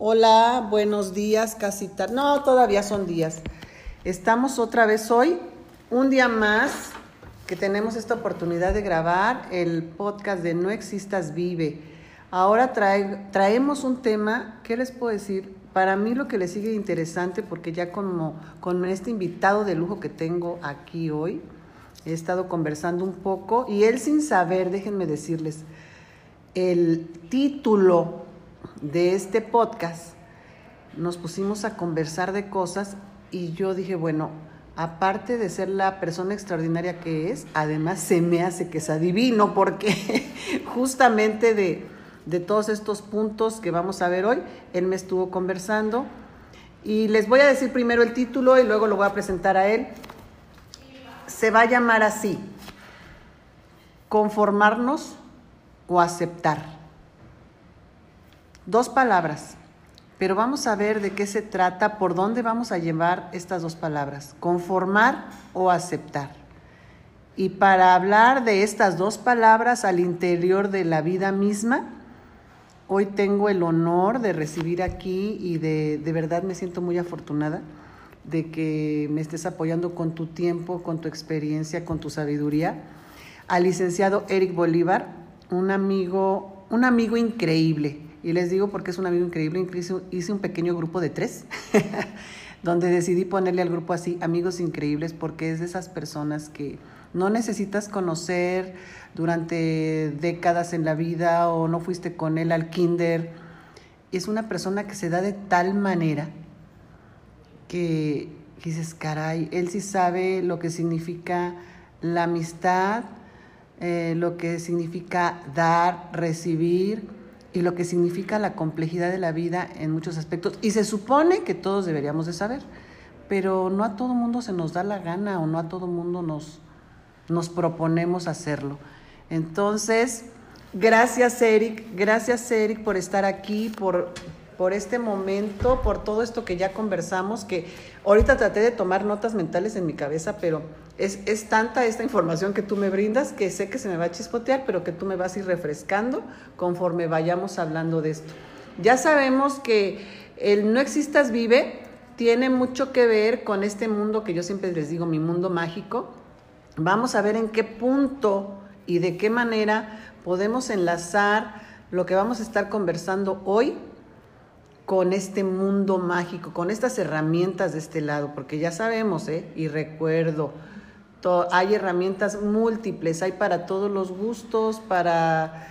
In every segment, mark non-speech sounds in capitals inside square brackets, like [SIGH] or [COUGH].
Hola, buenos días, casi tarde. No, todavía son días. Estamos otra vez hoy, un día más que tenemos esta oportunidad de grabar el podcast de No Existas Vive. Ahora traemos un tema, ¿qué les puedo decir? Para mí lo que le sigue interesante, porque ya como con este invitado de lujo que tengo aquí hoy, he estado conversando un poco y él sin saber, déjenme decirles, el título de este podcast, nos pusimos a conversar de cosas y yo dije, bueno, aparte de ser la persona extraordinaria que es, además se me hace que es adivino, porque [LAUGHS] justamente de, de todos estos puntos que vamos a ver hoy, él me estuvo conversando. Y les voy a decir primero el título y luego lo voy a presentar a él. Se va a llamar así, conformarnos o aceptar. Dos palabras, pero vamos a ver de qué se trata, por dónde vamos a llevar estas dos palabras, conformar o aceptar. Y para hablar de estas dos palabras al interior de la vida misma, hoy tengo el honor de recibir aquí y de, de verdad me siento muy afortunada de que me estés apoyando con tu tiempo, con tu experiencia, con tu sabiduría, al licenciado Eric Bolívar, un amigo, un amigo increíble y les digo porque es un amigo increíble, incluso hice un pequeño grupo de tres, [LAUGHS] donde decidí ponerle al grupo así, amigos increíbles, porque es de esas personas que no necesitas conocer durante décadas en la vida o no fuiste con él al kinder. Es una persona que se da de tal manera que dices, caray, él sí sabe lo que significa la amistad, eh, lo que significa dar, recibir y lo que significa la complejidad de la vida en muchos aspectos. Y se supone que todos deberíamos de saber, pero no a todo mundo se nos da la gana o no a todo mundo nos, nos proponemos hacerlo. Entonces, gracias Eric, gracias Eric por estar aquí, por, por este momento, por todo esto que ya conversamos, que ahorita traté de tomar notas mentales en mi cabeza, pero es, es, tanta esta información que tú me brindas que sé que se me va a chispotear, pero que tú me vas a ir refrescando conforme vayamos hablando de esto. Ya sabemos que el no existas vive tiene mucho que ver con este mundo que yo siempre les digo, mi mundo mágico. Vamos a ver en qué punto y de qué manera podemos enlazar lo que vamos a estar conversando hoy con este mundo mágico, con estas herramientas de este lado, porque ya sabemos, ¿eh? y recuerdo, hay herramientas múltiples, hay para todos los gustos, para,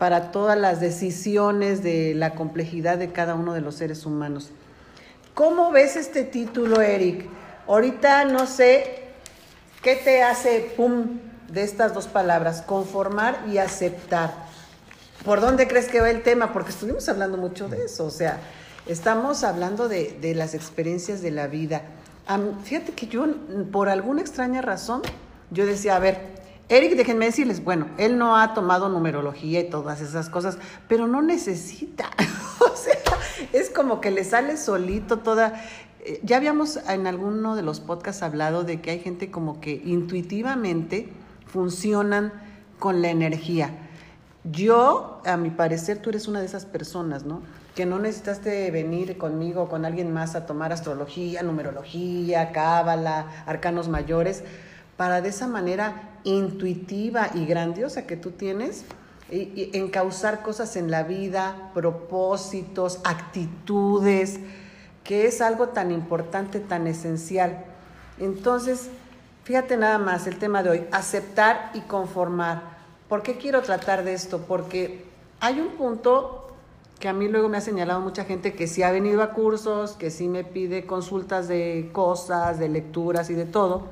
para todas las decisiones de la complejidad de cada uno de los seres humanos. ¿Cómo ves este título, Eric? Ahorita no sé qué te hace pum de estas dos palabras, conformar y aceptar. ¿Por dónde crees que va el tema? Porque estuvimos hablando mucho de eso, o sea, estamos hablando de, de las experiencias de la vida fíjate que yo, por alguna extraña razón, yo decía, a ver, Eric, déjenme decirles, bueno, él no ha tomado numerología y todas esas cosas, pero no necesita. [LAUGHS] o sea, es como que le sale solito toda... Eh, ya habíamos en alguno de los podcasts hablado de que hay gente como que intuitivamente funcionan con la energía. Yo, a mi parecer, tú eres una de esas personas, ¿no? que no necesitaste venir conmigo con alguien más a tomar astrología, numerología, cábala, arcanos mayores, para de esa manera intuitiva y grandiosa que tú tienes, y, encauzar cosas en la vida, propósitos, actitudes, que es algo tan importante, tan esencial. Entonces, fíjate nada más el tema de hoy, aceptar y conformar. ¿Por qué quiero tratar de esto? Porque hay un punto que a mí luego me ha señalado mucha gente que sí ha venido a cursos, que sí me pide consultas de cosas, de lecturas y de todo,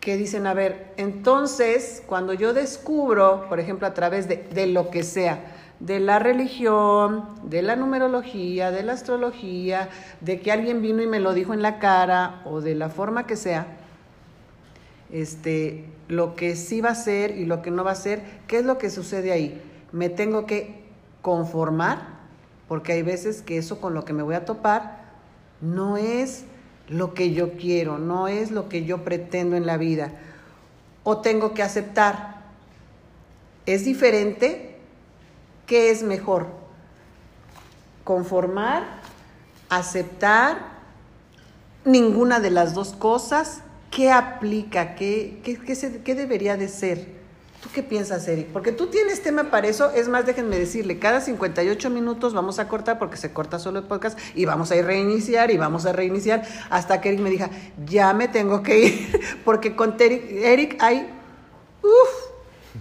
que dicen, a ver, entonces cuando yo descubro, por ejemplo, a través de, de lo que sea, de la religión, de la numerología, de la astrología, de que alguien vino y me lo dijo en la cara o de la forma que sea, este, lo que sí va a ser y lo que no va a ser, ¿qué es lo que sucede ahí? Me tengo que conformar, porque hay veces que eso con lo que me voy a topar no es lo que yo quiero, no es lo que yo pretendo en la vida. O tengo que aceptar. ¿Es diferente? ¿Qué es mejor? conformar, aceptar, ninguna de las dos cosas, ¿qué aplica? ¿Qué, qué, qué, qué debería de ser? ¿Tú qué piensas, Eric? Porque tú tienes tema para eso. Es más, déjenme decirle, cada 58 minutos vamos a cortar porque se corta solo el podcast y vamos a ir reiniciar y vamos a reiniciar hasta que Eric me diga, ya me tengo que ir [LAUGHS] porque con Eric, Eric hay uf,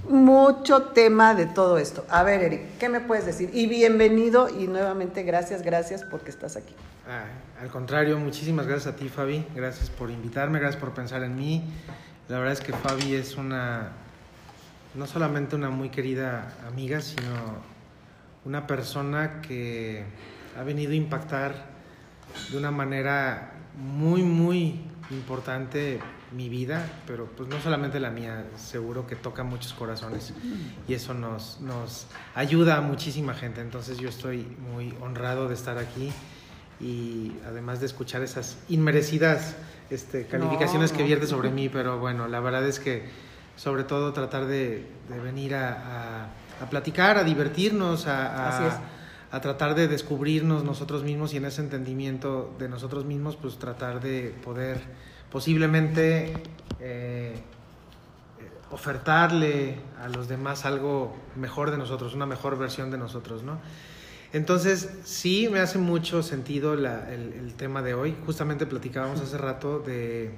mucho tema de todo esto. A ver, Eric, ¿qué me puedes decir? Y bienvenido y nuevamente gracias, gracias porque estás aquí. Ah, al contrario, muchísimas gracias a ti, Fabi. Gracias por invitarme, gracias por pensar en mí. La verdad es que Fabi es una, no solamente una muy querida amiga, sino una persona que ha venido a impactar de una manera muy, muy importante mi vida, pero pues no solamente la mía, seguro que toca muchos corazones y eso nos, nos ayuda a muchísima gente. Entonces yo estoy muy honrado de estar aquí y además de escuchar esas inmerecidas este, calificaciones No, que vierte sobre mí, pero bueno, la verdad es que sobre todo tratar de, de venir a, a- a platicar, a divertirnos, a, a- a tratar de descubrirnos nosotros mismos y en ese entendimiento de nosotros mismos, pues tratar de poder posiblemente eh, ofertarle a los demás algo mejor de nosotros, una mejor versión de nosotros, ¿no? Entonces, sí, me hace mucho sentido la- el, el tema de hoy. Justamente platicábamos hace rato de,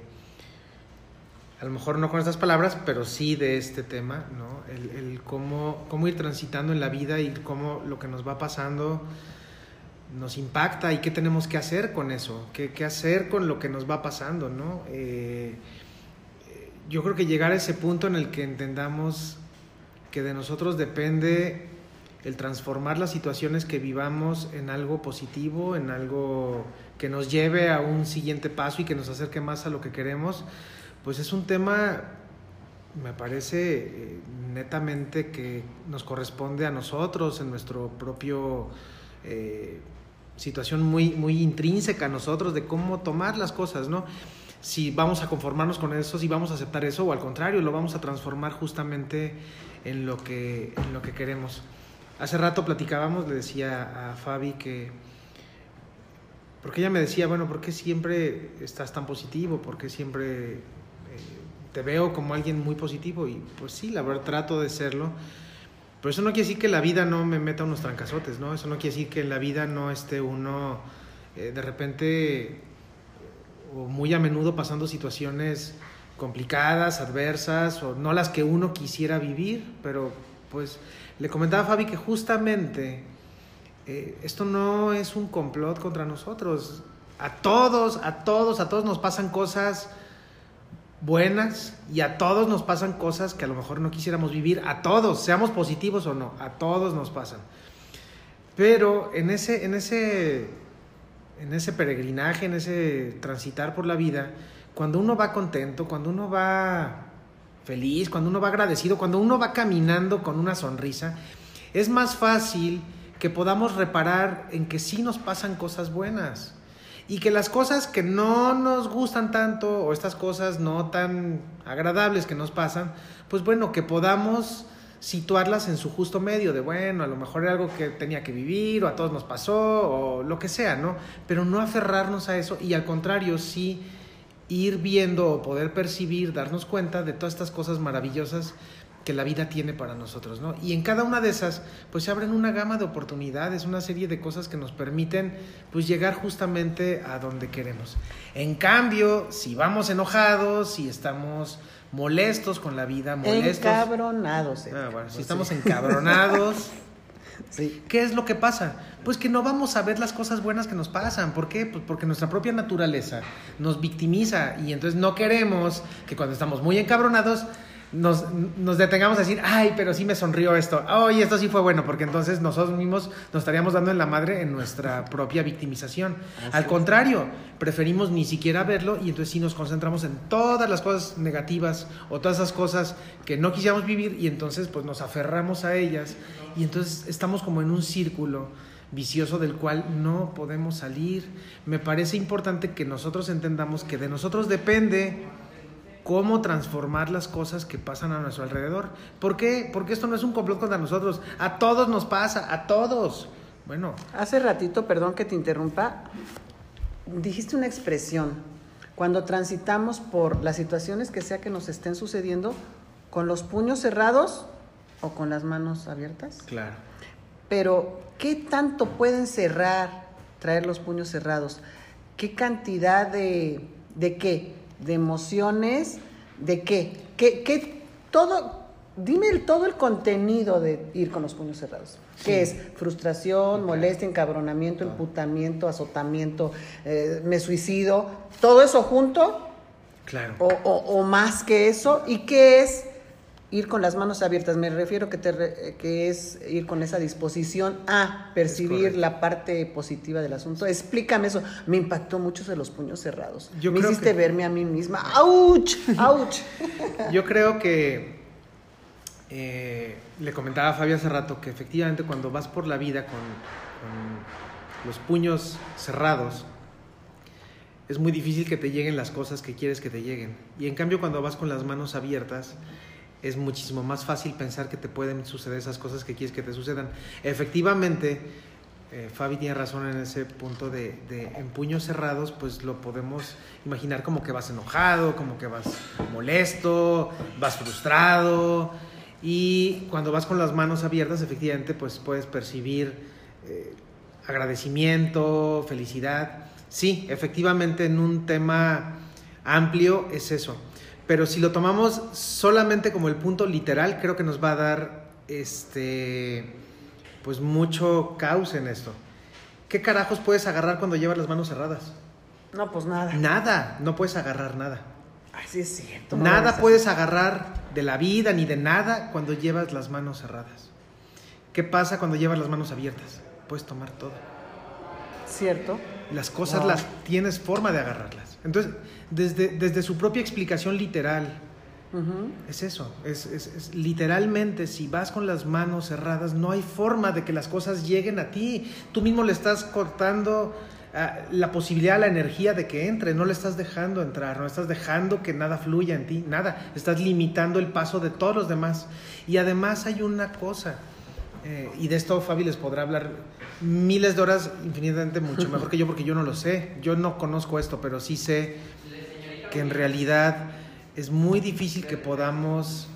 a lo mejor no con estas palabras, pero sí de este tema, ¿no? El, el cómo, cómo ir transitando en la vida y cómo lo que nos va pasando nos impacta y qué tenemos que hacer con eso, qué, qué hacer con lo que nos va pasando, ¿no? Eh, yo creo que llegar a ese punto en el que entendamos que de nosotros depende el transformar las situaciones que vivamos en algo positivo, en algo que nos lleve a un siguiente paso y que nos acerque más a lo que queremos, pues es un tema, me parece eh, netamente que nos corresponde a nosotros, en nuestro propio eh, situación muy, muy intrínseca a nosotros de cómo tomar las cosas, ¿no? Si vamos a conformarnos con eso, si vamos a aceptar eso, o al contrario, lo vamos a transformar justamente en lo que, en lo que queremos. Hace rato platicábamos, le decía a Fabi que, porque ella me decía, bueno, ¿por qué siempre estás tan positivo? ¿Por qué siempre eh, te veo como alguien muy positivo? Y pues sí, la verdad trato de serlo. Pero eso no quiere decir que la vida no me meta unos trancazotes, ¿no? Eso no quiere decir que en la vida no esté uno eh, de repente o muy a menudo pasando situaciones complicadas, adversas, o no las que uno quisiera vivir, pero pues le comentaba a Fabi que justamente eh, esto no es un complot contra nosotros. A todos, a todos, a todos nos pasan cosas buenas y a todos nos pasan cosas que a lo mejor no quisiéramos vivir. A todos, seamos positivos o no, a todos nos pasan. Pero en ese, en ese, en ese peregrinaje, en ese transitar por la vida, cuando uno va contento, cuando uno va feliz, cuando uno va agradecido, cuando uno va caminando con una sonrisa, es más fácil que podamos reparar en que sí nos pasan cosas buenas y que las cosas que no nos gustan tanto o estas cosas no tan agradables que nos pasan, pues bueno, que podamos situarlas en su justo medio, de bueno, a lo mejor era algo que tenía que vivir o a todos nos pasó o lo que sea, ¿no? Pero no aferrarnos a eso y al contrario, sí ir viendo o poder percibir, darnos cuenta de todas estas cosas maravillosas que la vida tiene para nosotros, ¿no? Y en cada una de esas, pues se abren una gama de oportunidades, una serie de cosas que nos permiten, pues llegar justamente a donde queremos. En cambio, si vamos enojados, si estamos molestos con la vida, molestos... Encabronados. Eric. Ah, bueno, si estamos encabronados... [LAUGHS] Sí. ¿Qué es lo que pasa? Pues que no vamos a ver las cosas buenas que nos pasan. ¿Por qué? Pues porque nuestra propia naturaleza nos victimiza y entonces no queremos que cuando estamos muy encabronados nos, nos detengamos a decir, ay, pero sí me sonrió esto, ay, esto sí fue bueno, porque entonces nosotros mismos nos estaríamos dando en la madre en nuestra propia victimización. Así Al contrario, preferimos ni siquiera verlo y entonces sí nos concentramos en todas las cosas negativas o todas esas cosas que no quisiéramos vivir y entonces pues nos aferramos a ellas y entonces estamos como en un círculo vicioso del cual no podemos salir. Me parece importante que nosotros entendamos que de nosotros depende cómo transformar las cosas que pasan a nuestro alrededor. ¿Por qué? Porque esto no es un complot contra nosotros. A todos nos pasa, a todos. Bueno. Hace ratito, perdón que te interrumpa, dijiste una expresión. Cuando transitamos por las situaciones que sea que nos estén sucediendo, con los puños cerrados o con las manos abiertas. Claro. Pero, ¿qué tanto pueden cerrar, traer los puños cerrados? ¿Qué cantidad de, de qué? ¿De emociones? ¿De qué? ¿Qué, qué todo, dime el, todo el contenido de ir con los puños cerrados. ¿Qué es? Frustración, molestia, encabronamiento, emputamiento, azotamiento, eh, me suicido, todo eso junto. Claro. O, o, o, más que eso. ¿Y qué es ir con las manos abiertas? Me refiero que, te que es ir con esa disposición a percibir la parte positiva del asunto. Explícame eso. Me impactó mucho de los puños cerrados. Yo me creo hiciste que... verme a mí misma. ¡Auch! ¡Auch! [LAUGHS] Yo creo que eh, le comentaba a Fabio hace rato que efectivamente cuando vas por la vida con, con, los puños cerrados, es muy difícil que te lleguen las cosas que quieres que te lleguen. Y en cambio cuando vas con las manos abiertas, es muchísimo más fácil pensar que te pueden suceder esas cosas que quieres que te sucedan. Efectivamente, eh, Fabi tiene razón en ese punto de, de, en puños cerrados, pues lo podemos imaginar como que vas enojado, como que vas molesto, vas frustrado. Y cuando vas con las manos abiertas, efectivamente, pues puedes percibir eh, agradecimiento, felicidad. Sí, efectivamente, en un tema amplio es eso. Pero si lo tomamos solamente como el punto literal, creo que nos va a dar este pues mucho caos en esto. ¿Qué carajos puedes agarrar cuando llevas las manos cerradas? No, pues nada. Nada, no puedes agarrar nada. Ay, sí es cierto. Nada puedes agarrar de la vida ni de nada cuando llevas las manos cerradas. ¿Qué pasa cuando llevas las manos abiertas? Puedes tomar todo. Cierto. Las cosas wow. las tienes forma de agarrarlas. Entonces, desde, desde su propia explicación literal, uh -huh. es eso. Es, es, es, literalmente, si vas con las manos cerradas, no hay forma de que las cosas lleguen a ti. Tú mismo le estás cortando uh, la posibilidad, la energía de que entre. No le estás dejando entrar, no estás dejando que nada fluya en ti, nada. Estás limitando el paso de todos los demás. Y además hay una cosa, eh, y de esto Fabi les podrá hablar miles de horas, infinitamente mucho mejor que yo, porque yo no lo sé. Yo no conozco esto, pero sí sé que en realidad es muy difícil que podamos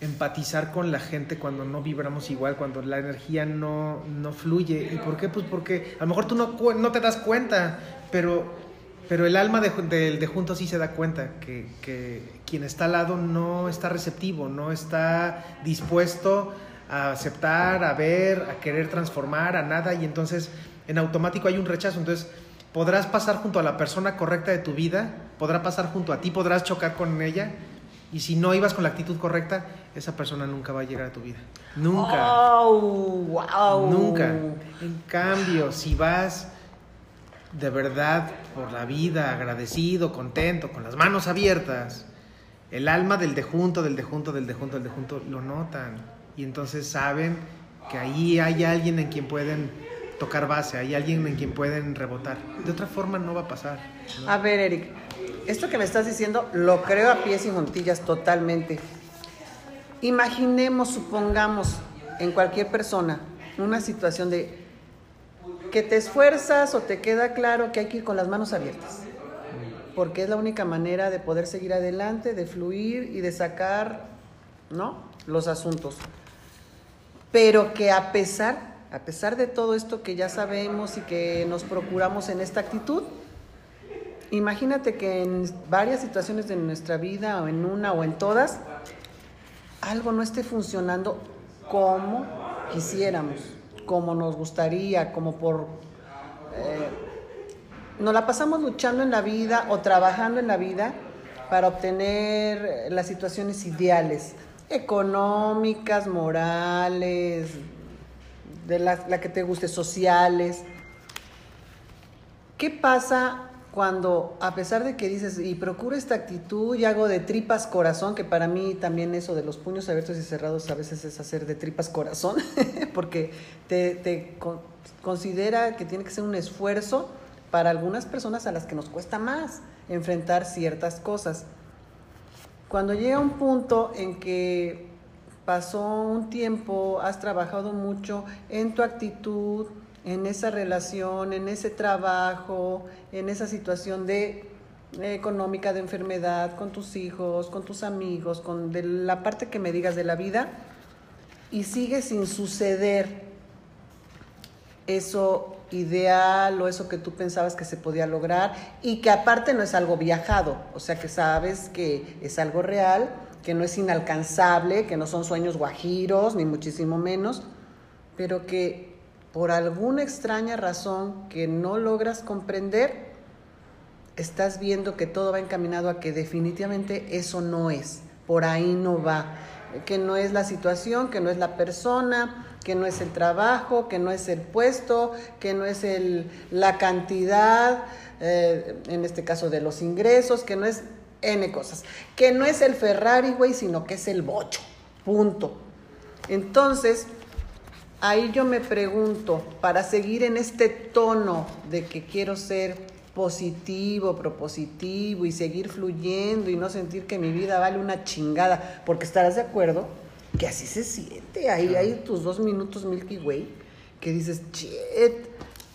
empatizar con la gente cuando no vibramos igual, cuando la energía no, no fluye. ¿Y por qué? Pues porque a lo mejor tú no, no te das cuenta, pero, pero el alma de, de, de juntos sí se da cuenta que, que quien está al lado no está receptivo, no está dispuesto a aceptar, a ver, a querer transformar, a nada, y entonces en automático hay un rechazo. Entonces podrás pasar junto a la persona correcta de tu vida, podrá pasar junto a ti, podrás chocar con ella, y si no ibas con la actitud correcta, esa persona nunca va a llegar a tu vida. Nunca. Oh, wow. Nunca. En cambio, si vas de verdad por la vida agradecido, contento, con las manos abiertas, el alma del de junto, del de junto, del de junto, del de junto, lo notan y entonces saben que ahí hay alguien en quien pueden tocar base, hay alguien en quien pueden rebotar. De otra forma no va a pasar. A ver, Eric, esto que me estás diciendo lo creo a pies y juntillas totalmente. Imaginemos, supongamos, en cualquier persona, una situación de que te esfuerzas o te queda claro que hay que ir con las manos abiertas. Porque es la única manera de poder seguir adelante, de fluir y de sacar, ¿no? Los asuntos pero que a pesar, a pesar de todo esto que ya sabemos y que nos procuramos en esta actitud, imagínate que en varias situaciones de nuestra vida, o en una o en todas, algo no esté funcionando como quisiéramos, como nos gustaría, como por... Eh, nos la pasamos luchando en la vida o trabajando en la vida para obtener las situaciones ideales económicas, morales, de la, que te guste, sociales. ¿Qué pasa cuando, a pesar de que dices, y procuro esta actitud y hago de tripas corazón, que para mí también eso de los puños abiertos y cerrados a veces es hacer de tripas corazón, [LAUGHS] porque te considera que tiene que ser un esfuerzo para algunas personas a las que nos cuesta más enfrentar ciertas cosas. Cuando llega un punto en que pasó un tiempo, has trabajado mucho en tu actitud, en esa relación, en ese trabajo, en esa situación de económica de enfermedad, con tus hijos, con tus amigos, con de la parte que me digas de la vida, y sigue sin suceder eso ideal o eso que tú pensabas que se podía lograr y que aparte no es algo viajado, o sea que sabes que es algo real, que no es inalcanzable, que no son sueños guajiros, ni muchísimo menos, pero que por alguna extraña razón que no logras comprender, estás viendo que todo va encaminado a que definitivamente eso no es, por ahí no va, que no es la situación, que no es la persona, que no es el trabajo, que no es el puesto, que no es el, la cantidad, eh, en este caso de los ingresos, que no es N cosas, que no es el Ferrari, güey, sino que es el bocho, punto. Entonces, ahí yo me pregunto, para seguir en este tono de que quiero ser positivo, propositivo y seguir fluyendo y no sentir que mi vida vale una chingada, porque estarás de acuerdo que así se siente, ahí hay tus dos minutos Milky Way, que dices, shit.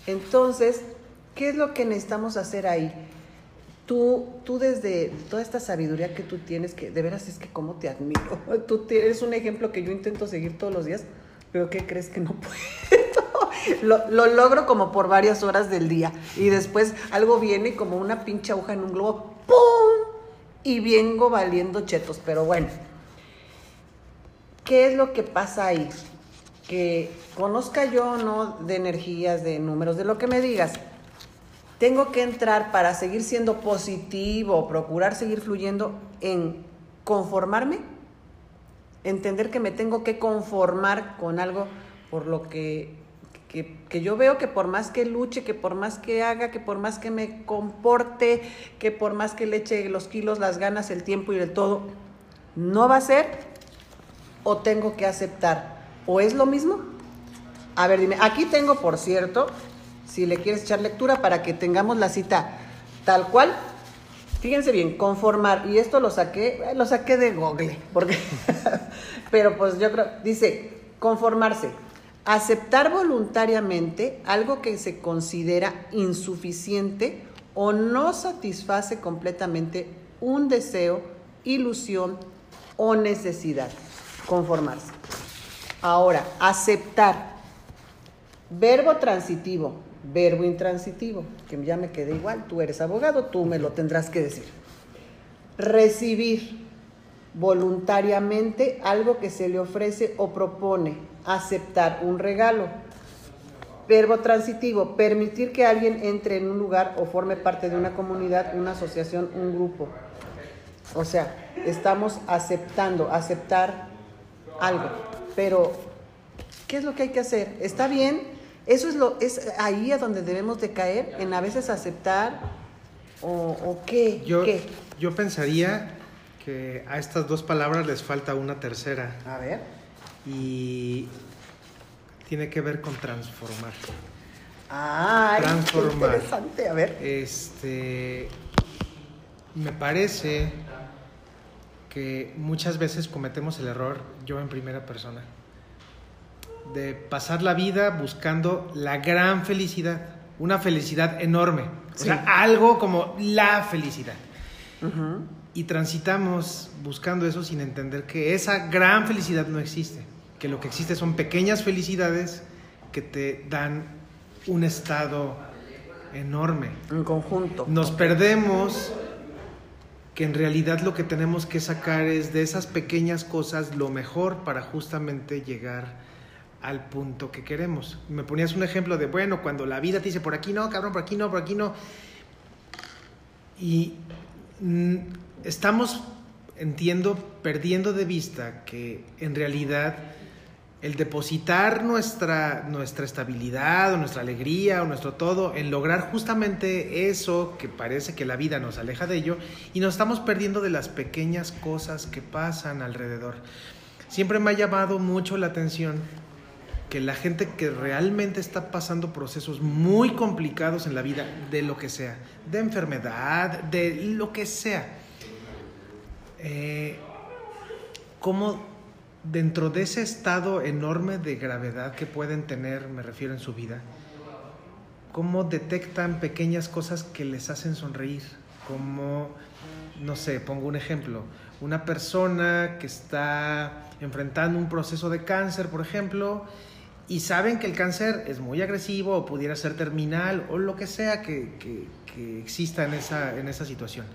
Entonces, ¿qué es lo que necesitamos hacer ahí? Tú, tú desde toda esta sabiduría que tú tienes, que de veras es que cómo te admiro, [LAUGHS] tú eres un ejemplo que yo intento seguir todos los días, pero ¿qué crees que no [LAUGHS] puedo? lo, logro como por varias horas del día. Y después algo viene como una pinche aguja en un globo, ¡pum! Y vengo valiendo chetos. Pero bueno, ¿qué es lo que pasa ahí? Que conozca yo, ¿no? De energías, de números, de lo que me digas. Tengo que entrar para seguir siendo positivo, procurar seguir fluyendo en conformarme, entender que me tengo que conformar con algo por lo que que, yo veo que por más que luche, que por más que haga, que por más que me comporte, que por más que le eche los kilos, las ganas, el tiempo y el todo, no va a ser o tengo que aceptar. ¿O es lo mismo? A ver, dime, aquí tengo, por cierto, si le quieres echar lectura para que tengamos la cita tal cual. Fíjense bien, conformar, y esto lo saqué, lo saqué de Google, porque, [LAUGHS] pero pues yo creo, dice, conformarse, aceptar voluntariamente algo que se considera insuficiente o no satisface completamente un deseo, ilusión o necesidad. Conformarse. Ahora, aceptar. Verbo transitivo, verbo intransitivo, que ya me quedé igual, tú eres abogado, tú me lo tendrás que decir. Recibir voluntariamente algo que se le ofrece o propone, aceptar un regalo. Verbo transitivo, permitir que alguien entre en un lugar o forme parte de una comunidad, una asociación, un grupo. O sea, estamos aceptando, aceptar algo. Pero, ¿qué es lo que hay que hacer? ¿Está bien? Eso es, lo, es ahí a donde debemos de caer, en a veces aceptar o, qué. Yo, ¿Qué? yo pensaría que a estas dos palabras les falta una tercera. A ver y tiene que ver con transformar. Ah, transformar. interesante, a ver. Este me parece que muchas veces cometemos el error, yo en primera persona, de pasar la vida buscando la gran felicidad, una felicidad enorme, o sea, algo como la felicidad. Y transitamos buscando eso sin entender que esa gran felicidad no existe que lo que existe son pequeñas felicidades que te dan un estado enorme. En conjunto. Nos perdemos que en realidad lo que tenemos que sacar es de esas pequeñas cosas lo mejor para justamente llegar al punto que queremos. Me ponías un ejemplo de, bueno, cuando la vida te dice por aquí no, cabrón, por aquí no, por aquí no. Y mm, estamos, entiendo, perdiendo de vista que en realidad el depositar nuestra, nuestra estabilidad o nuestra alegría o nuestro todo en lograr justamente eso que parece que la vida nos aleja de ello y nos estamos perdiendo de las pequeñas cosas que pasan alrededor. Siempre me ha llamado mucho la atención que la gente que realmente está pasando procesos muy complicados en la vida, de lo que sea, de enfermedad, de lo que sea, eh, cómo dentro de ese estado enorme de gravedad que pueden tener, me refiero en su vida, cómo detectan pequeñas cosas que les hacen sonreír, como, no sé, pongo un ejemplo, una persona que está enfrentando un proceso de cáncer, por ejemplo, y saben que el cáncer es muy agresivo o pudiera ser terminal o lo que sea que, que, que exista en esa, en esa situación.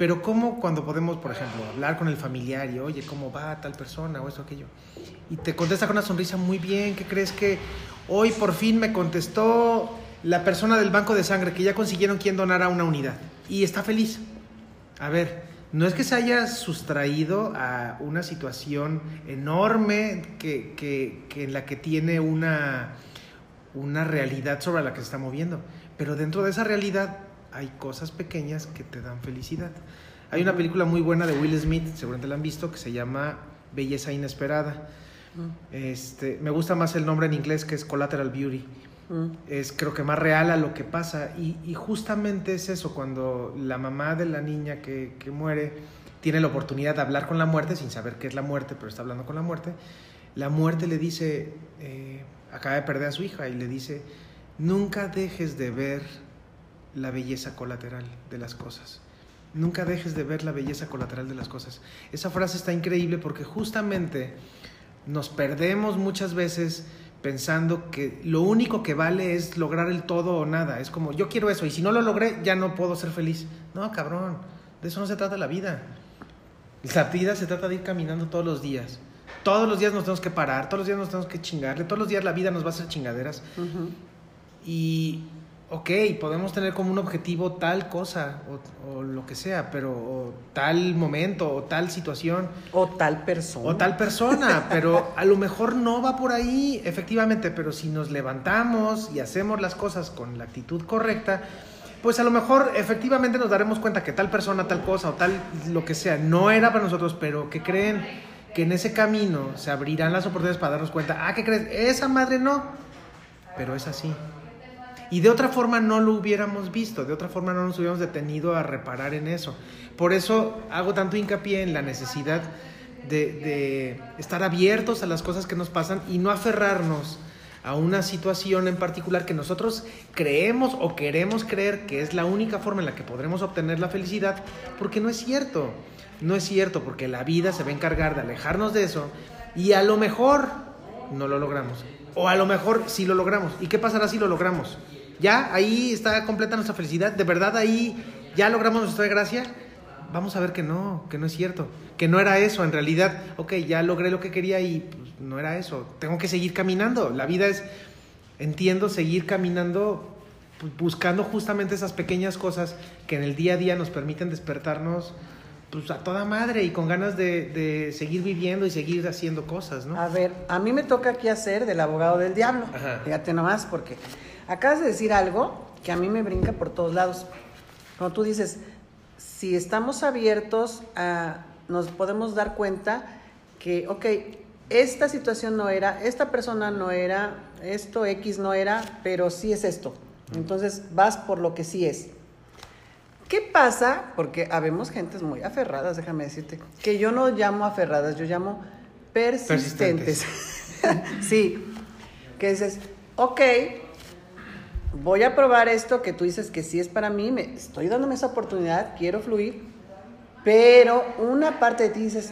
Pero ¿cómo cuando podemos, por ejemplo, hablar con el familiar y, oye, ¿cómo va tal persona o eso, aquello? Y te contesta con una sonrisa muy bien, ¿qué crees que hoy por fin me contestó la persona del banco de sangre que ya consiguieron quien donara una unidad? Y está feliz. A ver, no es que se haya sustraído a una situación enorme que, que, que en la que tiene una, una realidad sobre la que se está moviendo, pero dentro de esa realidad hay cosas pequeñas que te dan felicidad. Hay una película muy buena de Will Smith, seguramente la han visto, que se llama Belleza Inesperada. Mm. Este, me gusta más el nombre en inglés que es Collateral Beauty. Es creo que más real a lo que pasa. Y, y, justamente es eso, cuando la mamá de la niña que, que, muere tiene la oportunidad de hablar con la muerte, sin saber qué es la muerte, pero está hablando con la muerte, la muerte le dice, eh, acaba de perder a su hija, y le dice, nunca dejes de ver la belleza colateral de las cosas. Nunca dejes de ver la belleza colateral de las cosas. Esa frase está increíble porque justamente nos perdemos muchas veces pensando que lo único que vale es lograr el todo o nada. Es como, yo quiero eso y si no lo logré, ya no puedo ser feliz. No, cabrón, de eso no se trata la vida. La vida se trata de ir caminando todos los días. Todos los días nos tenemos que parar, todos los días nos tenemos que chingarle, todos los días la vida nos va a hacer chingaderas. Uh -huh. Y ok, podemos tener como un objetivo tal cosa o, o lo que sea, pero o tal momento o tal situación. O tal persona. O tal persona, [LAUGHS] pero a lo mejor no va por ahí, efectivamente, pero si nos levantamos y hacemos las cosas con la actitud correcta, pues a lo mejor efectivamente nos daremos cuenta que tal persona, tal cosa o tal lo que sea no era para nosotros, pero que creen que en ese camino se abrirán las oportunidades para darnos cuenta, ah, ¿qué crees? Esa madre no, pero es así. Y de otra forma no lo hubiéramos visto, de otra forma no nos hubiéramos detenido a reparar en eso. Por eso hago tanto hincapié en la necesidad de, estar abiertos a las cosas que nos pasan y no aferrarnos a una situación en particular que nosotros creemos o queremos creer que es la única forma en la que podremos obtener la felicidad, porque no es cierto. No es cierto, porque la vida se va a encargar de alejarnos de eso y a lo mejor no lo logramos. O a lo mejor sí lo logramos. ¿Y qué pasará si lo logramos? Ya ahí está completa nuestra felicidad, de verdad ahí ya logramos nuestra gracia, vamos a ver que no, que no es cierto, que no era eso, en realidad, ok, ya logré lo que quería y pues, no era eso, tengo que seguir caminando, la vida es, entiendo, seguir caminando buscando justamente esas pequeñas cosas que en el día a día nos permiten despertarnos pues a toda madre y con ganas de, de, seguir viviendo y seguir haciendo cosas, ¿no? A ver, a mí me toca aquí hacer del abogado del diablo. Ajá. Fíjate nomás, porque acabas de decir algo que a mí me brinca por todos lados. Cuando tú dices, si estamos abiertos, a, nos podemos dar cuenta que, ok, esta situación no era, esta persona no era, esto X no era, pero sí es esto. Entonces vas por lo que sí es. ¿Qué pasa? Porque habemos gentes muy aferradas, déjame decirte, que yo no llamo aferradas, yo llamo persistentes. persistentes. [LAUGHS] sí, que dices, ok, voy a probar esto que tú dices que sí es para mí, me, estoy dándome esa oportunidad, quiero fluir, pero una parte de ti dices,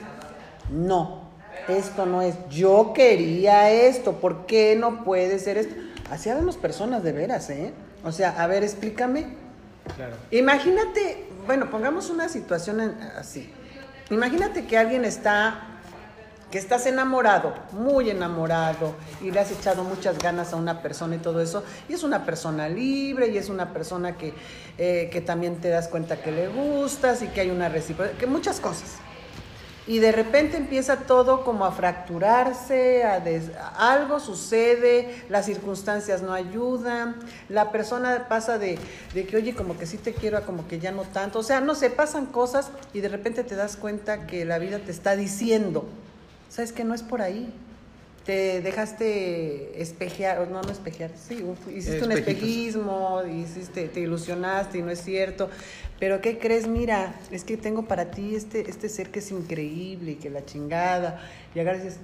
no, esto no es, yo quería esto, ¿por qué no puede ser esto? Así habemos personas de veras, ¿eh? O sea, a ver, explícame Claro. Imagínate, bueno, pongamos una situación así. Imagínate que alguien está, que estás enamorado, muy enamorado, y le has echado muchas ganas a una persona y todo eso, y es una persona libre, y es una persona que, eh, que también te das cuenta que le gustas y que hay una reciprocidad, que muchas cosas. Y de repente empieza todo como a fracturarse, a des... algo sucede, las circunstancias no ayudan, la persona pasa de, de, que, oye, como que sí te quiero, a como que ya no tanto. O sea, no sé, pasan cosas y de repente te das cuenta que la vida te está diciendo, ¿sabes que no es por ahí? Te dejaste espejear, no, no espejear, sí, hiciste un espejismo, hiciste, te ilusionaste y no es cierto. Pero ¿qué crees? Mira, es que tengo para ti este, este ser que es increíble y que la chingada. Y y dices,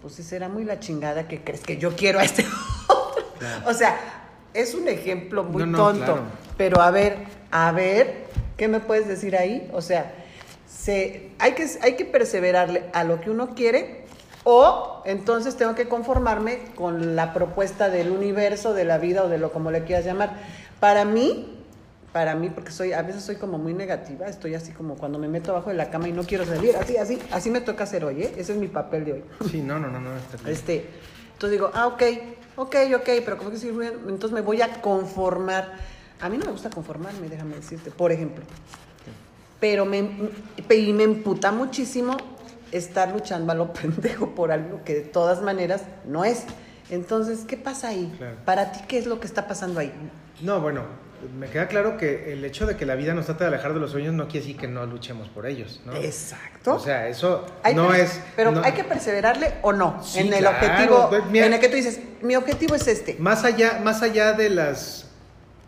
pues si será muy la chingada que crees que yo quiero a este [LAUGHS] otro. Claro. O sea, es un ejemplo muy No, no, tonto. claro. Pero a ver, a ver, ¿qué me puedes decir ahí? O sea, se, hay, que, hay que perseverarle a lo que uno quiere o entonces tengo que conformarme con la propuesta del universo, de la vida o de lo como le quieras llamar. Para mí, para mí, porque soy, a veces soy como muy negativa, estoy así como cuando me meto abajo de la cama y no quiero salir, así, así, así me toca hacer hoy, ¿eh? Ese es mi papel de hoy. Sí, no, no, no, no. está bien. Este, entonces digo, ah, ok, ok, ok, pero como que bueno, entonces me voy a conformar. A mí no me gusta conformarme, déjame decirte, por ejemplo. Pero me, y me emputa muchísimo estar luchando a lo [LAUGHS] pendejo por algo que de todas maneras no es. Entonces, ¿qué pasa ahí? Claro. Para ti, ¿qué es lo que está pasando ahí? No, bueno, me queda claro que el hecho de que la vida nos trate de alejar de los sueños no quiere decir que no luchemos por ellos, ¿no? Exacto. O sea, eso Hay no es... Pero no- hay que perseverarle o no Sí, en el claro, objetivo, pues, mira- en el que tú dices, mi objetivo es este. Más allá, más allá de las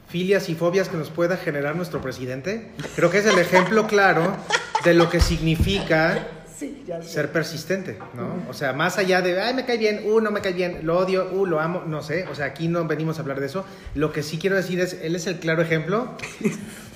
filias y fobias que nos pueda generar nuestro presidente, creo que es el ejemplo claro de lo que significa Sí, ser persistente, ¿no? O sea, más allá de, ay, me cae bien, uh, no me cae bien, lo odio, uh, lo amo, no sé, o sea, aquí no venimos a hablar de eso. Lo que sí quiero decir es, él es el claro ejemplo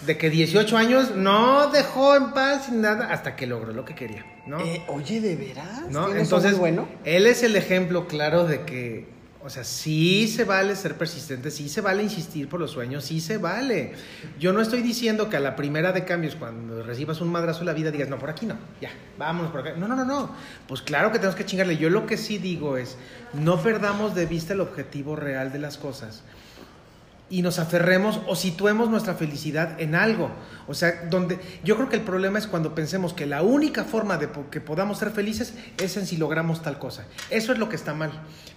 de que 18 años no dejó en paz sin nada hasta que logró lo que quería, ¿no? Eh, oye, ¿de veras? ¿no? ¿Tienes un Entonces, bueno? él es el ejemplo claro de que, o sea, sí se vale ser persistente, sí se vale insistir por los sueños, sí se vale. Yo no estoy diciendo que a la primera de cambios, cuando recibas un madrazo en la vida, digas, no, por aquí no, ya, vámonos por acá. No, no, no, no. Pues claro que tenemos que chingarle. Yo lo que sí digo es, no perdamos de vista el objetivo real de las cosas y nos aferremos o situemos nuestra felicidad en algo. O sea, donde yo creo que el problema es cuando pensemos que la única forma de que podamos ser felices es en si logramos tal cosa. Eso es lo que está mal.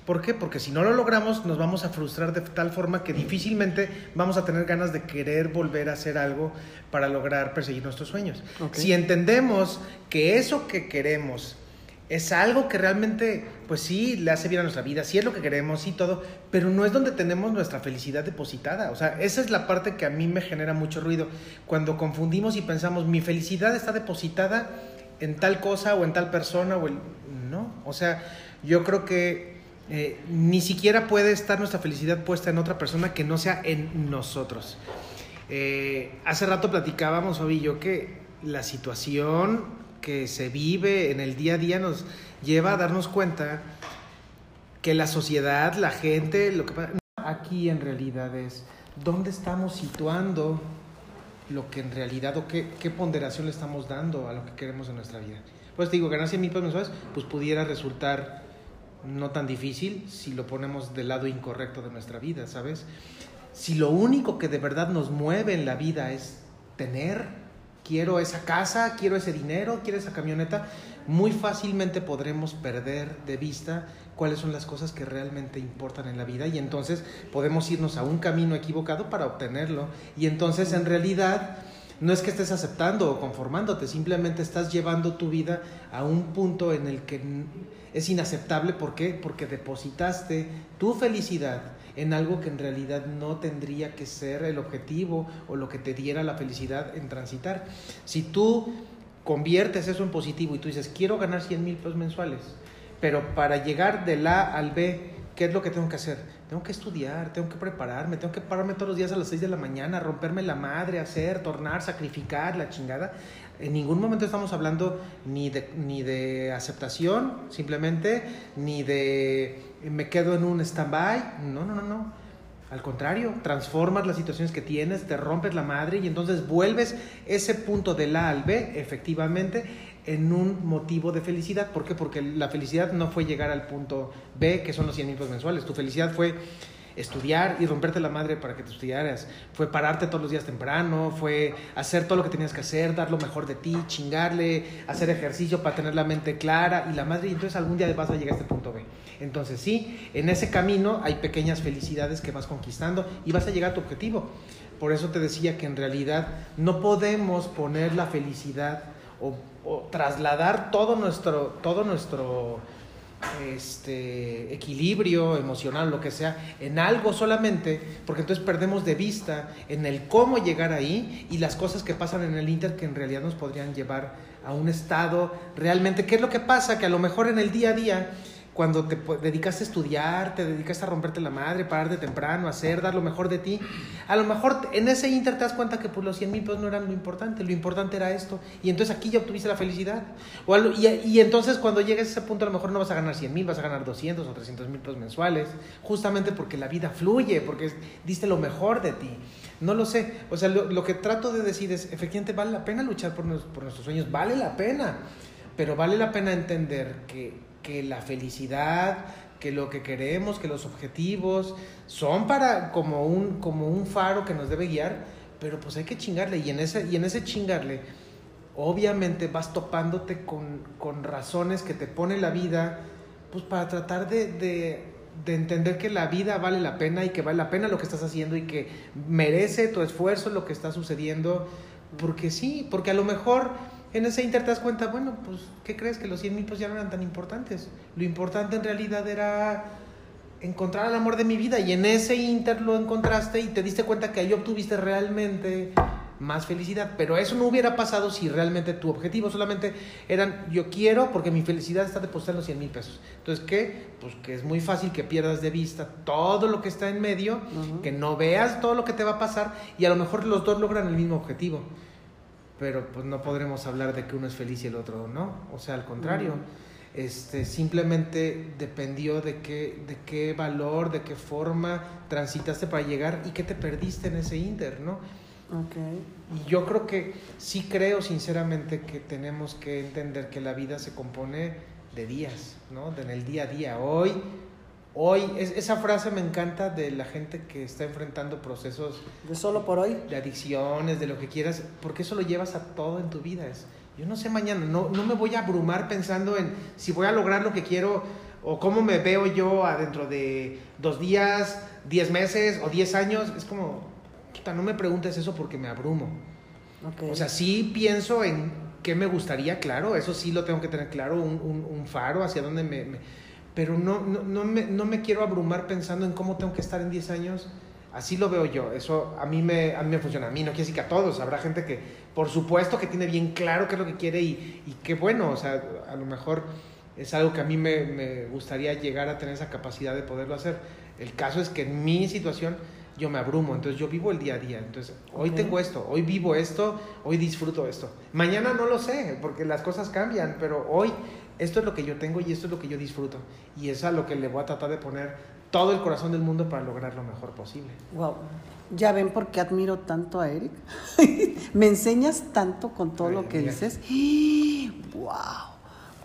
¿Por qué? Porque si no lo logramos nos vamos a frustrar de tal forma que difícilmente vamos a tener ganas de querer volver a hacer algo para lograr perseguir nuestros sueños. Si entendemos que eso que queremos es algo que realmente, pues sí, le hace bien a nuestra vida, sí es lo que queremos, sí todo, pero no es donde tenemos nuestra felicidad depositada. O sea, esa es la parte que a mí me genera mucho ruido. Cuando confundimos y pensamos, mi felicidad está depositada en tal cosa o en tal persona o el... No, o sea, yo creo que eh, ni siquiera puede estar nuestra felicidad puesta en otra persona que no sea en nosotros. Eh, hace rato platicábamos, Fabi y yo, que la situación que se vive en el día a día nos lleva a darnos cuenta que la sociedad, la gente, lo que pasa aquí en realidad es dónde estamos situando lo que en realidad o qué, qué ponderación le estamos dando a lo que queremos en nuestra vida. Pues te digo, ganar 100 mil pesos mensuales, pues pudiera resultar no tan difícil si lo ponemos del lado incorrecto de nuestra vida, ¿sabes? Si lo único que de verdad nos mueve en la vida es tener, quiero esa casa, quiero ese dinero, quiero esa camioneta, muy fácilmente podremos perder de vista cuáles son las cosas que realmente importan en la vida y entonces podemos irnos a un camino equivocado para obtenerlo y entonces en realidad no es que estés aceptando o conformándote, simplemente estás llevando tu vida a un punto en el que es inaceptable. ¿Por qué? Porque depositaste tu felicidad en algo que en realidad no tendría que ser el objetivo o lo que te diera la felicidad en transitar. Si tú conviertes eso en positivo y tú dices, quiero ganar 100 mil pesos mensuales, pero para llegar del A al B, ¿qué es lo que tengo que hacer? Tengo que estudiar, tengo que prepararme, tengo que pararme todos los días a las 6 de la mañana, romperme la madre, hacer, tornar, sacrificar, la chingada. En ningún momento estamos hablando ni de, ni de aceptación, simplemente, ni de me quedo en un stand-by. No, no, no, no. Al contrario, transformas las situaciones que tienes, te rompes la madre y entonces vuelves ese punto del A al B, efectivamente, en un motivo de felicidad. ¿Por qué? Porque la felicidad no fue llegar al punto B, que son los 100 mil pesos mensuales. Tu felicidad fue estudiar y romperte la madre para que te estudiaras. Fue pararte todos los días temprano, fue hacer todo lo que tenías que hacer, dar lo mejor de ti, chingarle, hacer ejercicio para tener la mente clara y la madre. Y entonces algún día vas a llegar a este punto B. Entonces sí, en ese camino hay pequeñas felicidades que vas conquistando y vas a llegar a tu objetivo. Por eso te decía que en realidad no podemos poner la felicidad o, trasladar todo nuestro, todo nuestro este, equilibrio emocional, lo que sea, en algo solamente, porque entonces perdemos de vista en el cómo llegar ahí y las cosas que pasan en el Inter que en realidad nos podrían llevar a un estado realmente. ¿Qué es lo que pasa? Que a lo mejor en el día a día cuando te dedicaste a estudiar, te dedicaste a romperte la madre, pararte temprano, hacer, dar lo mejor de ti, a lo mejor en ese inter te das cuenta que pues, los 100 mil pesos no eran lo importante, lo importante era esto, y entonces aquí ya obtuviste la felicidad. O y, y, entonces cuando llegues a ese punto a lo mejor no vas a ganar 100 mil, vas a ganar 200 o 300 mil pesos mensuales, justamente porque la vida fluye, porque diste lo mejor de ti. No lo sé, o sea, lo, que trato de decir es, efectivamente vale la pena luchar por, por nuestros sueños, vale la pena, pero vale la pena entender que que la felicidad, que lo que queremos, que los objetivos son para como un, como un faro que nos debe guiar, pero pues hay que chingarle. Y en ese, y en ese chingarle obviamente vas topándote con, con razones que te pone la vida pues para tratar de, de, de, entender que la vida vale la pena y que vale la pena lo que estás haciendo y que merece tu esfuerzo lo que está sucediendo, porque sí, porque a lo mejor en ese inter te das cuenta, bueno, pues, ¿qué crees? Que los 100 mil pesos ya no eran tan importantes. Lo importante en realidad era encontrar el amor de mi vida y en ese inter lo encontraste y te diste cuenta que ahí obtuviste realmente más felicidad. Pero eso no hubiera pasado si realmente tu objetivo solamente eran yo quiero porque mi felicidad está depositada en los 100 mil pesos. Entonces, ¿qué? Pues que es muy fácil que pierdas de vista todo lo que está en medio, que no veas todo lo que te va a pasar y a lo mejor los dos logran el mismo objetivo pero pues no podremos hablar de que uno es feliz y el otro no, o sea, al contrario. Este, simplemente dependió de qué, de qué valor, de qué forma transitaste para llegar y qué te perdiste en ese inter, ¿no? Okay. Y yo creo que sí creo sinceramente que tenemos que entender que la vida se compone de días, ¿no? De en el día a día. Hoy hoy, esa frase me encanta de la gente que está enfrentando procesos... De solo por hoy. De adicciones, de lo que quieras, porque eso lo llevas a todo en tu vida. Es, yo no sé mañana, no, no me voy a abrumar pensando en si voy a lograr lo que quiero o cómo me veo yo adentro de dos días, diez meses o diez años. Es como, no me preguntes eso porque me abrumo. O sea, sí pienso en qué me gustaría, claro, eso sí lo tengo que tener claro, un, un, faro hacia dónde me pero no, no, no, me, no me quiero abrumar pensando en cómo tengo que estar en 10 años. Así lo veo yo, eso a mí, me, a mí me funciona, a mí no quiere decir que a todos, habrá gente que por supuesto que tiene bien claro qué es lo que quiere y, y qué bueno, o sea, a lo mejor es algo que a mí me, me, gustaría llegar a tener esa capacidad de poderlo hacer. El caso es que en mi situación yo me abrumo, entonces yo vivo el día a día, entonces hoy tengo esto, hoy vivo esto, hoy disfruto esto. Mañana no lo sé, porque las cosas cambian, pero hoy esto es lo que yo tengo y esto es lo que yo disfruto. Y es a lo que le voy a tratar de poner todo el corazón del mundo para lograr lo mejor posible. Wow. Ya ven por qué admiro tanto a Eric. [LAUGHS] Me enseñas tanto con todo lo que dices. [GASPS] ¡Wow!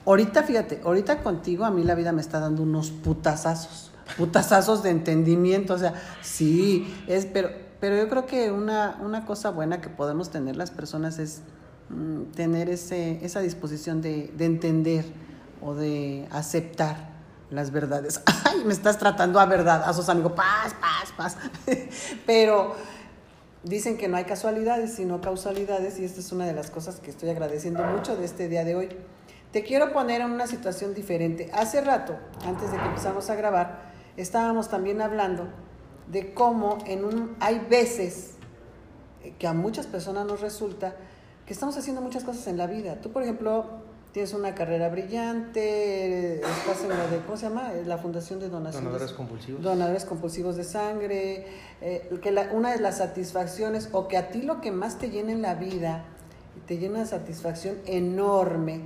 Ahorita, fíjate, ahorita contigo a mí la vida me está dando unos putazazos. Putazazos de entendimiento. O sea, sí, es, pero, pero yo creo que una, una cosa buena que podemos tener las personas es Mm, tener ese, esa disposición de, de, entender o de aceptar las verdades. [LAUGHS] Ay, me estás tratando a verdad, a sus amigos, paz, paz, paz. [LAUGHS] Pero dicen que no hay casualidades, sino causalidades, y esta es una de las cosas que estoy agradeciendo mucho de este día de hoy. Te quiero poner en una situación diferente. Hace rato, antes de que empezamos a grabar, estábamos también hablando de cómo en un, hay veces que a muchas personas nos resulta estamos haciendo muchas cosas en la vida. Tú, por ejemplo, tienes una carrera brillante, estás en la de, ¿cómo se llama? La Fundación de Donación. Donadores Compulsivos. Donadores Compulsivos de Sangre. Eh, que una de las satisfacciones, o que a ti lo que más te llena en la vida, te llena una satisfacción enorme,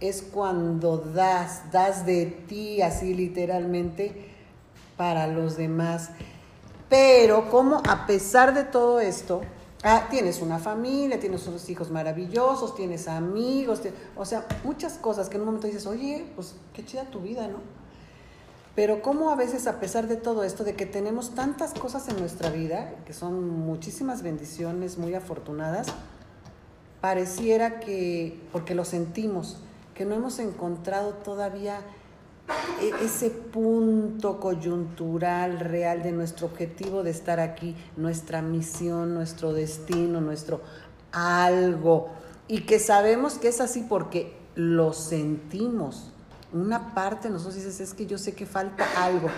es cuando das, das de ti así literalmente para los demás. Pero como a pesar de todo esto, Ah, tienes una familia, tienes unos hijos maravillosos, tienes amigos, o sea, muchas cosas que en un momento dices, oye, pues qué chida tu vida, ¿no? Pero cómo a veces, a pesar de todo esto, de que tenemos tantas cosas en nuestra vida, que son muchísimas bendiciones muy afortunadas, pareciera que, porque lo sentimos, que no hemos encontrado todavía ese punto coyuntural real de nuestro objetivo de estar aquí, nuestra misión, nuestro destino, nuestro algo, y que sabemos que es así porque lo sentimos. Una parte de nosotros dices, es que yo sé que falta algo.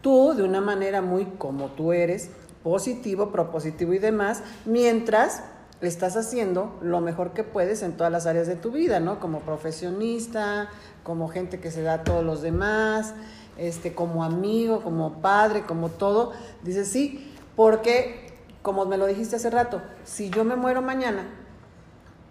Tú, de una manera muy como tú eres, positivo, propositivo y demás, mientras estás haciendo lo mejor que puedes en todas las áreas de tu vida, ¿no? Como profesionista, como gente que se da a todos los demás, este, como amigo, como padre, como todo. Dices, sí, porque, como me lo dijiste hace rato, si yo me muero mañana,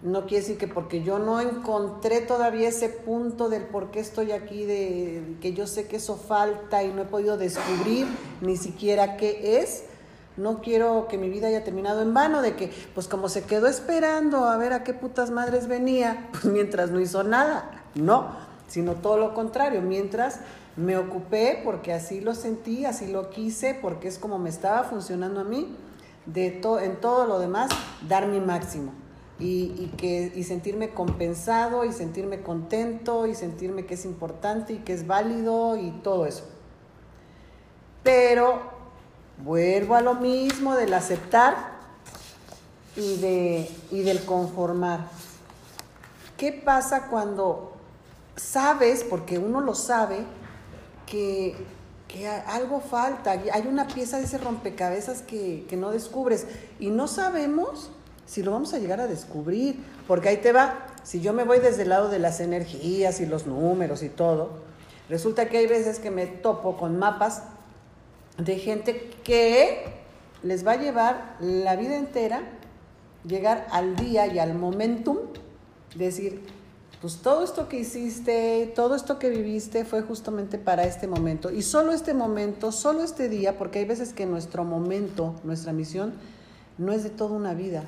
no quiere decir que porque yo no encontré todavía ese punto del por qué estoy aquí, de que yo sé que eso falta y no he podido descubrir ni siquiera qué es, no quiero que mi vida haya terminado en vano, de que, pues como se quedó esperando a ver a qué putas madres venía, [LAUGHS] pues mientras no hizo nada. No, sino todo lo contrario, mientras me ocupé porque así lo sentí, así lo quise, porque es como me estaba funcionando a mí, de en todo lo demás, dar mi máximo. Y, y, que, y sentirme compensado y sentirme contento y sentirme que es importante y que es válido y todo eso. Pero Vuelvo a lo mismo del aceptar y, de, y del conformar. ¿Qué pasa cuando sabes, porque uno lo sabe, que, algo falta? Hay una pieza de ese rompecabezas que no descubres y no sabemos si lo vamos a llegar a descubrir, porque ahí te va, si yo me voy desde el lado de las energías y los números y todo, resulta que hay veces que me topo con mapas de gente que les va a llevar la vida entera llegar al día y al momentum, decir, pues todo esto que hiciste, todo esto que viviste fue justamente para este momento. Y solo este momento, solo este día, porque hay veces que nuestro momento, nuestra misión, no es de toda una vida,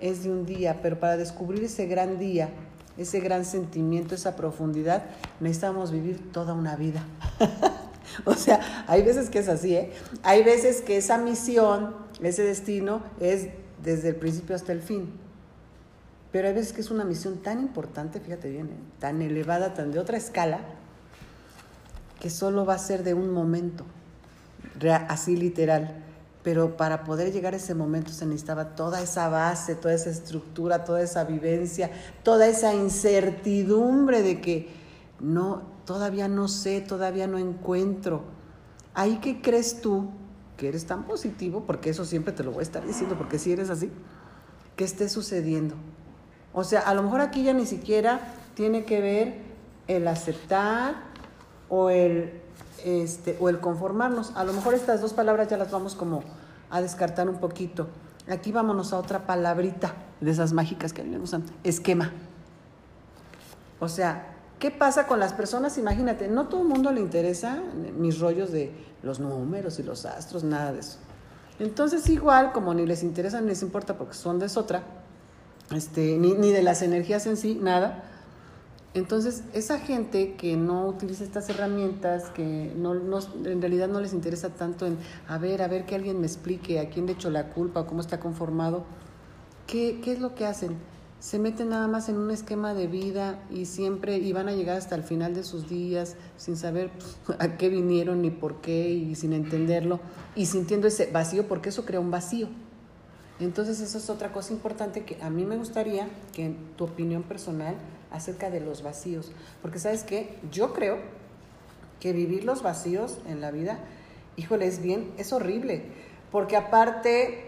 es de un día, pero para descubrir ese gran día, ese gran sentimiento, esa profundidad, necesitamos vivir toda una vida. [LAUGHS] [LAUGHS] O sea, hay veces que es así, ¿eh? Hay veces que esa misión, ese destino, es desde el principio hasta el fin. Pero hay veces que es una misión tan importante, fíjate bien, ¿eh? tan elevada, tan de otra escala, que solo va a ser de un momento, así literal. Pero para poder llegar a ese momento se necesitaba toda esa base, toda esa estructura, toda esa vivencia, toda esa incertidumbre de que no, todavía no sé, todavía no encuentro. Ahí que crees tú que eres tan positivo, porque eso siempre te lo voy a estar diciendo, porque si eres así, que esté sucediendo. O sea, a lo mejor aquí ya ni siquiera tiene que ver el aceptar o el, este, o el conformarnos. A lo mejor estas dos palabras ya las vamos como a descartar un poquito. Aquí vámonos a otra palabrita de esas mágicas que a mí me gustan, esquema. O sea, ¿Qué pasa con las personas? Imagínate, no todo el mundo le interesa mis rollos de los números y los astros, nada de eso. Entonces, igual, como ni les interesa ni les importa porque son de otra, este, ni, ni de las energías en sí, nada. Entonces, esa gente que no utiliza estas herramientas, que no, no, en realidad no les interesa tanto en, a ver, a ver que alguien me explique a quién le echo la culpa, cómo está conformado, ¿qué, qué es lo que hacen? Se meten nada más en un esquema de vida y siempre y van a llegar hasta el final de sus días sin saber pues, [LAUGHS] a qué vinieron ni por qué y sin entenderlo y sintiendo ese vacío porque eso crea un vacío. Entonces eso es otra cosa importante que a mí me gustaría que tu opinión personal acerca de los vacíos, porque sabes que yo creo que vivir los vacíos en la vida, híjole, es bien, es horrible, porque aparte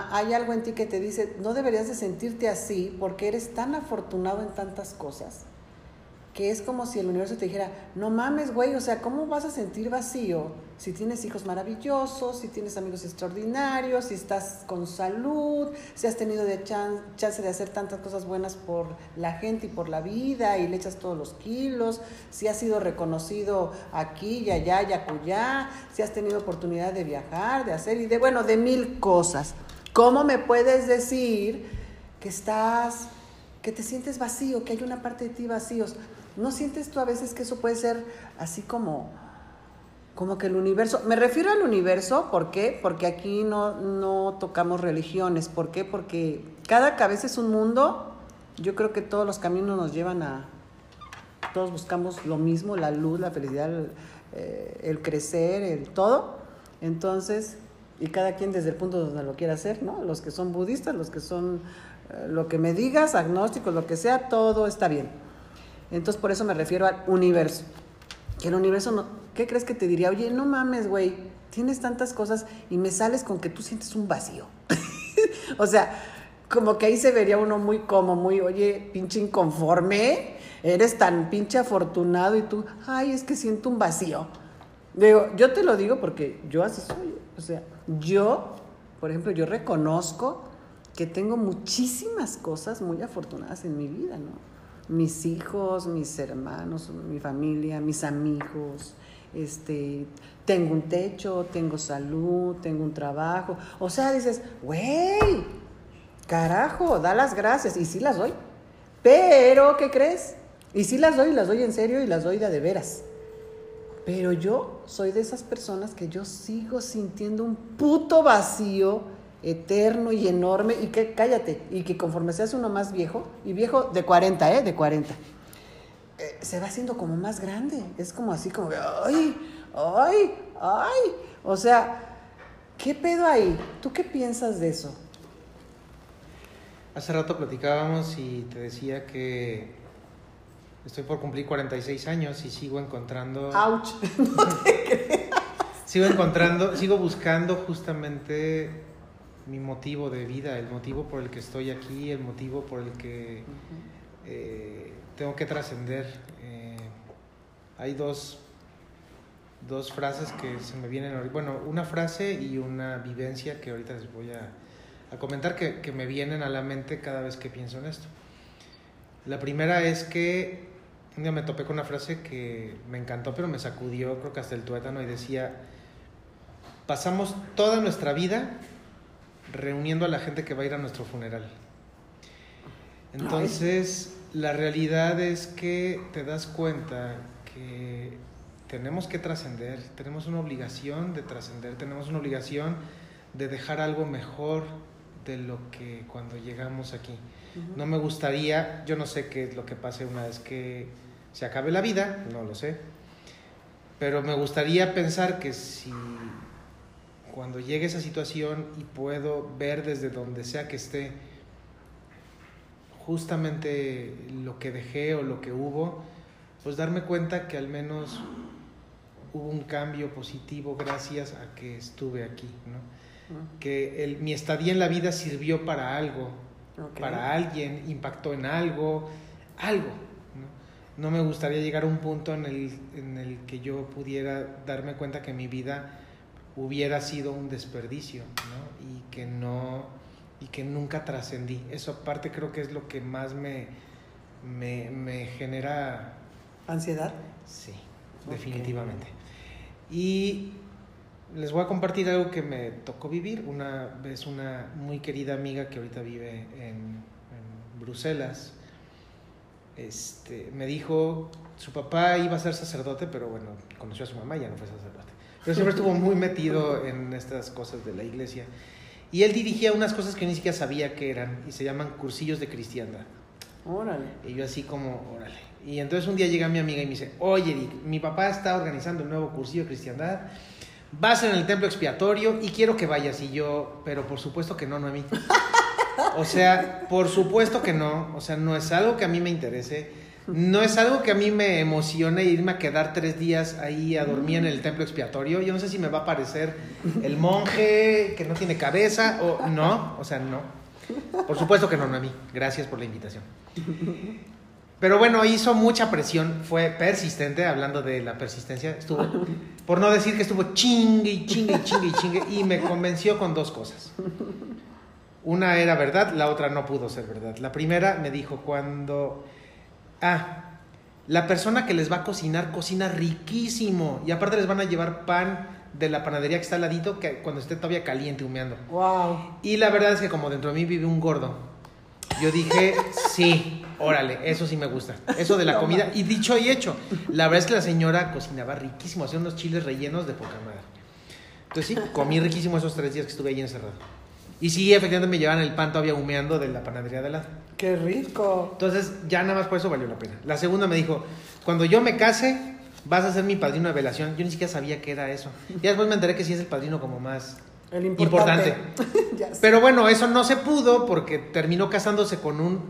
hay algo en ti que te dice, no deberías de sentirte así porque eres tan afortunado en tantas cosas, que es como si el universo te dijera, no mames, güey, o sea, ¿cómo vas a sentir vacío si tienes hijos maravillosos, si tienes amigos extraordinarios, si estás con salud, si has tenido de chance de hacer tantas cosas buenas por la gente y por la vida y le echas todos los kilos, si has sido reconocido aquí y allá y acullá, si has tenido oportunidad de viajar, de hacer y de, bueno, de mil cosas. ¿Cómo me puedes decir que estás, que te sientes vacío, que hay una parte de ti vacíos? ¿No sientes tú a veces que eso puede ser así como, como que el universo, me refiero al universo, ¿por qué? Porque aquí no, no tocamos religiones, ¿por qué? Porque cada cabeza es un mundo, yo creo que todos los caminos nos llevan a, todos buscamos lo mismo, la luz, la felicidad, el, eh, el crecer, el todo. Entonces, y cada quien desde el punto donde lo quiera hacer, ¿no? Los que son budistas, los que son eh, lo que me digas, agnósticos, lo que sea, todo está bien. Entonces por eso me refiero al universo. Que el universo no, ¿qué crees que te diría? Oye, no mames, güey, tienes tantas cosas y me sales con que tú sientes un vacío. [LAUGHS] o sea, como que ahí se vería uno muy como, muy, oye, pinche inconforme, eres tan pinche afortunado y tú, ay, es que siento un vacío. Digo, yo te lo digo porque yo así soy. O sea, yo, por ejemplo, yo reconozco que tengo muchísimas cosas muy afortunadas en mi vida, ¿no? Mis hijos, mis hermanos, mi familia, mis amigos, este, tengo un techo, tengo salud, tengo un trabajo. O sea, dices, güey, carajo, da las gracias. Y sí las doy. Pero, ¿qué crees? Y sí las doy, las doy en serio y las doy de, de veras. Pero yo soy de esas personas que yo sigo sintiendo un puto vacío eterno y enorme y que cállate, y que conforme se hace uno más viejo, y viejo de 40, ¿eh? De 40, eh, se va haciendo como más grande. Es como así como, ay, ay, ay. O sea, ¿qué pedo ahí? ¿Tú qué piensas de eso? Hace rato platicábamos y te decía que Estoy por cumplir 46 años y sigo encontrando... ¡Auch! [LAUGHS] No te creas. Sigo encontrando, sigo buscando justamente mi motivo de vida, el motivo por el que estoy aquí, el motivo por el que eh, tengo que trascender. Eh, hay dos, dos frases que se me vienen, bueno, una frase y una vivencia que ahorita les voy a, a comentar que, que me vienen a la mente cada vez que pienso en esto. La primera es que un día me topé con una frase que me encantó, pero me sacudió, creo que hasta el tuétano, y decía, pasamos toda nuestra vida reuniendo a la gente que va a ir a nuestro funeral. Entonces, la realidad es que te das cuenta que tenemos que trascender, tenemos una obligación de trascender, tenemos una obligación de dejar algo mejor de lo que cuando llegamos aquí. No me gustaría, yo no sé qué es lo que pase una vez que se acabe la vida, no lo sé. Pero me gustaría pensar que si cuando llegue esa situación y puedo ver desde donde sea que esté justamente lo que dejé o lo que hubo, pues darme cuenta que al menos hubo un cambio positivo gracias a que estuve aquí, ¿no? Que el, mi estadía en la vida sirvió para algo, para alguien, impactó en algo, algo no me gustaría llegar a un punto en el, en el que yo pudiera darme cuenta que mi vida hubiera sido un desperdicio, ¿no? Y que no, y que nunca trascendí. Eso aparte creo que es lo que más me, me, me genera... ¿Ansiedad? Sí, definitivamente. Y les voy a compartir algo que me tocó vivir. Una vez una muy querida amiga que ahorita vive en, en Bruselas, este, me dijo, su papá iba a ser sacerdote, pero bueno, conoció a su mamá y ya no fue sacerdote. Pero siempre estuvo muy metido en estas cosas de la iglesia. Y él dirigía unas cosas que ni siquiera sabía que eran, y se llaman cursillos de cristiandad. Órale. Y yo así como, órale. Y entonces un día llega mi amiga y me dice, oye, Eric, mi papá está organizando un nuevo cursillo de cristiandad, va a ser en el templo expiatorio y quiero que vayas. Y yo, pero por supuesto que no, Noemí. O sea, por supuesto que no. O sea, no es algo que a mí me interese. No es algo que a mí me emocione irme a quedar tres días ahí a dormir en el templo expiatorio. Yo no sé si me va a parecer el monje que no tiene cabeza o no. O sea, no. Por supuesto que no, no a mí. Gracias por la invitación. Pero bueno, hizo mucha presión, fue persistente, hablando de la persistencia, estuvo, por no decir que estuvo chingue y chingue y chingue y chingue, y me convenció con dos cosas. Una era verdad, la otra no pudo ser verdad. La primera me dijo cuando... Ah, la persona que les va a cocinar cocina riquísimo y aparte les van a llevar pan de la panadería que está al ladito que cuando esté todavía caliente humeando. Wow. Y la verdad es que como dentro de mí vive un gordo, yo dije, sí, órale, eso sí me gusta. Eso de la comida. Y dicho y hecho, la verdad es que la señora cocinaba riquísimo, hacía unos chiles rellenos de poca madre. Entonces sí, comí riquísimo esos tres días que estuve ahí encerrado. Y sí, efectivamente me llevaban el pan todavía humeando de la panadería de lado. ¡Qué rico! Entonces, ya nada más por eso valió la pena. La segunda me dijo, cuando yo me case, vas a ser mi padrino de velación. Yo ni siquiera sabía qué era eso. Y después me enteré que sí es el padrino como más el importante. [LAUGHS] Pero bueno, eso no se pudo porque terminó casándose con un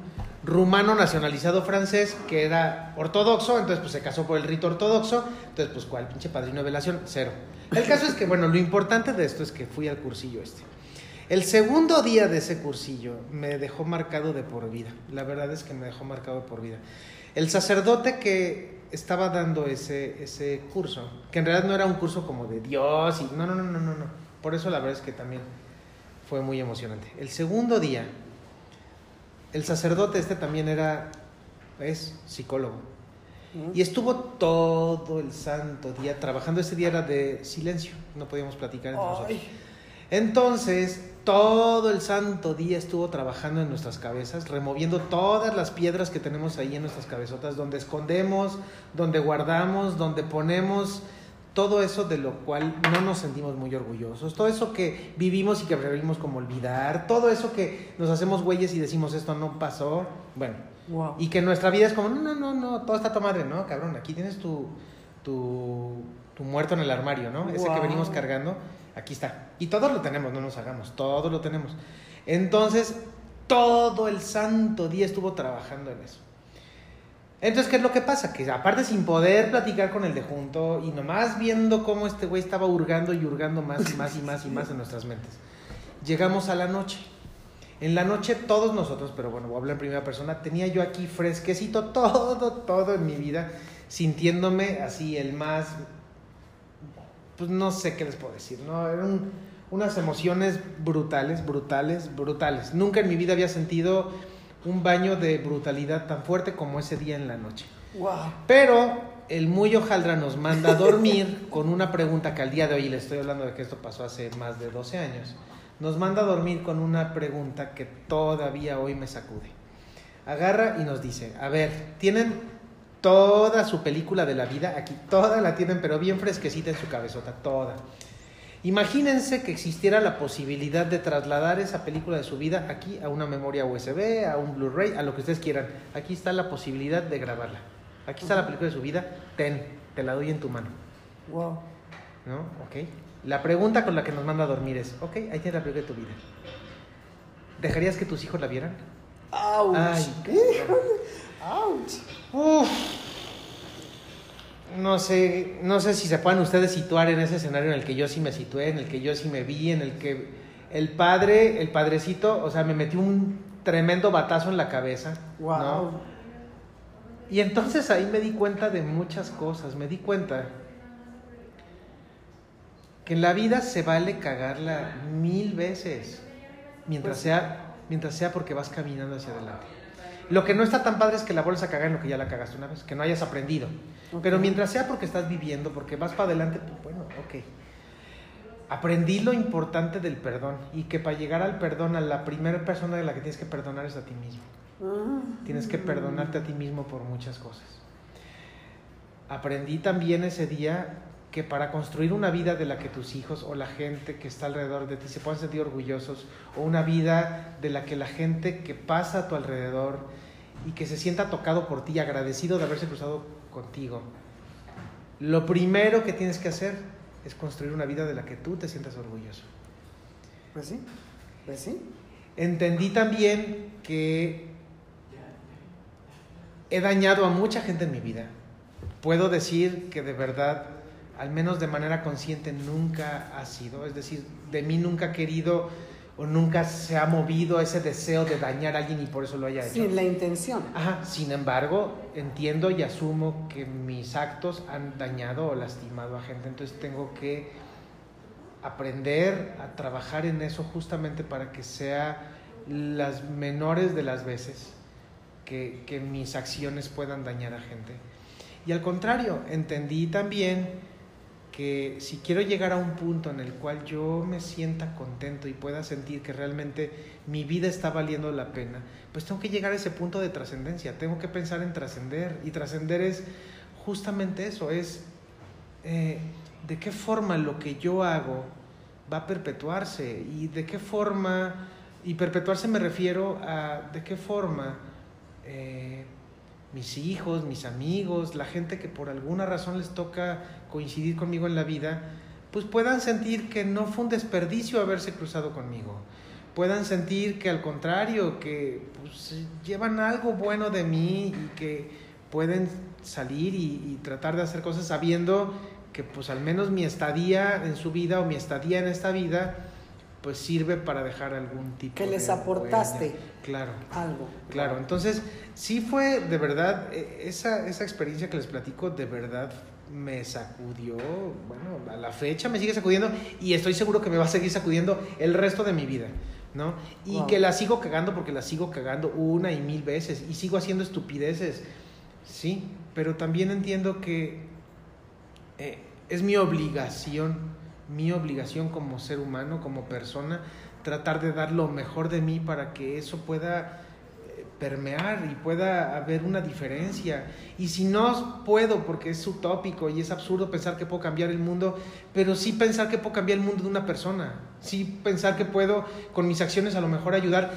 rumano nacionalizado francés que era ortodoxo, entonces pues se casó por el rito ortodoxo, entonces pues cuál pinche padrino de velación, cero. El caso es que bueno, lo importante de esto es que fui al cursillo este. El segundo día de ese cursillo me dejó marcado de por vida. La verdad es que me dejó marcado de por vida. El sacerdote que estaba dando ese, ese curso, que en realidad no era un curso como de Dios y no, no, no, no, no, no. Por eso la verdad es que también fue muy emocionante. El segundo día, el sacerdote este también era, es psicólogo. Y estuvo todo el santo día trabajando. Ese día era de silencio, no podíamos platicar entre nosotros. Entonces, todo el santo día estuvo trabajando en nuestras cabezas, removiendo todas las piedras que tenemos ahí en nuestras cabezotas, donde escondemos, donde guardamos, donde ponemos todo eso de lo cual no nos sentimos muy orgullosos, todo eso que vivimos y que preferimos como olvidar, todo eso que nos hacemos güeyes y decimos esto no pasó, bueno, y que nuestra vida es como, no, no, no, no, todo está tu madre, ¿no? Cabrón, aquí tienes tu, tu, tu muerto en el armario, ¿no? Ese que venimos cargando, aquí está. Y todos lo tenemos, no nos hagamos, todos lo tenemos. Entonces, todo el santo día estuvo trabajando en eso. Entonces, ¿qué es lo que pasa? Que aparte sin poder platicar con el de junto y nomás viendo cómo este güey estaba hurgando y hurgando más y más y más y más en nuestras mentes, llegamos a la noche. En la noche todos nosotros, pero bueno, voy a hablar en primera persona, tenía yo aquí fresquecito todo, todo en mi vida, sintiéndome así el más, pues no sé qué les puedo decir, ¿no? Eran unas emociones brutales, brutales, brutales. Nunca en mi vida había sentido un baño de brutalidad tan fuerte como ese día en la noche. Wow. Pero el muy hojaldra nos manda a dormir [LAUGHS] con una pregunta que al día de hoy, le estoy hablando de que esto pasó hace más de 12 años, nos manda a dormir con una pregunta que todavía hoy me sacude. Agarra y nos dice, a ver, tienen toda su película de la vida, aquí toda la tienen, pero bien fresquecita en su cabezota, toda. Imagínense que existiera la posibilidad de trasladar esa película de su vida aquí a una memoria USB, a un Blu-ray, a lo que ustedes quieran. Aquí está la posibilidad de grabarla. Aquí está la película de su vida, ten, te la doy en tu mano. Wow. ¿No? Ok. La pregunta con la que nos manda a dormir es, ok, ahí tienes la película de tu vida. ¿Dejarías que tus hijos la vieran? ¡Auch! Ay, ¡Auch! [LAUGHS] Uf. No sé, no sé si se puedan ustedes situar en ese escenario en el que yo sí me situé, en el que yo sí me vi, en el que el padre, el padrecito, o sea, me metió un tremendo batazo en la cabeza. Wow. ¿no? Y entonces ahí me di cuenta de muchas cosas, me di cuenta que en la vida se vale cagarla mil veces, mientras Pues- sea, mientras sea porque vas caminando hacia adelante. Lo que no está tan padre es que la vuelvas a cagar en lo que ya la cagaste una vez, que no hayas aprendido. Ok. Pero mientras sea porque estás viviendo, porque vas para adelante, pues bueno, ok. Aprendí lo importante del perdón y que para llegar al perdón, a la primera persona de la que tienes que perdonar es a ti mismo. Ah. Tienes que perdonarte a ti mismo por muchas cosas. Aprendí también ese día que para construir una vida de la que tus hijos o la gente que está alrededor de ti se puedan sentir orgullosos, o una vida de la que la gente que pasa a tu alrededor y que se sienta tocado por ti, agradecido de haberse cruzado contigo, lo primero que tienes que hacer es construir una vida de la que tú te sientas orgulloso. Pues sí, pues sí. Entendí también que he dañado a mucha gente en mi vida. Puedo decir que de verdad, al menos de manera consciente, nunca ha sido. Es decir, de mí nunca ha querido o nunca se ha movido ese deseo de dañar a alguien y por eso lo haya hecho. Sin la intención. Ajá, sin embargo, entiendo y asumo que mis actos han dañado o lastimado a gente, entonces tengo que aprender a trabajar en eso justamente para que sea las menores de las veces que, que mis acciones puedan dañar a gente. Y al contrario, entendí también que si quiero llegar a un punto en el cual yo me sienta contento y pueda sentir que realmente mi vida está valiendo la pena, pues tengo que llegar a ese punto de trascendencia, tengo que pensar en trascender. Y trascender es justamente eso, es eh, de qué forma lo que yo hago va a perpetuarse y de qué forma, y perpetuarse me refiero a de qué forma eh, mis hijos, mis amigos, la gente que por alguna razón les toca coincidir conmigo en la vida, pues puedan sentir que no fue un desperdicio haberse cruzado conmigo. Puedan sentir que al contrario, que pues, llevan algo bueno de mí y que pueden salir y, y tratar de hacer cosas sabiendo que pues al menos mi estadía en su vida o mi estadía en esta vida pues sirve para dejar algún tipo que de les aportaste huella. claro algo. claro entonces sí fue de verdad e- esa, esa experiencia que les platico de verdad me sacudió bueno a la fecha me sigue sacudiendo y estoy seguro que me va a seguir sacudiendo el resto de mi vida ¿no? Y Wow. que la sigo cagando porque la sigo cagando una y mil veces y sigo haciendo estupideces, sí, pero también entiendo que eh, es mi obligación, mi obligación como ser humano, como persona, tratar de dar lo mejor de mí para que eso pueda eh, permear y pueda haber una diferencia. Y si no puedo, porque es utópico y es absurdo pensar que puedo cambiar el mundo, pero sí pensar que puedo cambiar el mundo de una persona, sí pensar que puedo con mis acciones a lo mejor ayudar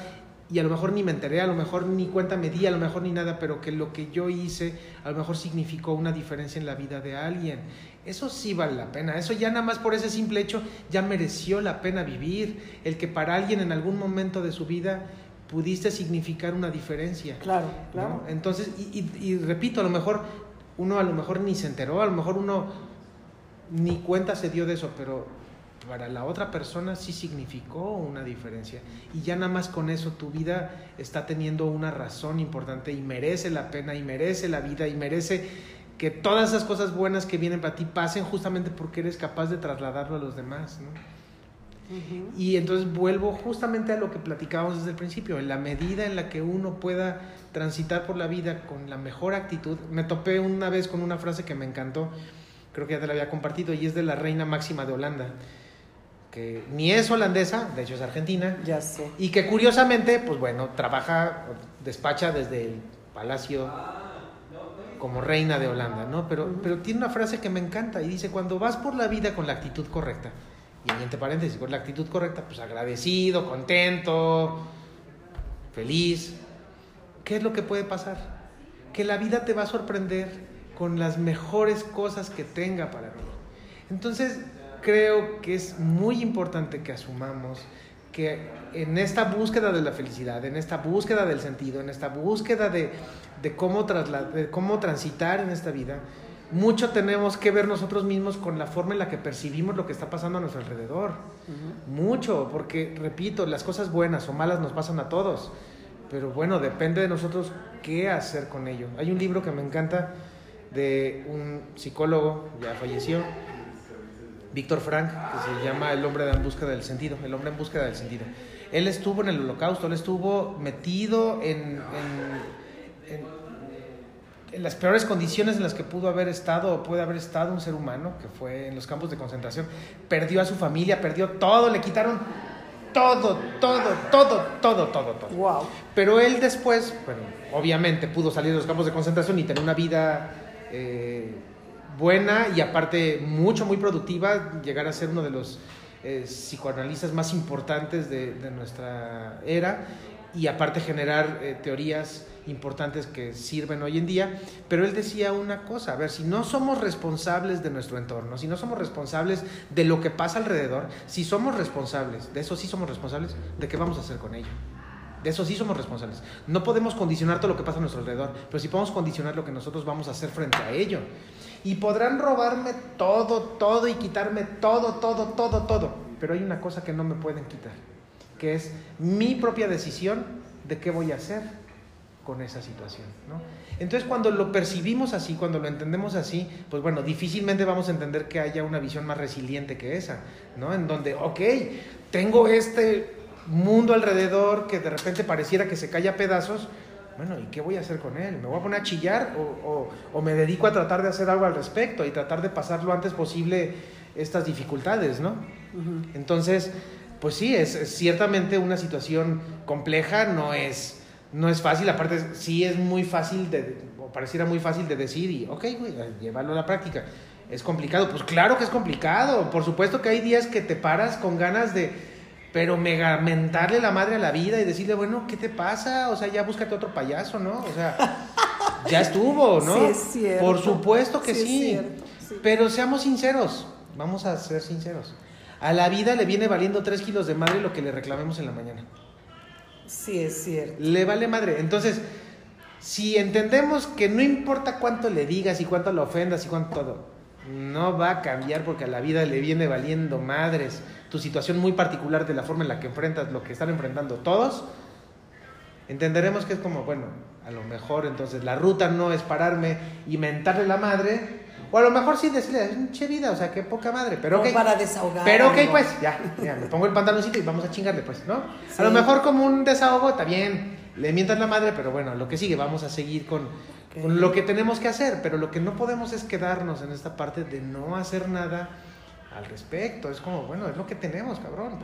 y a lo mejor ni me enteré, a lo mejor ni cuenta me di, a lo mejor ni nada, pero que lo que yo hice a lo mejor significó una diferencia en la vida de alguien. Eso sí vale la pena, eso ya nada más por ese simple hecho ya mereció la pena vivir, el que para alguien en algún momento de su vida pudiste significar una diferencia. Claro, ¿no? claro. Entonces, y, y- y repito, a lo mejor uno a lo mejor ni se enteró, a lo mejor uno ni cuenta se dio de eso, pero para la otra persona sí significó una diferencia. Y ya nada más con eso tu vida está teniendo una razón importante y merece la pena y merece la vida y merece que todas esas cosas buenas que vienen para ti pasen justamente porque eres capaz de trasladarlo a los demás, ¿no? Y entonces vuelvo justamente a lo que platicábamos desde el principio, en la medida en la que uno pueda transitar por la vida con la mejor actitud. Me topé una vez con una frase que me encantó, creo que ya te la había compartido, y es de la reina máxima de Holanda, que ni es holandesa, de hecho es argentina, Ya sé. y que curiosamente, pues bueno, trabaja, despacha desde el palacio como reina de Holanda, ¿no? Pero, pero tiene una frase que me encanta y dice, cuando vas por la vida con la actitud correcta, y entre paréntesis, con la actitud correcta, pues agradecido, contento, feliz, ¿qué es lo que puede pasar? Que la vida te va a sorprender con las mejores cosas que tenga para ti. Entonces, creo que es muy importante que asumamos que en esta búsqueda de la felicidad, en esta búsqueda del sentido, en esta búsqueda de, de cómo, de cómo transitar en esta vida, mucho tenemos que ver nosotros mismos con la forma en la que percibimos lo que está pasando a nuestro alrededor. Ujú. Mucho, porque repito, las cosas buenas o malas nos pasan a todos. Pero bueno, depende de nosotros qué hacer con ello. Hay un libro que me encanta de un psicólogo, ya falleció, Víctor Frank, que se llama El hombre en búsqueda del sentido, el hombre en búsqueda del sentido. Él estuvo en el holocausto, él estuvo metido en, en- en- en las peores condiciones en las que pudo haber estado o puede haber estado un ser humano, que fue en los campos de concentración. Perdió a su familia, perdió todo, le quitaron todo, todo, todo, todo, todo, todo. Wow. Pero él después, bueno, obviamente pudo salir de los campos de concentración y tener una vida eh, buena y aparte mucho, muy productiva, llegar a ser uno de los eh, psicoanalistas más importantes de, nuestra era y aparte generar eh, teorías importantes que sirven hoy en día. Pero él decía una cosa, a ver, si no somos responsables de nuestro entorno, si no somos responsables de lo que pasa alrededor, si somos responsables, de eso sí somos responsables, ¿de qué vamos a hacer con ello? De eso sí somos responsables. No podemos condicionar todo lo que pasa a nuestro alrededor, pero sí podemos condicionar lo que nosotros vamos a hacer frente a ello. Y podrán robarme todo, todo y quitarme todo, todo, todo, todo. Pero hay una cosa que no me pueden quitar, que es mi propia decisión de qué voy a hacer con esa situación. ¿no? Entonces cuando lo percibimos así, cuando lo entendemos así, pues bueno, difícilmente vamos a entender que haya una visión más resiliente que esa, ¿no? En donde, ok, tengo este mundo alrededor que de repente pareciera que se cae a pedazos, bueno, ¿y qué voy a hacer con él? ¿Me voy a poner a chillar o, o- o me dedico a tratar de hacer algo al respecto y tratar de pasar lo antes posible estas dificultades, ¿no? Entonces, pues sí, es, es ciertamente una situación compleja, no es, no es fácil, aparte sí es muy fácil, de, o pareciera muy fácil de decir y, ok, güey, llevarlo a la práctica. Es complicado, pues claro que es complicado, por supuesto que hay días que te paras con ganas de, pero mega mentarle la madre a la vida y decirle, bueno, ¿qué te pasa? O sea, ya búscate otro payaso, ¿no? O sea, [LAUGHS] ya estuvo, ¿no? Sí, es cierto. Por supuesto que Sí, es sí. cierto, sí. Pero seamos sinceros, vamos a ser sinceros. A la vida le viene valiendo 3 kilos de madre lo que le reclamemos en la mañana. Sí, es cierto. Le vale madre. Entonces, si entendemos que no importa cuánto le digas y cuánto le ofendas y cuánto todo, no va a cambiar porque a la vida le viene valiendo madres. Tu situación muy particular de la forma en la que enfrentas lo que están enfrentando todos, entenderemos que es como, bueno, a lo mejor entonces la ruta no es pararme y mentarle la madre, o a lo mejor sí decirle, che vida, o sea, qué poca madre, pero ok. para desahogar. Pero ok, pues, ya, ya, me pongo el pantaloncito y vamos a chingarle, pues, ¿no? A lo mejor como un desahogo, está bien, le mientas la madre, pero bueno, lo que sigue, vamos a seguir con, con lo que tenemos que hacer, pero lo que no podemos es quedarnos en esta parte de no hacer nada al respecto. Es como, bueno, es lo que tenemos, cabrón.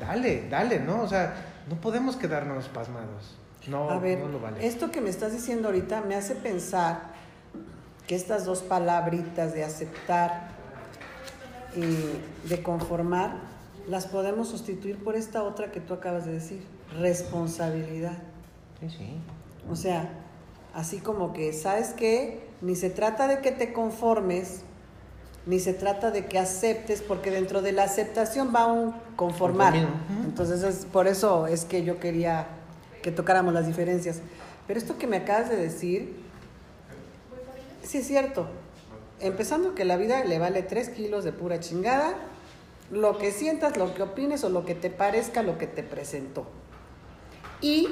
Dale, dale, ¿no? O sea, no podemos quedarnos pasmados. No, a ver, no lo vale. Esto que me estás diciendo ahorita me hace pensar que estas dos palabritas de aceptar y de conformar las podemos sustituir por esta otra que tú acabas de decir, responsabilidad. Sí, sí. O sea, así como que, ¿sabes qué? Ni se trata de que te conformes, ni se trata de que aceptes, porque dentro de la aceptación va un conformar. Entonces, es, por eso es que yo quería que tocáramos las diferencias. Pero esto que me acabas de decir, sí es cierto. Empezando que la vida le vale tres kilos de pura chingada, lo que sientas, lo que opines o lo que te parezca, lo que te presentó. Y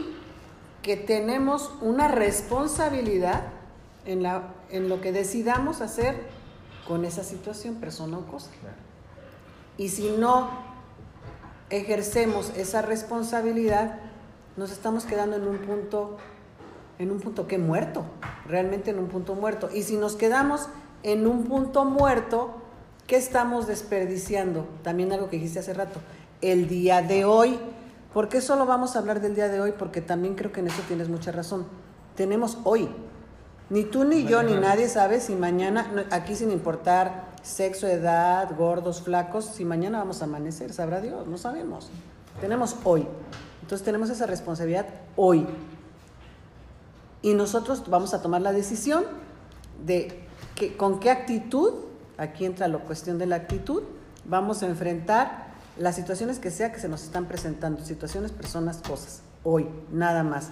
que tenemos una responsabilidad en, la, en lo que decidamos hacer con esa situación, persona o cosa. Y si no ejercemos esa responsabilidad, nos estamos quedando en un punto, en un punto que muerto, realmente en un punto muerto. Y si nos quedamos en un punto muerto, ¿qué estamos desperdiciando? También algo que dijiste hace rato, el día de hoy. ¿Por qué solo vamos a hablar del día de hoy? Porque también creo que en eso tienes mucha razón. Tenemos hoy. Ni tú, ni yo, ni nadie sabe si mañana, aquí sin importar sexo, edad, gordos, flacos, si mañana vamos a amanecer, sabrá Dios, no sabemos. Tenemos hoy. Entonces tenemos esa responsabilidad hoy. Y nosotros vamos a tomar la decisión de que, con qué actitud, aquí entra la cuestión de la actitud, vamos a enfrentar las situaciones que sea que se nos están presentando, situaciones, personas, cosas, hoy, nada más.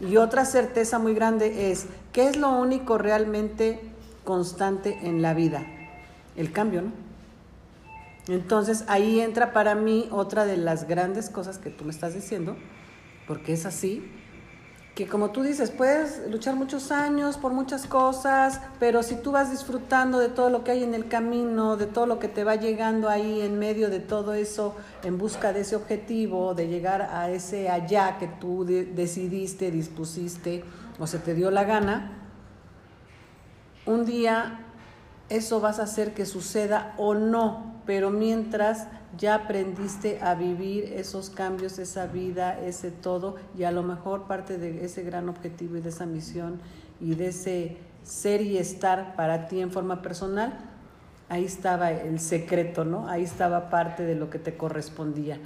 Y otra certeza muy grande es, ¿qué es lo único realmente constante en la vida? El cambio, ¿no? Entonces ahí entra para mí otra de las grandes cosas que tú me estás diciendo, porque es así, que como tú dices, puedes luchar muchos años por muchas cosas, pero si tú vas disfrutando de todo lo que hay en el camino, de todo lo que te va llegando ahí en medio de todo eso, en busca de ese objetivo, de llegar a ese allá que tú decidiste, dispusiste o se te dio la gana, un día eso vas a hacer que suceda o no, pero mientras ya aprendiste a vivir esos cambios, esa vida, ese todo, y a lo mejor parte de ese gran objetivo y de esa misión y de ese ser y estar para ti en forma personal, ahí estaba el secreto, ¿no? Ahí estaba parte de lo que te correspondía.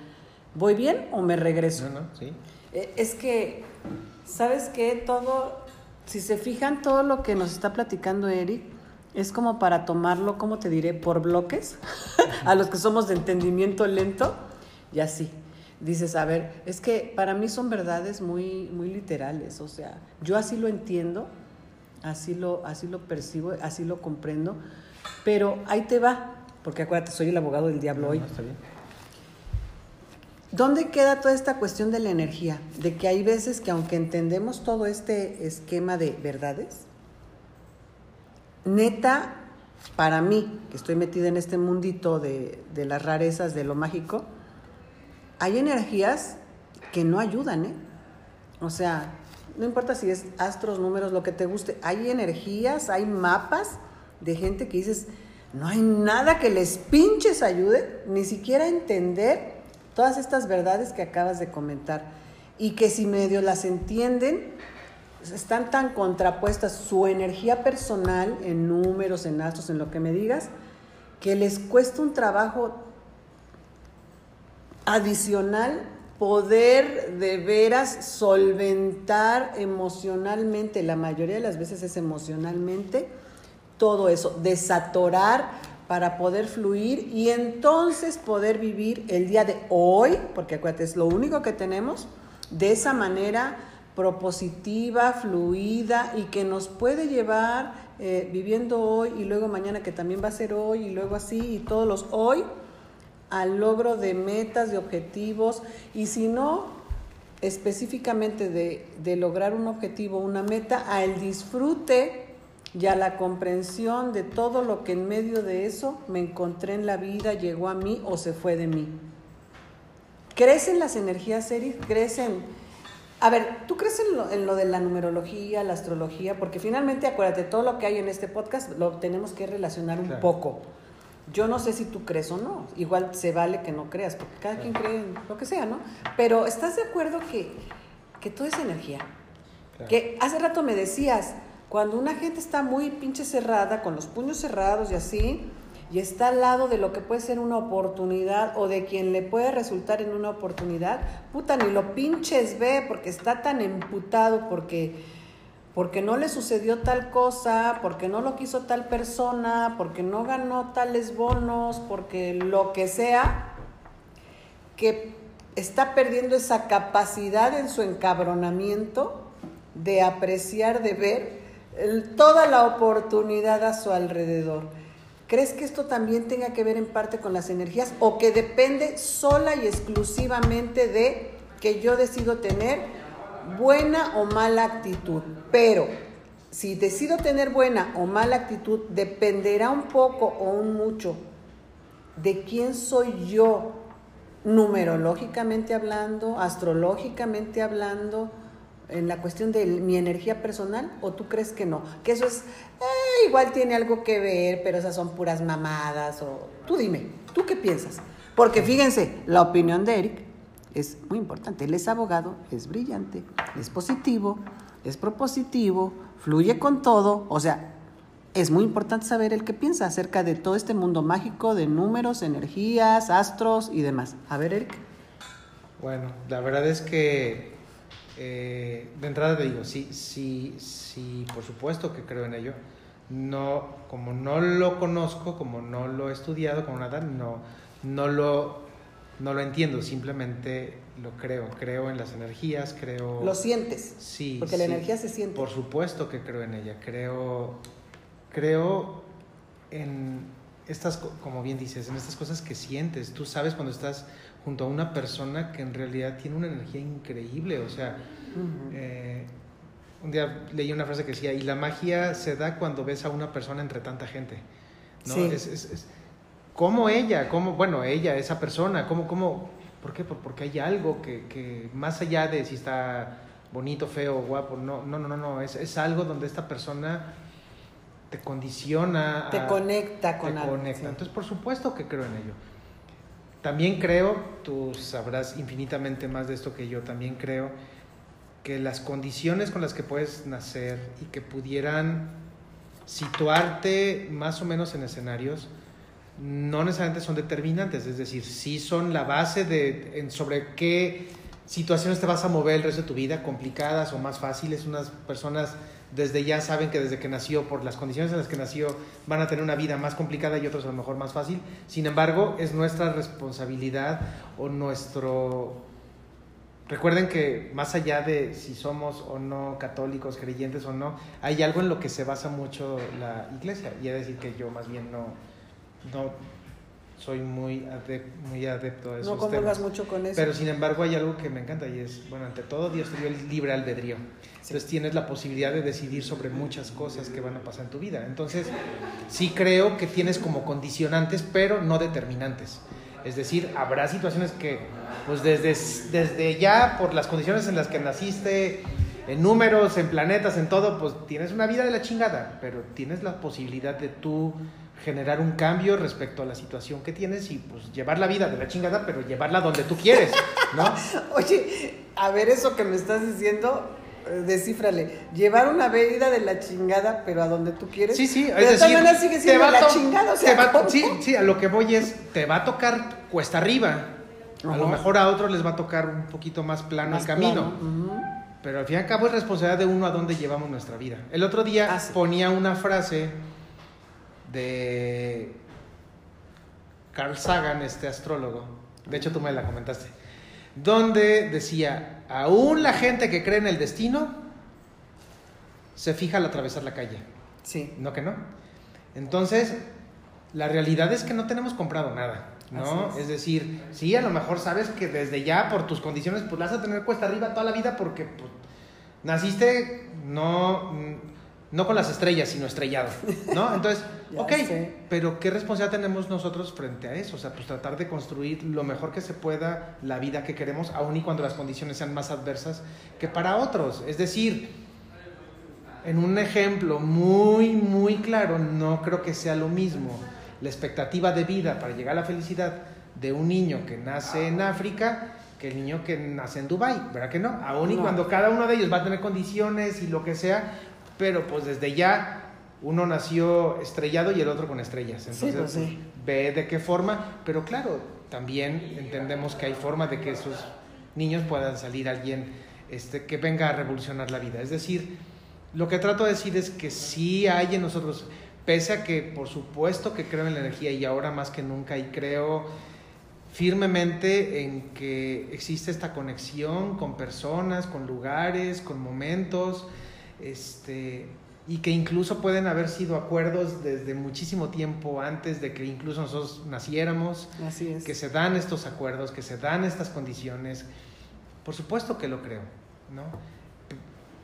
¿Voy bien o me regreso? No, no, sí. Eh, es que, ¿sabes qué? Todo, si se fijan, todo lo que nos está platicando Eric, es como para tomarlo, como te diré, por bloques, [LAUGHS] a los que somos de entendimiento lento, y así. Dices, a ver, es que para mí son verdades muy, muy literales, o sea, yo así lo entiendo, así lo, así lo percibo, así lo comprendo, pero ahí te va, porque acuérdate, soy el abogado del diablo hoy. está bien. ¿Dónde queda toda esta cuestión de la energía? De que hay veces que aunque entendemos todo este esquema de verdades, neta, para mí, que estoy metida en este mundito de, las rarezas, de lo mágico, hay energías que no ayudan, ¿eh? O sea, no importa si es astros, números, lo que te guste, hay energías, hay mapas de gente que dices, no hay nada que les pinches ayude, ni siquiera entender todas estas verdades que acabas de comentar. Y que si medio las entienden, están tan contrapuestas su energía personal en números, en astros, en lo que me digas, que les cuesta un trabajo adicional poder de veras solventar emocionalmente, la mayoría de las veces es emocionalmente, todo eso, desatorar para poder fluir y entonces poder vivir el día de hoy, porque acuérdate, es lo único que tenemos, de esa manera propositiva, fluida y que nos puede llevar eh, viviendo hoy y luego mañana que también va a ser hoy y luego así y todos los hoy al logro de metas, de objetivos y si no específicamente de, de lograr un objetivo, una meta, al disfrute y a la comprensión de todo lo que en medio de eso me encontré en la vida, llegó a mí o se fue de mí. ¿Crecen las energías? ¿Crecen? A ver, ¿tú crees en lo, en lo, de la numerología, la astrología? Porque finalmente, acuérdate, todo lo que hay en este podcast lo tenemos que relacionar un Claro. poco. Yo no sé si tú crees o no. Igual se vale que no creas, porque cada quien cree en lo que sea, ¿no? Pero ¿estás de acuerdo que, que todo es energía? Claro. Que hace rato me decías, cuando una gente está muy pinche cerrada, con los puños cerrados y así, y está al lado de lo que puede ser una oportunidad o de quien le puede resultar en una oportunidad, puta, ni lo pinches ve porque está tan emputado porque, porque no le sucedió tal cosa, porque no lo quiso tal persona, porque no ganó tales bonos, porque lo que sea, que está perdiendo esa capacidad en su encabronamiento de apreciar, de ver toda la oportunidad a su alrededor. ¿Crees que esto también tenga que ver en parte con las energías o que depende sola y exclusivamente de que yo decido tener buena o mala actitud? Pero si decido tener buena o mala actitud, dependerá un poco o un mucho de quién soy yo, numerológicamente hablando, astrológicamente hablando, en la cuestión de mi energía personal, o tú crees que no? Que eso es, eh, igual tiene algo que ver, pero esas son puras mamadas, o tú dime, ¿tú qué piensas? Porque fíjense, la opinión de Eric es muy importante. Él es abogado, es brillante, es positivo, es propositivo, fluye con todo, o sea, es muy importante saber el que piensa acerca de todo este mundo mágico de números, energías, astros y demás. A ver, Eric. Bueno, la verdad es que eh, de entrada te digo, sí, sí, sí, por supuesto que creo en ello. No, como no lo conozco, como no lo he estudiado, como nada, no, no lo, no lo entiendo. Simplemente lo creo. Creo en las energías, creo. Lo sientes. Sí. Porque la energía se siente. Por supuesto que creo en ella. Creo, creo en estas, co- como bien dices, en estas cosas que sientes. Tú sabes cuando estás junto a una persona que en realidad tiene una energía increíble. O sea, Ujú. eh, un día leí una frase que decía, y la magia se da cuando ves a una persona entre tanta gente. ¿no? Sí. Es, es, es- ¿Cómo ella? ¿Cómo, bueno, ella, esa persona? ¿Cómo, cómo, ¿Por qué? Por- Porque hay algo que, que más allá de si está bonito, feo, guapo, no, no, no, no, no. Es, es algo donde esta persona te condiciona. Te a- conecta con te algo, conecta. sí. Entonces, por supuesto que creo en ello. También creo, tú sabrás infinitamente más de esto que yo, también creo que las condiciones con las que puedes nacer y que pudieran situarte más o menos en escenarios no necesariamente son determinantes, es decir, sí son la base de sobre qué situaciones te vas a mover el resto de tu vida, complicadas o más fáciles. Unas personas desde ya saben que desde que nació, por las condiciones en las que nació, van a tener una vida más complicada y otros a lo mejor más fácil. Sin embargo, es nuestra responsabilidad o nuestro... Recuerden que más allá de si somos o no católicos, creyentes o no, hay algo en lo que se basa mucho la iglesia. Y es decir, que yo más bien no, no soy muy, adep- muy adepto a esos No comulgas temas. mucho con eso. Pero sin embargo hay algo que me encanta y es, bueno, ante todo Dios te dio el libre albedrío. Entonces tienes la posibilidad de decidir sobre muchas cosas que van a pasar en tu vida. Entonces sí creo que tienes como condicionantes, pero no determinantes. Es decir, habrá situaciones que, pues desde, desde ya, por las condiciones en las que naciste, en números, en planetas, en todo, pues tienes una vida de la chingada, pero tienes la posibilidad de tú generar un cambio respecto a la situación que tienes y pues llevar la vida de la chingada, pero llevarla donde tú quieres, ¿no? [LAUGHS] Oye, a ver eso que me estás diciendo, eh, descífrale. Llevar una vida de la chingada, pero a donde tú quieres. Sí, sí, Pero es de todas decir, maneras sigue te siendo va la chingada, o te sea, sí, sí, a lo que voy es, te va a tocar cuesta arriba. A lo mejor a otros les va a tocar un poquito más plano Más el camino. plano. Pero al fin y al cabo es responsabilidad de uno a dónde llevamos nuestra vida. El otro día Ah, sí. ponía una frase de Carl Sagan, este astrólogo. De hecho, tú me la comentaste. donde decía, aún la gente que cree en el destino se fija al atravesar la calle. Sí. ¿No que no? Entonces, la realidad es que no tenemos comprado nada. ¿no? Es. es. decir, sí, a lo mejor sabes que desde ya por tus condiciones pues vas a tener cuesta arriba toda la vida porque pues, naciste no, no con las estrellas, sino estrellado, ¿no? Entonces, [LAUGHS] ok, sé. pero ¿qué responsabilidad tenemos nosotros frente a eso? O sea, pues tratar de construir lo mejor que se pueda la vida que queremos, aun y cuando las condiciones sean más adversas que para otros. Es decir, en un ejemplo muy, muy claro, no creo que sea lo mismo la expectativa de vida para llegar a la felicidad de un niño que nace en África que el niño que nace en Dubai, ¿verdad que no? Aún y No. cuando cada uno de ellos va a tener condiciones y lo que sea, pero pues desde ya uno nació estrellado y el otro con estrellas. Sí, Entonces, pues sí. ve de qué forma, pero claro, también entendemos que hay forma de que esos niños puedan salir alguien este, que venga a revolucionar la vida. Es decir, lo que trato de decir es que sí hay en nosotros, pese a que por supuesto que creo en la energía y ahora más que nunca y creo firmemente en que existe esta conexión con personas, con lugares, con momentos, este, y que incluso pueden haber sido acuerdos desde muchísimo tiempo antes de que incluso nosotros naciéramos, Así es. que se dan estos acuerdos, que se dan estas condiciones. Por supuesto que lo creo, ¿no?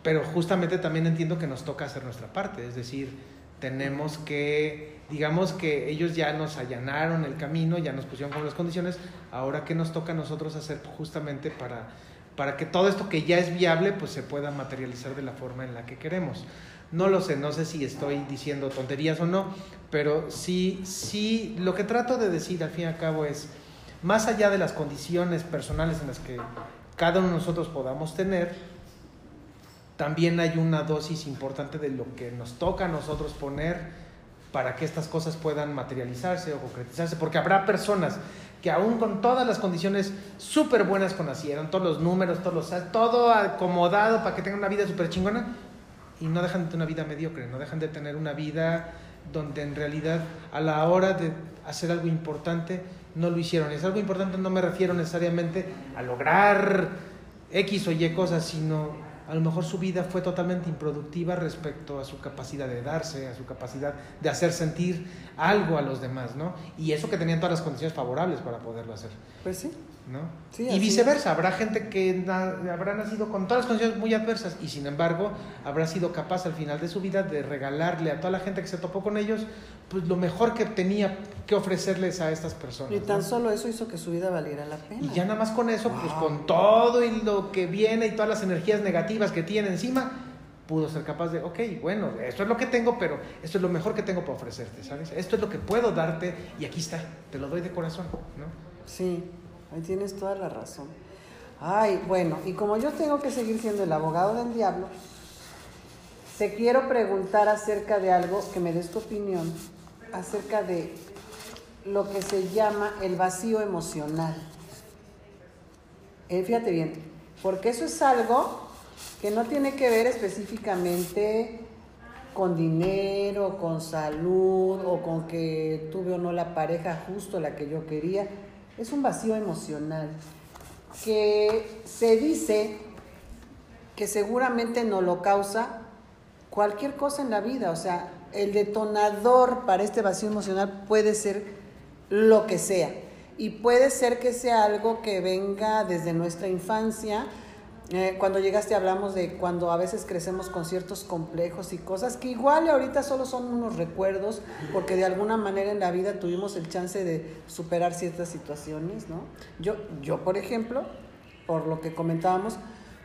Pero justamente también entiendo que nos toca hacer nuestra parte, es decir, tenemos que, digamos que ellos ya nos allanaron el camino, ya nos pusieron con las condiciones, ahora que nos toca a nosotros hacer justamente para, para que todo esto que ya es viable, pues se pueda materializar de la forma en la que queremos. No lo sé, no sé si estoy diciendo tonterías o no, pero sí, sí, lo que trato de decir al fin y al cabo es, más allá de las condiciones personales en las que cada uno de nosotros podamos tener, también hay una dosis importante de lo que nos toca a nosotros poner para que estas cosas puedan materializarse o concretizarse, porque habrá personas que aún con todas las condiciones súper buenas que nacieron, todos los números, todos los, todo acomodado para que tengan una vida súper chingona, y no dejan de tener una vida mediocre, no dejan de tener una vida donde en realidad a la hora de hacer algo importante no lo hicieron. Es algo importante no me refiero necesariamente a lograr X o Y cosas, sino a lo mejor su vida fue totalmente improductiva respecto a su capacidad de darse, a su capacidad de hacer sentir algo a los demás, ¿no? Y eso que tenían todas las condiciones favorables para poderlo hacer, Pues sí. ¿no? Sí, y viceversa, habrá gente que na- habrá nacido con todas las condiciones muy adversas y sin embargo habrá sido capaz al final de su vida de regalarle a toda la gente que se topó con ellos, pues lo mejor que tenía que ofrecerles a estas personas. Y tan ¿no? solo eso hizo que su vida valiera la pena. Y ya nada más con eso, pues Wow. con todo y lo que viene y todas las energías negativas que tiene encima, pudo ser capaz de, ok, bueno, esto es lo que tengo, pero esto es lo mejor que tengo para ofrecerte, ¿sabes? Esto es lo que puedo darte y aquí está, te lo doy de corazón, ¿no? Sí, ahí tienes toda la razón. Ay, bueno, y como yo tengo que seguir siendo el abogado del diablo, te quiero preguntar acerca de algo que me des tu opinión, acerca de lo que se llama el vacío emocional. Eh, fíjate bien, porque eso es algo que no tiene que ver específicamente con dinero, con salud o con que tuve o no la pareja justo la que yo quería. Es un vacío emocional que se dice que seguramente no lo causa cualquier cosa en la vida. O sea, el detonador para este vacío emocional puede ser lo que sea. Y puede ser que sea algo que venga desde nuestra infancia. Eh, cuando llegaste hablamos de cuando a veces crecemos con ciertos complejos y cosas que igual ahorita solo son unos recuerdos porque de alguna manera en la vida tuvimos el chance de superar ciertas situaciones, ¿no? Yo, yo por ejemplo, por lo que comentábamos,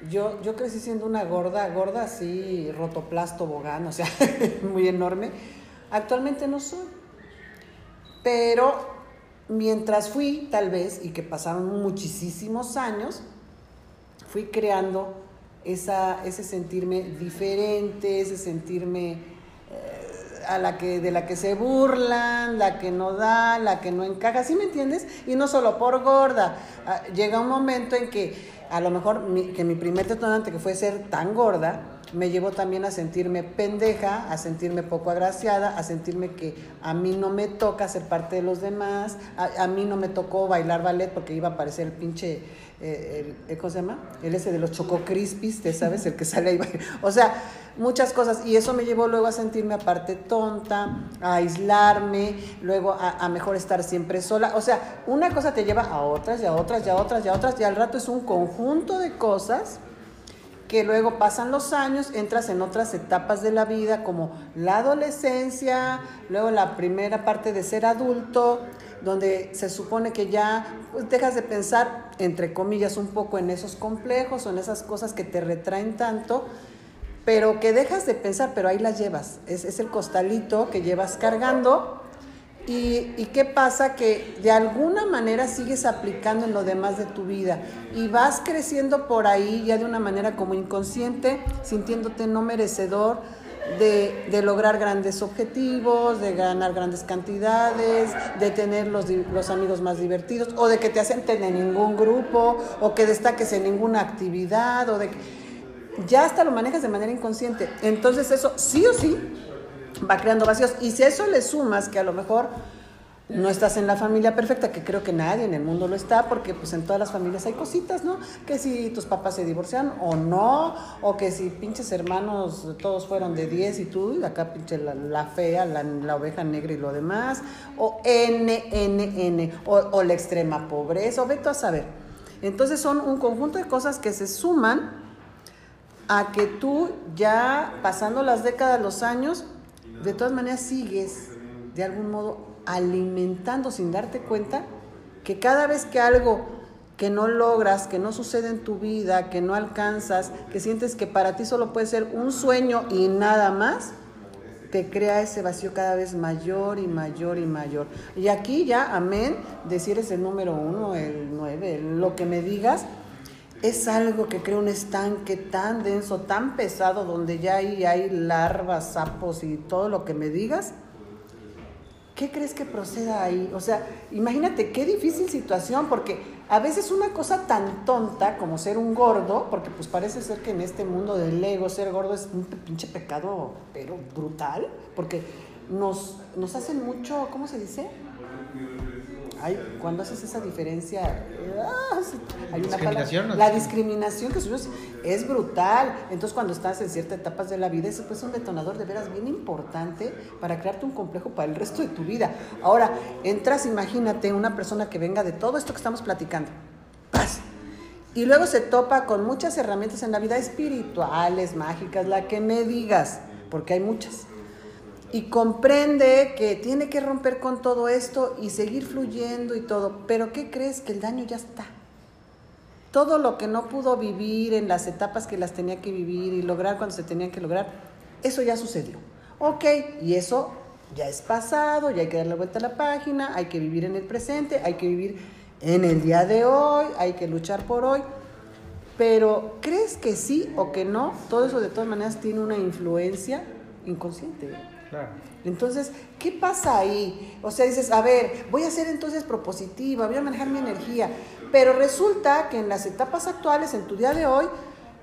yo, yo crecí siendo una gorda, gorda así, rotoplasto bogán, o sea, [LAUGHS] muy enorme. Actualmente no soy. Pero mientras fui, tal vez, y que pasaron muchísimos años, fui creando esa, ese sentirme diferente, ese sentirme eh, a la que, de la que se burlan, la que no da, la que no encaja, ¿sí me entiendes? Y no solo por gorda, ah, llega un momento en que a lo mejor que mi primer detonante que fue ser tan gorda, me llevó también a sentirme pendeja, a sentirme poco agraciada, a sentirme que a mí no me toca ser parte de los demás, a, mí no me tocó bailar ballet porque iba a aparecer el pinche, eh, el, ¿cómo se llama? El ese de los Choco Crispis, ¿te sabes? El que sale ahí. O sea, muchas cosas. Y eso me llevó luego a sentirme aparte tonta, a aislarme, luego a, a, mejor estar siempre sola. O sea, una cosa te lleva a otras y a otras y a otras y a otras y al rato es un conjunto de cosas que luego pasan los años, entras en otras etapas de la vida como la adolescencia, luego la primera parte de ser adulto, donde se supone que ya pues, dejas de pensar, entre comillas, un poco en esos complejos o en esas cosas que te retraen tanto, pero que dejas de pensar, pero ahí las llevas. Es, es el costalito que llevas cargando ¿Y, qué pasa? Que de alguna manera sigues aplicando en lo demás de tu vida y vas creciendo por ahí ya de una manera como inconsciente, sintiéndote no merecedor de, lograr grandes objetivos, de ganar grandes cantidades, de tener los, los amigos más divertidos o de que te asenten en ningún grupo o que destaques en ninguna actividad o de ya hasta lo manejas de manera inconsciente. Entonces eso sí o sí va creando vacíos. Y si a eso le sumas que a lo mejor no estás en la familia perfecta, que creo que nadie en el mundo lo está, porque pues en todas las familias hay cositas, ¿no? Que si tus papás se divorcian o no, o que si pinches hermanos todos fueron de 10 y tú, y acá pinche la, fea, la, oveja negra y lo demás, o N, N, N, o, o la extrema pobreza, o vete a saber. Entonces son un conjunto de cosas que se suman a que tú ya pasando las décadas, los años, de todas maneras sigues de algún modo alimentando sin darte cuenta que cada vez que algo que no logras, que no sucede en tu vida, que no alcanzas, que sientes que para ti solo puede ser un sueño y nada más, te crea ese vacío cada vez mayor y mayor y mayor. Y aquí ya, amén, decir es el número uno, el nueve, lo que me digas, es algo que crea un estanque tan denso, tan pesado, donde ya ahí hay larvas, sapos y todo lo que me digas. ¿Qué crees que proceda ahí? O sea, imagínate qué difícil situación, porque a veces una cosa tan tonta como ser un gordo, porque pues parece ser que en este mundo del ego ser gordo es un pinche pecado, pero brutal, porque nos, nos hacen mucho, ¿cómo se dice? Cuando haces esa diferencia, ah, hay una discriminación, la discriminación que es brutal. Entonces, cuando estás en ciertas etapas de la vida, eso es un detonador de veras bien importante para crearte un complejo para el resto de tu vida. Ahora, entras, imagínate, una persona que venga de todo esto que estamos platicando. Paz. Y luego se topa con muchas herramientas en la vida espirituales, mágicas, la que me digas, porque hay muchas y comprende que tiene que romper con todo esto y seguir fluyendo y todo. Pero ¿qué crees? Que el daño ya está. Todo lo que no pudo vivir en las etapas que las tenía que vivir y lograr cuando se tenían que lograr, eso ya sucedió. Ok, y eso ya es pasado, ya hay que darle vuelta a la página, hay que vivir en el presente, hay que vivir en el día de hoy, hay que luchar por hoy. Pero ¿crees que sí o que no? Todo eso de todas maneras tiene una influencia inconsciente. Entonces, ¿qué pasa ahí? O sea, dices, a ver, voy a ser entonces propositiva, voy a manejar mi energía, pero resulta que en las etapas actuales, en tu día de hoy,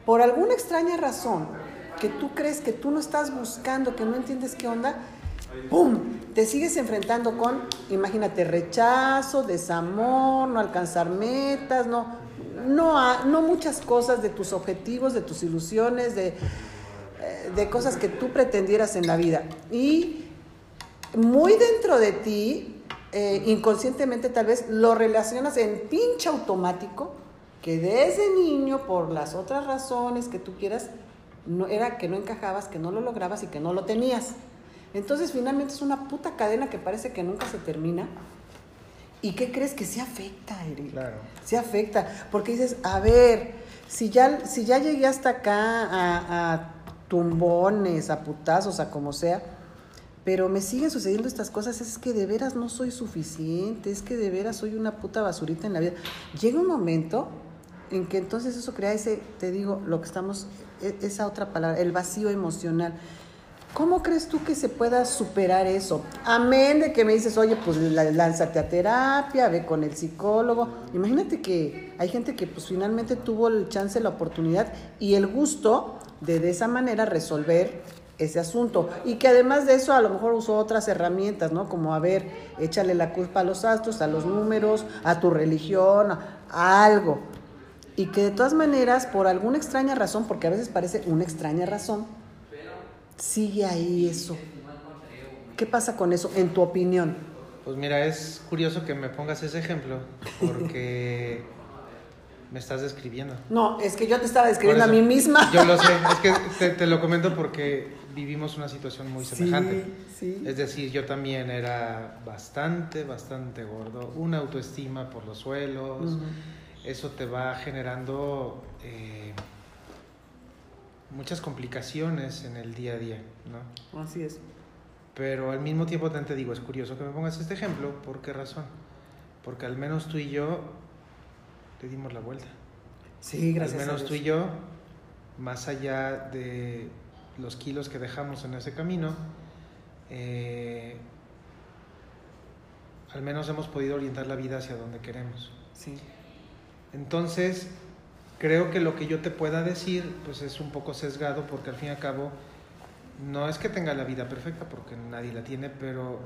por alguna extraña razón, que tú crees que tú no estás buscando, que no entiendes qué onda, ¡pum! Te sigues enfrentando con, imagínate, rechazo, desamor, no alcanzar metas, no, no, no muchas cosas de tus objetivos, de tus ilusiones, de de cosas que tú pretendieras en la vida. Y muy dentro de ti, eh, inconscientemente tal vez, lo relacionas en pinche automático, que desde niño, por las otras razones que tú quieras, no, era que no encajabas, que no lo lograbas y que no lo tenías. Entonces finalmente es una puta cadena que parece que nunca se termina. ¿Y qué crees que se afecta, Eric? Claro. Se afecta, porque dices, a ver, si ya, si ya llegué hasta acá a, a tumbones, a putazos, a como sea, pero me siguen sucediendo estas cosas, es que de veras no soy suficiente, es que de veras soy una puta basurita en la vida. Llega un momento en que entonces eso crea ese, te digo, lo que estamos, e, esa otra palabra, el vacío emocional. ¿Cómo crees tú que se pueda superar eso? Amén de que me dices, oye, pues lánzate a terapia, ve con el psicólogo. Imagínate que hay gente que pues finalmente tuvo el chance, la oportunidad y el gusto de de esa manera resolver ese asunto. Y que además de eso a lo mejor usó otras herramientas, ¿no? Como, a ver, échale la culpa a los astros, a los números, a tu religión, a algo. Y que de todas maneras, por alguna extraña razón, porque a veces parece una extraña razón, sigue ahí eso. ¿Qué pasa con eso, en tu opinión? Pues mira, es curioso que me pongas ese ejemplo, porque [LAUGHS] me estás describiendo. No, es que yo te estaba describiendo a mí misma. Yo lo sé, [LAUGHS] es que te, lo comento porque vivimos una situación muy semejante. Sí, Es decir, yo también era bastante, bastante gordo, una autoestima por los suelos, eso te va generando eh, muchas complicaciones en el día a día, ¿no? Así es. Pero al mismo tiempo también te digo, es curioso que me pongas este ejemplo, ¿por qué razón? Porque al menos tú y yo le dimos la vuelta. Sí, gracias. Al menos tú y yo, más allá de los kilos que dejamos en ese camino, eh, al menos hemos podido orientar la vida hacia donde queremos. Sí. Entonces, creo que lo que yo te pueda decir, pues es un poco sesgado, porque al fin y al cabo, no es que tenga la vida perfecta, porque nadie la tiene, pero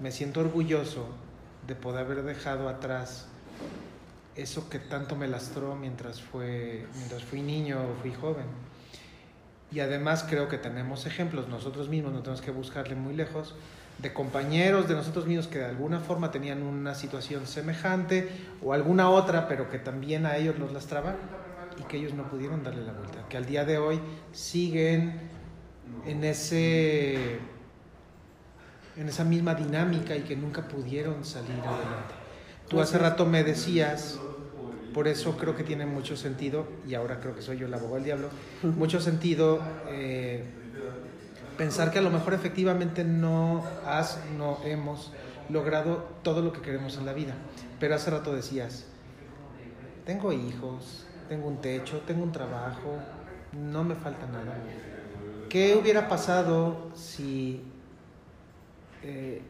me siento orgulloso de poder haber dejado atrás eso que tanto me lastró mientras, fue, mientras fui niño o fui joven. Y además creo que tenemos ejemplos, nosotros mismos no tenemos que buscarle muy lejos, de compañeros de nosotros mismos que de alguna forma tenían una situación semejante o alguna otra, pero que también a ellos los lastraba y que ellos no pudieron darle la vuelta, que al día de hoy siguen en ese en esa misma dinámica y que nunca pudieron salir adelante. Tú hace rato me decías, por eso creo que tiene mucho sentido, y ahora creo que soy yo el abogado del diablo, mucho sentido eh, pensar que a lo mejor efectivamente no has, no hemos logrado todo lo que queremos en la vida. Pero hace rato decías, tengo hijos, tengo un techo, tengo un trabajo, no me falta nada. ¿Qué hubiera pasado si eh,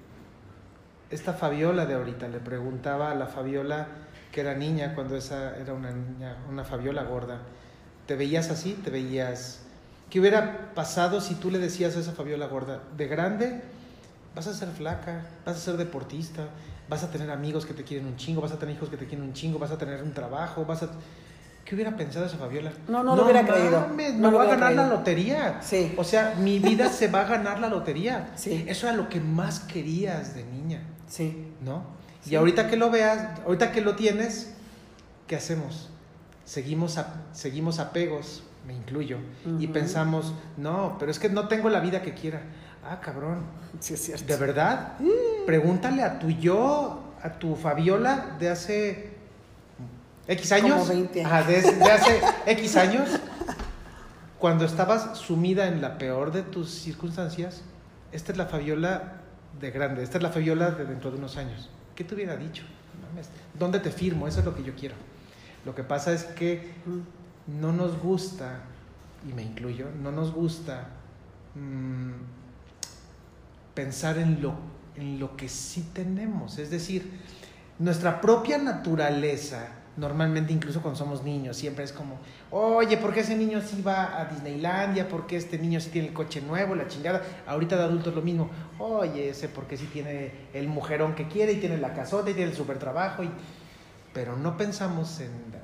esta Fabiola de ahorita, le preguntaba a la Fabiola que era niña cuando esa era una niña, una Fabiola gorda, ¿te veías así? ¿Te veías... ¿Qué hubiera pasado si tú le decías a esa Fabiola gorda, de grande vas a ser flaca, vas a ser deportista, vas a tener amigos que te quieren un chingo, vas a tener hijos que te quieren un chingo, vas a tener un trabajo, vas a... ¿Qué hubiera pensado esa Fabiola? No, no, lo hubiera creído. no, lo va a ganar la lotería. Sí. O sea, mi vida se va a ganar la lotería. [LAUGHS] Sí. Eso era lo que más querías de niña. Sí. ¿No? Y ahorita que lo veas, ahorita que lo tienes, ¿qué hacemos? Seguimos, a, seguimos apegos, me incluyo, y pensamos, no, pero es que no tengo la vida que quiera. Ah, cabrón. Sí, es cierto. ¿De verdad? Pregúntale a tu yo, a tu Fabiola de hace X años. Como 20 años. Ajá, de, de hace X años, cuando estabas sumida en la peor de tus circunstancias, esta es la Fabiola de grande, esta es la Fabiola de dentro de unos años. ¿Qué te hubiera dicho? ¿Dónde te firmo? Eso es lo que yo quiero. Lo que pasa es que no nos gusta, y me incluyo, no nos gusta mmm, pensar en lo, en lo que sí tenemos. Es decir, nuestra propia naturaleza, normalmente incluso cuando somos niños, siempre es como, oye, ¿por qué ese niño sí va a Disneylandia? ¿Por qué este niño sí tiene el coche nuevo, la chingada? Ahorita de adultos lo mismo, oye, ese por qué sí tiene el mujerón que quiere y tiene la casota y tiene el super trabajo. Y... Pero no pensamos en la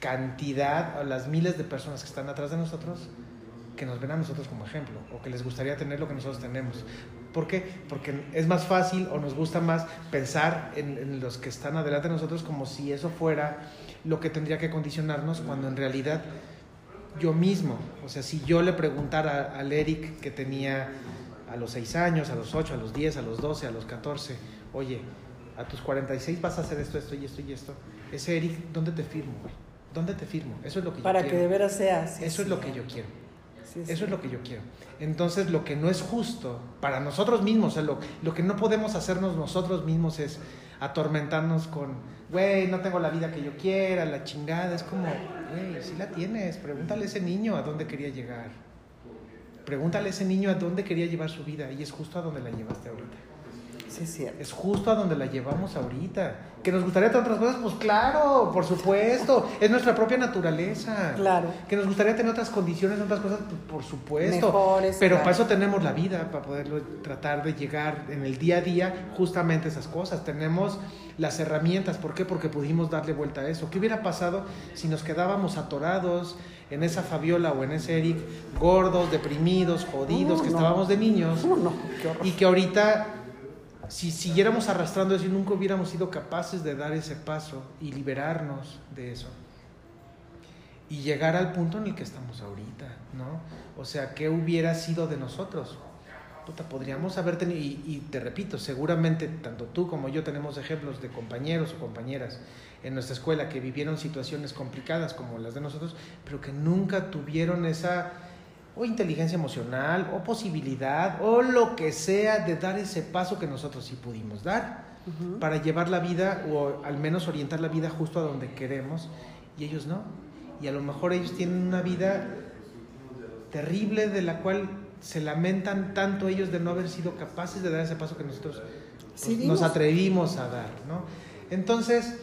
cantidad o las miles de personas que están atrás de nosotros que nos ven a nosotros como ejemplo o que les gustaría tener lo que nosotros tenemos. ¿Por qué? Porque es más fácil o nos gusta más pensar en, en, los que están adelante de nosotros como si eso fuera lo que tendría que condicionarnos cuando en realidad yo mismo, o sea, si yo le preguntara al Eric que tenía a los 6 años, a los 8, a los 10, a los 12, a los 14, oye, a tus 46 vas a hacer esto, esto y esto y esto, ese Eric, ¿dónde te firmo? ¿Dónde te firmo? Eso es lo que Para yo que quiero. de veras sea así. Eso es lo que yo quiero. Sí, sí. Eso es lo que yo quiero. Entonces, lo que no es justo para nosotros mismos, o sea, lo, lo, que no podemos hacernos nosotros mismos es atormentarnos con, güey, no tengo la vida que yo quiera, la chingada. Es como, güey, si la tienes, pregúntale a ese niño a dónde quería llegar. pregúntale a ese niño a dónde quería llevar su vida y es justo a donde la llevaste ahorita. Sí, es cierto. Es justo a donde la llevamos ahorita. ¿Que nos gustaría tener otras cosas? Pues claro, por supuesto. [LAUGHS] Es nuestra propia naturaleza. Claro. Que nos gustaría tener otras condiciones, otras cosas, pues, por supuesto. Mejores, Pero claro. para eso tenemos la vida, para poderlo tratar de llegar en el día a día justamente esas cosas. Tenemos las herramientas. ¿Por qué? Porque pudimos darle vuelta a eso. ¿Qué hubiera pasado si nos quedábamos atorados en esa Fabiola o en ese Eric, gordos, deprimidos, jodidos, No, que no. estábamos de niños? No, no, qué horror. Y que ahorita, si siguiéramos arrastrando eso y nunca hubiéramos sido capaces de dar ese paso y liberarnos de eso. Y llegar al punto en el que estamos ahorita, ¿no? O sea, ¿qué hubiera sido de nosotros? Puta, podríamos haber tenido, y, y te repito, seguramente tanto tú como yo tenemos ejemplos de compañeros o compañeras en nuestra escuela que vivieron situaciones complicadas como las de nosotros, pero que nunca tuvieron esa o inteligencia emocional o posibilidad o lo que sea de dar ese paso que nosotros sí pudimos dar para llevar la vida o al menos orientar la vida justo a donde queremos y ellos no. Y a lo mejor ellos tienen una vida terrible de la cual se lamentan tanto ellos de no haber sido capaces de dar ese paso que nosotros pues, Sí, nos atrevimos a dar, ¿no? Entonces,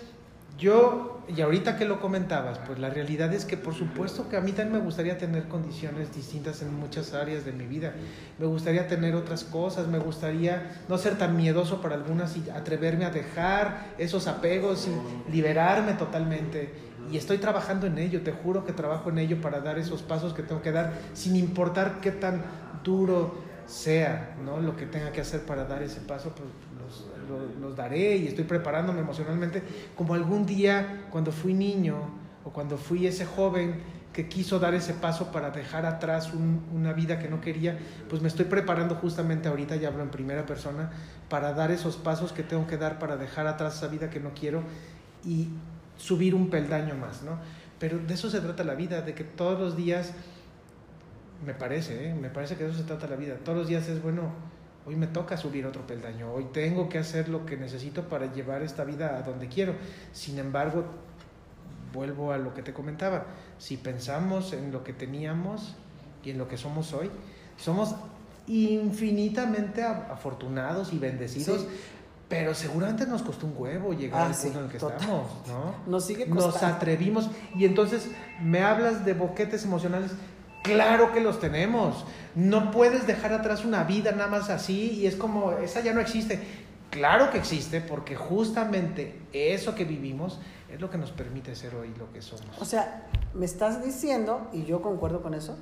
yo, y ahorita que lo comentabas, pues la realidad es que por supuesto que a mí también me gustaría tener condiciones distintas en muchas áreas de mi vida. Me gustaría tener otras cosas, me gustaría no ser tan miedoso para algunas y atreverme a dejar esos apegos y liberarme totalmente. Y estoy trabajando en ello, te juro que trabajo en ello para dar esos pasos que tengo que dar, sin importar qué tan duro sea, ¿no? Lo que tenga que hacer para dar ese paso, pues los, los- daré y estoy preparándome emocionalmente, como algún día cuando fui niño o cuando fui ese joven que quiso dar ese paso para dejar atrás un- una vida que no quería, pues me estoy preparando justamente ahorita, ya hablo en primera persona, para dar esos pasos que tengo que dar para dejar atrás esa vida que no quiero y subir un peldaño más, ¿no? Pero de eso se trata la vida, de que todos los días, me parece, ¿eh? me parece que de eso se trata la vida, todos los días es, bueno, hoy me toca subir otro peldaño, hoy tengo que hacer lo que necesito para llevar esta vida a donde quiero. Sin embargo, vuelvo a lo que te comentaba, si pensamos en lo que teníamos y en lo que somos hoy, somos infinitamente afortunados y bendecidos, Sí. pero seguramente nos costó un huevo llegar Ah, al sí, punto en el que total. estamos, ¿no? Nos sigue Nos costando. atrevimos y entonces me hablas de boquetes emocionales. Claro que los tenemos. No puedes dejar atrás una vida nada más así y es como, esa ya no existe. Claro que existe porque justamente eso que vivimos es lo que nos permite ser hoy lo que somos. O sea, me estás diciendo, y yo concuerdo con eso,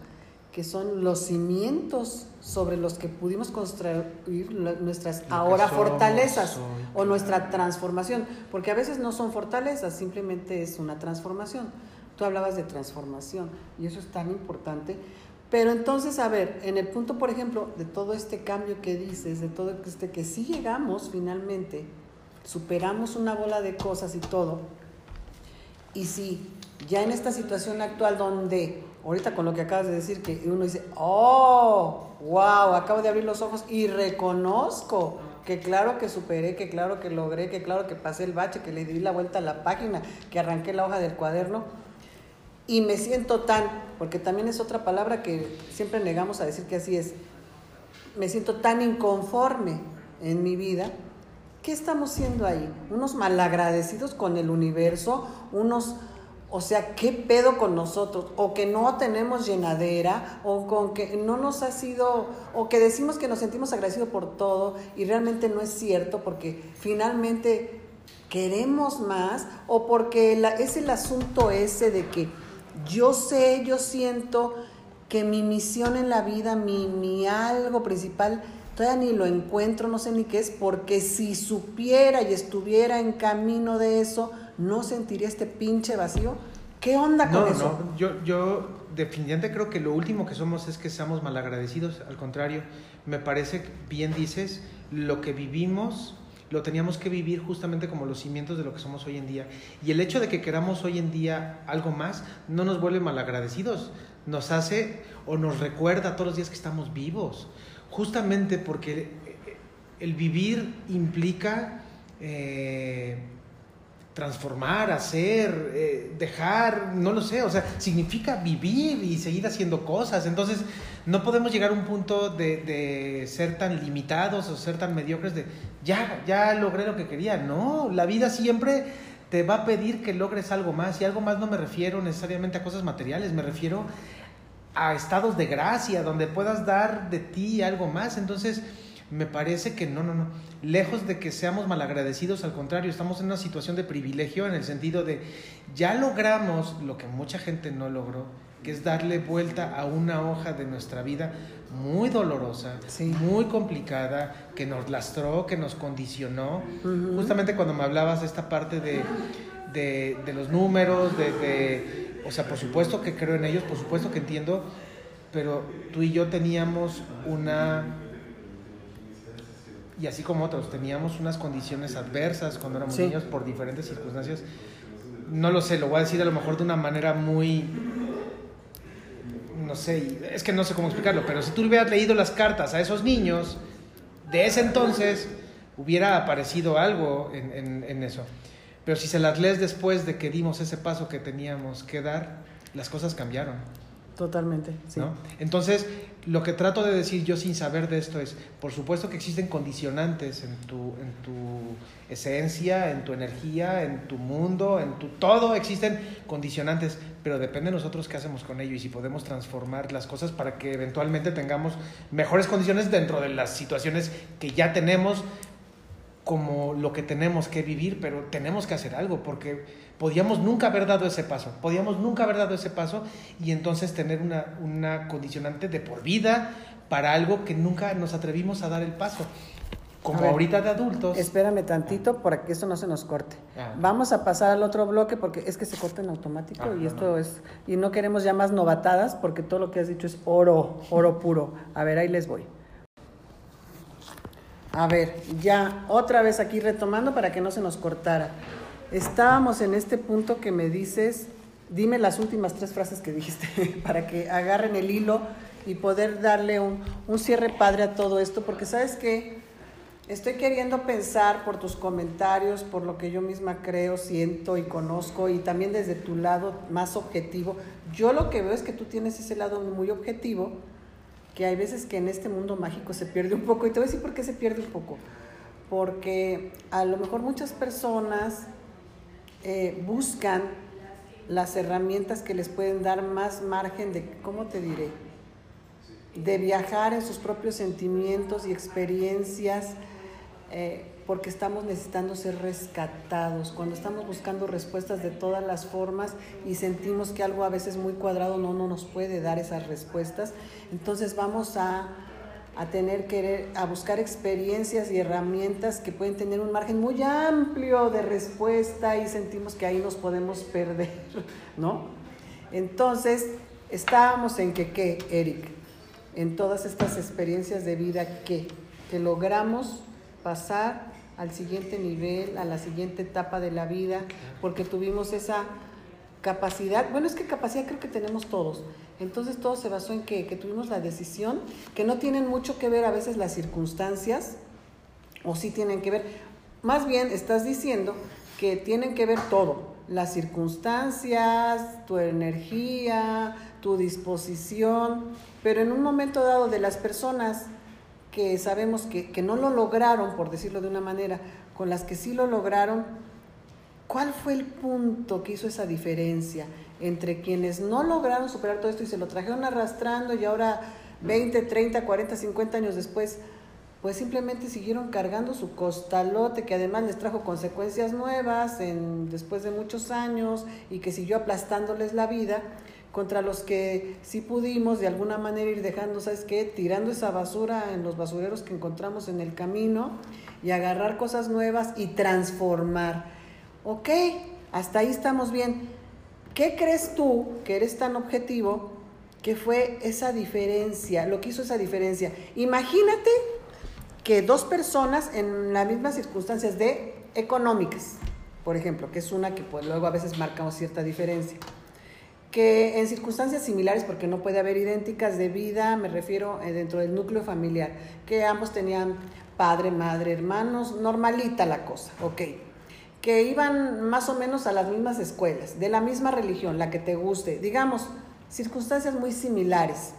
que son los cimientos sobre los que pudimos construir nuestras ahora somos fortalezas o nuestra transformación, porque a veces no son fortalezas, simplemente es una transformación. Tú hablabas de transformación y eso es tan importante. Pero entonces, a ver, en el punto, por ejemplo, de todo este cambio que dices, de todo este que sí llegamos finalmente, superamos una bola de cosas y todo, y si ya en esta situación actual donde, ahorita con lo que acabas de decir, que uno dice, oh, wow, acabo de abrir los ojos y reconozco que claro que superé, que claro que logré, que claro que pasé el bache, que le di la vuelta a la página, que arranqué la hoja del cuaderno y me siento tan, porque también es otra palabra que siempre negamos a decir que así es, me siento tan inconforme en mi vida. ¿Qué estamos siendo ahí? Unos malagradecidos con el universo, unos, o sea, ¿qué pedo con nosotros? O que no tenemos llenadera, o con que no nos ha sido, o que decimos que nos sentimos agradecidos por todo y realmente no es cierto porque finalmente queremos más, o porque es el asunto ese de que yo sé, yo siento que mi misión en la vida, mi, mi algo principal, todavía ni lo encuentro, no sé ni qué es, porque si supiera y estuviera en camino de eso, no sentiría este pinche vacío. ¿Qué onda con No, eso? no, yo, yo definitivamente creo que lo último que somos es que seamos malagradecidos, al contrario, me parece, bien dices, lo que vivimos lo teníamos que vivir justamente como los cimientos de lo que somos hoy en día. Y el hecho de que queramos hoy en día algo más no nos vuelve malagradecidos, nos hace o nos recuerda todos los días que estamos vivos, justamente porque el vivir implica... eh, transformar, hacer, eh, dejar, no lo sé, o sea, significa vivir y seguir haciendo cosas. Entonces, no podemos llegar a un punto de, de, ser tan limitados o ser tan mediocres de, ya, ya logré lo que quería. No, la vida siempre te va a pedir que logres algo más. Y algo más no me refiero necesariamente a cosas materiales, me refiero a estados de gracia, donde puedas dar de ti algo más. Entonces, me parece que no, no, no. Lejos de que seamos malagradecidos, al contrario, estamos en una situación de privilegio en el sentido de ya logramos lo que mucha gente no logró, que es darle vuelta a una hoja de nuestra vida muy dolorosa, muy complicada, que nos lastró, que nos condicionó. Justamente cuando me hablabas esta parte de, de, de los números, de, de, o sea, por supuesto que creo en ellos, por supuesto que entiendo, pero tú y yo teníamos una y así como otros, teníamos unas condiciones adversas cuando éramos niños por diferentes circunstancias. No lo sé, lo voy a decir a lo mejor de una manera muy... No sé, es que no sé cómo explicarlo, pero si tú hubieras leído las cartas a esos niños de ese entonces, hubiera aparecido algo en, en eso. Pero si se las lees después de que dimos ese paso que teníamos que dar, las cosas cambiaron. Totalmente, sí. ¿no? Entonces, lo que trato de decir yo sin saber de esto es, por supuesto que existen condicionantes en tu, en tu esencia, en tu energía, en tu mundo, en tu todo, existen condicionantes, pero depende de nosotros qué hacemos con ello y si podemos transformar las cosas para que eventualmente tengamos mejores condiciones dentro de las situaciones que ya tenemos como lo que tenemos que vivir, pero tenemos que hacer algo porque podíamos nunca haber dado ese paso, podíamos nunca haber dado ese paso y entonces tener una, una condicionante de por vida para algo que nunca nos atrevimos a dar el paso. Como ahorita de adultos. Espérame tantito para que esto no se nos corte. Ah. Vamos a pasar al otro bloque porque es que se corta en automático ah, y esto es y no queremos ya más novatadas porque todo lo que has dicho es oro, oro puro. A ver, ahí les voy. A ver, ya otra vez aquí retomando para que no se nos cortara. Estábamos en este punto que me dices, dime las últimas tres frases que dijiste [LAUGHS] para que agarren el hilo y poder darle un, cierre padre a todo esto, porque sabes que estoy queriendo pensar por tus comentarios, por lo que yo misma creo, siento y conozco, y también desde tu lado más objetivo. Yo lo que veo es que tú tienes ese lado muy objetivo, que hay veces que en este mundo mágico se pierde un poco, y te voy a decir por qué se pierde un poco. Porque a lo mejor muchas personas eh, buscan las herramientas que les pueden dar más margen de, ¿cómo te diré? De viajar en sus propios sentimientos y experiencias, eh, porque estamos necesitando ser rescatados. Cuando estamos buscando respuestas de todas las formas y sentimos que algo a veces muy cuadrado no, no nos puede dar esas respuestas, entonces vamos a a tener que a buscar experiencias y herramientas que pueden tener un margen muy amplio de respuesta y sentimos que ahí nos podemos perder, [LAUGHS] ¿no? Entonces, estábamos en que qué, Eric, en todas estas experiencias de vida que que logramos pasar al siguiente nivel, a la siguiente etapa de la vida, porque tuvimos esa capacidad, bueno, es que capacidad creo que tenemos todos, entonces todo se basó en que, tuvimos la decisión, que no tienen mucho que ver a veces las circunstancias, o sí tienen que ver. Más bien estás diciendo que tienen que ver todo, las circunstancias, tu energía, tu disposición, pero en un momento dado de las personas que sabemos que, que no lo lograron, por decirlo de una manera, con las que sí lo lograron, ¿cuál fue el punto que hizo esa diferencia? entre quienes no lograron superar todo esto y se lo trajeron arrastrando y ahora 20, 30, 40, 50 años después, pues simplemente siguieron cargando su costalote que además les trajo consecuencias nuevas después de muchos años y que siguió aplastándoles la vida contra los que sí pudimos de alguna manera ir dejando, ¿sabes qué? Tirando esa basura en los basureros que encontramos en el camino y agarrar cosas nuevas y transformar. Ok, hasta ahí estamos bien ¿Qué crees tú, que eres tan objetivo, que fue esa diferencia, lo que hizo esa diferencia? Imagínate que dos personas en las mismas circunstancias de económicas, por ejemplo, que es una que pues, luego a veces marcamos cierta diferencia, que en circunstancias similares, porque no puede haber idénticas de vida, me refiero eh, dentro del núcleo familiar, que ambos tenían padre, madre, hermanos, normalita la cosa, ok. Que iban más o menos a las mismas escuelas, de la misma religión, la que te guste, digamos, circunstancias muy similares,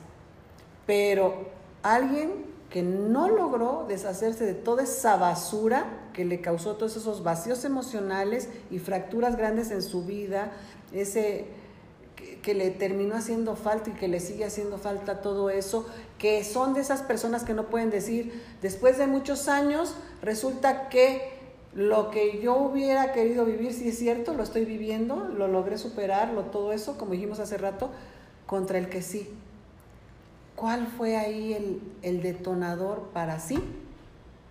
pero alguien que no logró deshacerse de toda esa basura que le causó todos esos vacíos emocionales y fracturas grandes en su vida, ese que, le terminó haciendo falta y que le sigue haciendo falta todo eso, que son de esas personas que no pueden decir, después de muchos años, resulta que lo que yo hubiera querido vivir, si es cierto, lo estoy viviendo, lo logré superarlo, todo eso, como dijimos hace rato, contra el que sí. ¿Cuál fue ahí el, el detonador para sí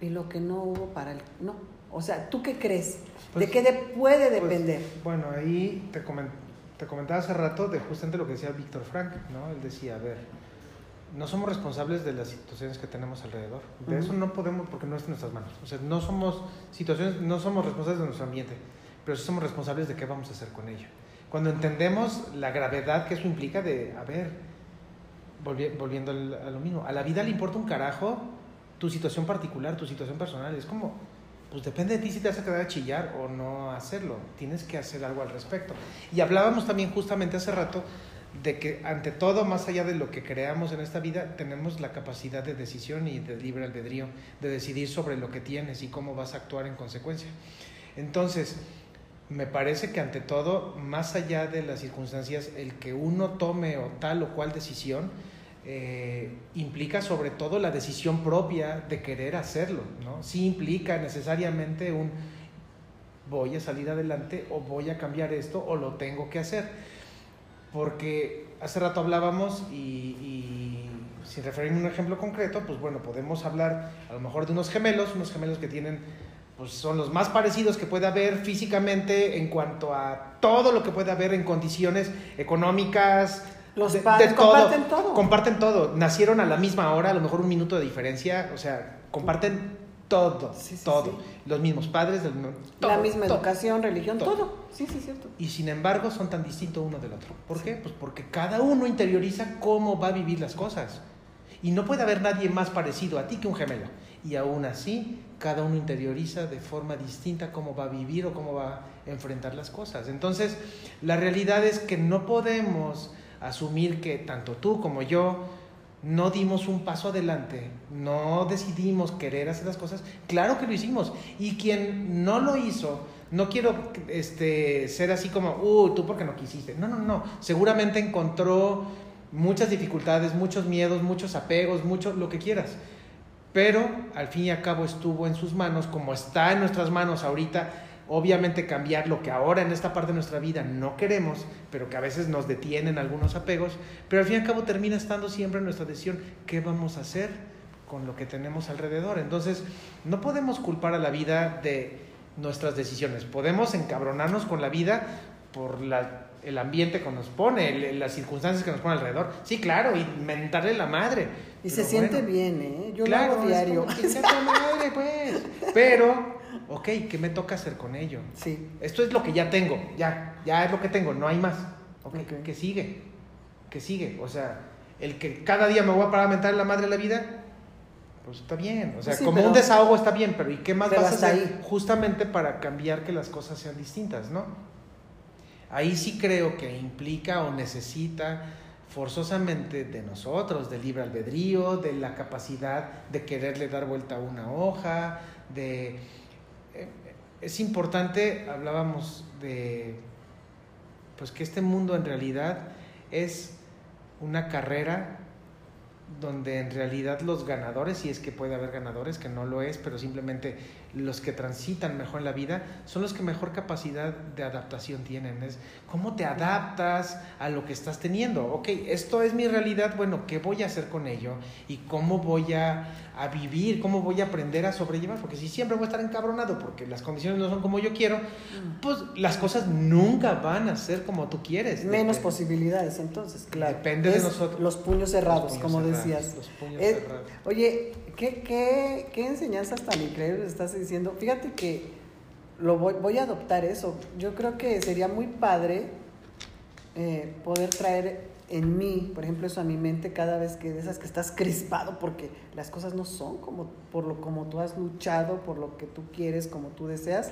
y lo que no hubo para el no? O sea, ¿tú qué crees? ¿De pues, qué puede pues, depender? bueno, ahí te, te comentaba hace rato de justamente lo que decía Víctor Frank, ¿no? Él decía, a ver, no somos responsables de las situaciones que tenemos alrededor. De eso no podemos porque no está en nuestras manos. O sea, no somos situaciones, no somos responsables de nuestro ambiente, pero sí somos responsables de qué vamos a hacer con ello. Cuando entendemos la gravedad que eso implica de, a ver, volviendo a lo mismo, a la vida le importa un carajo tu situación particular, tu situación personal. Es como, pues depende de ti si te vas a quedar a chillar o no hacerlo. Tienes que hacer algo al respecto. Y hablábamos también justamente hace rato de que ante todo, más allá de lo que creamos en esta vida, tenemos la capacidad de decisión y de libre albedrío, de decidir sobre lo que tienes y cómo vas a actuar en consecuencia. Entonces, me parece que ante todo, más allá de las circunstancias, el que uno tome o tal o cual decisión, eh, implica sobre todo la decisión propia de querer hacerlo, ¿no? Sí implica necesariamente un voy a salir adelante o voy a cambiar esto o lo tengo que hacer porque hace rato hablábamos y, sin referirme a un ejemplo concreto, pues bueno, podemos hablar a lo mejor de unos gemelos, unos gemelos que tienen, pues son los más parecidos que puede haber físicamente en cuanto a todo lo que puede haber en condiciones económicas. Los padres comparten todo. Comparten todo. Nacieron a la misma hora, a lo mejor un minuto de diferencia, o sea, comparten todo, todo. Los mismos padres, la misma educación, religión, todo. Sí, sí, cierto. Y sin embargo son tan distintos uno del otro. ¿Por qué? Pues porque cada uno interioriza cómo va a vivir las cosas. Y no puede haber nadie más parecido a ti que un gemelo. Y aún así, cada uno interioriza de forma distinta cómo va a vivir o cómo va a enfrentar las cosas. Entonces, la realidad es que no podemos asumir que tanto tú como yo no dimos un paso adelante, no decidimos querer hacer las cosas, claro que lo hicimos. Y quien no lo hizo, no quiero este, ser así como, uh, tú porque no quisiste. No, no, no. Seguramente encontró muchas dificultades, muchos miedos, muchos apegos, mucho lo que quieras. Pero al fin y al cabo estuvo en sus manos, como está en nuestras manos ahorita, obviamente cambiar lo que ahora en esta parte de nuestra vida no queremos, pero que a veces nos detienen algunos apegos, pero al fin y al cabo termina estando siempre en nuestra decisión, ¿qué vamos a hacer con lo que tenemos alrededor? Entonces, no podemos culpar a la vida de nuestras decisiones, podemos encabronarnos con la vida por el ambiente que nos pone, las circunstancias que nos pone alrededor. Sí, claro, y mentarle la madre. Y se siente bien, ¿eh? Yo lo hago diario. madre, pues. Pero ok, ¿qué me toca hacer con ello? Sí. Esto es lo que ya tengo, ya, ya es lo que tengo, no hay más. Ok, ¿qué sigue? ¿Qué sigue? O sea, el que cada día me voy a parar a mentar la madre de la vida, pues está bien. O sea, como un desahogo está bien, pero ¿y qué más vas a hacer? Ahí. Justamente para cambiar que las cosas sean distintas, ¿no? Ahí sí creo que implica o necesita forzosamente de nosotros, del libre albedrío, de la capacidad de quererle dar vuelta a una hoja, de es importante, hablábamos de, pues que este mundo en realidad es una carrera donde en realidad los ganadores, si es que puede haber ganadores, que no lo es, pero simplemente los que transitan mejor en la vida, son los que mejor capacidad de adaptación tienen. Es cómo te adaptas a lo que estás teniendo. Ok, esto es mi realidad, bueno, ¿qué voy a hacer con ello? ¿Y cómo voy a, a vivir? ¿Cómo voy a aprender a sobrellevar? Porque si siempre voy a estar encabronado porque las condiciones no son como yo quiero, mm. pues las cosas nunca van a ser como tú quieres. Menos posibilidades, entonces, claro. Depende de nosotros. Los puños cerrados, como decías. Los puños eh, cerrados. Oye, ¿qué, qué, qué enseñanzas tan increíbles estás diciendo? Fíjate que lo voy, voy a adoptar eso. Yo creo que sería muy padre eh, poder traer en mí, por ejemplo, eso a mi mente cada vez que de esas que estás crispado porque las cosas no son como por lo como tú has luchado, por lo que tú quieres, como tú deseas.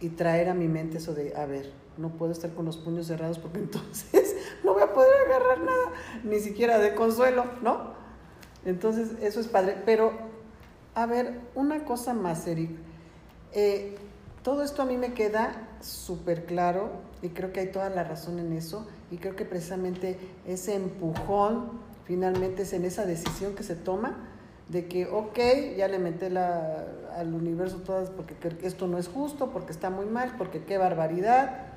y traer a mi mente eso de, a ver, no puedo estar con los puños cerrados porque [LAUGHS] entonces no voy a poder agarrar nada, ni siquiera de consuelo, ¿no? Entonces, eso es padre. Pero, a ver, una cosa más, Eric. Eh, todo esto a mí me queda súper claro y creo que hay toda la razón en eso y creo que precisamente ese empujón finalmente es en esa decisión que se toma de que, ok, ya le meté la, al universo todas porque esto no es justo, porque está muy mal, porque qué barbaridad,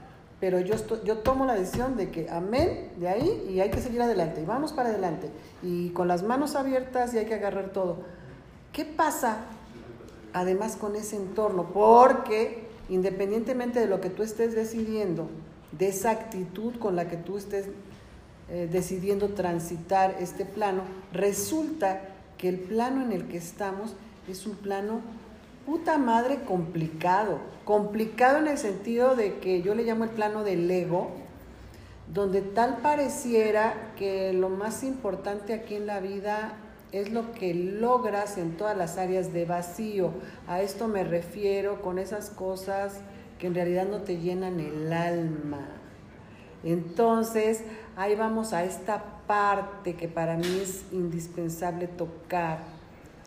pero yo, yo tomo la decisión de que amén de ahí y hay que seguir adelante y vamos para adelante y con las manos abiertas y hay que agarrar todo. ¿Qué pasa además con ese entorno? Porque independientemente de lo que tú estés decidiendo, de esa actitud con la que tú estés eh, decidiendo transitar este plano, resulta que el plano en el que estamos es un plano puta madre complicado. Complicado en el sentido de que yo le llamo el plano del ego, donde tal pareciera que lo más importante aquí en la vida es lo que logras en todas las áreas de vacío. A esto me refiero con esas cosas que en realidad no te llenan el alma. Entonces, ahí vamos a esta parte que para mí es indispensable tocar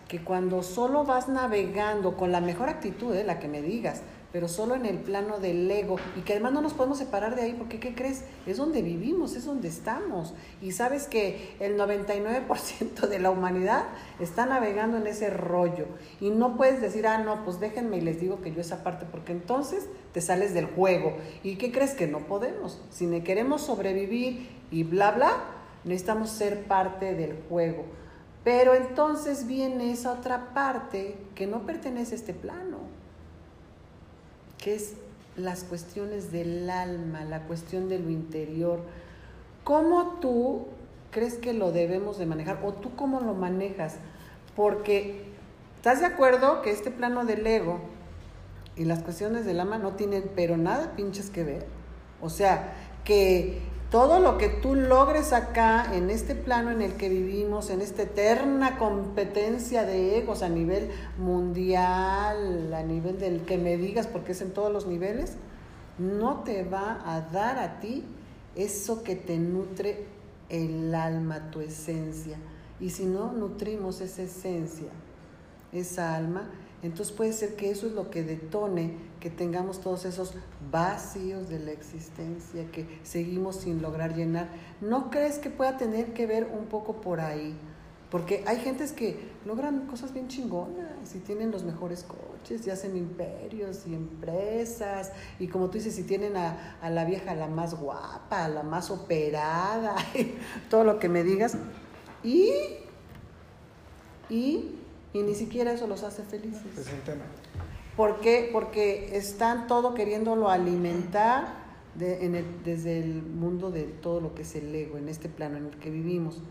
que cuando solo vas navegando con la mejor actitud, eh, la que me digas, pero solo en el plano del ego y que además no nos podemos separar de ahí porque ¿qué crees? Es donde vivimos, es donde estamos. Y sabes que el 99% de la humanidad está navegando en ese rollo y no puedes decir, ah, no, pues déjenme y les digo que yo esa parte porque entonces te sales del juego. ¿Y qué crees que no podemos? Si queremos sobrevivir y bla, bla, necesitamos ser parte del juego. Pero entonces viene esa otra parte que no pertenece a este plano, que es las cuestiones del alma, la cuestión de lo interior. ¿Cómo tú crees que lo debemos de manejar? ¿O tú cómo lo manejas? Porque, ¿estás de acuerdo que este plano del ego y las cuestiones del alma no tienen pero nada pinches que ver? O sea, que todo lo que tú logres acá, en este plano en el que vivimos, en esta eterna competencia de egos a nivel mundial, a nivel del que me digas, porque es en todos los niveles, no te va a dar a ti eso que te nutre el alma, tu esencia. Y si no nutrimos esa esencia, esa alma, entonces puede ser que eso es lo que detone que tengamos todos esos vacíos de la existencia que seguimos sin lograr llenar. ¿No crees que pueda tener que ver un poco por ahí? Porque hay gentes que logran cosas bien chingonas y tienen los mejores coches y hacen imperios y empresas. Y como tú dices, si tienen a, a la vieja la más guapa, la más operada, [LAUGHS] todo lo que me digas. Y, y y ni siquiera eso los hace felices. ¿Por qué? Porque están todo queriéndolo alimentar desde el mundo de todo lo que es el ego, en este plano en el que vivimos.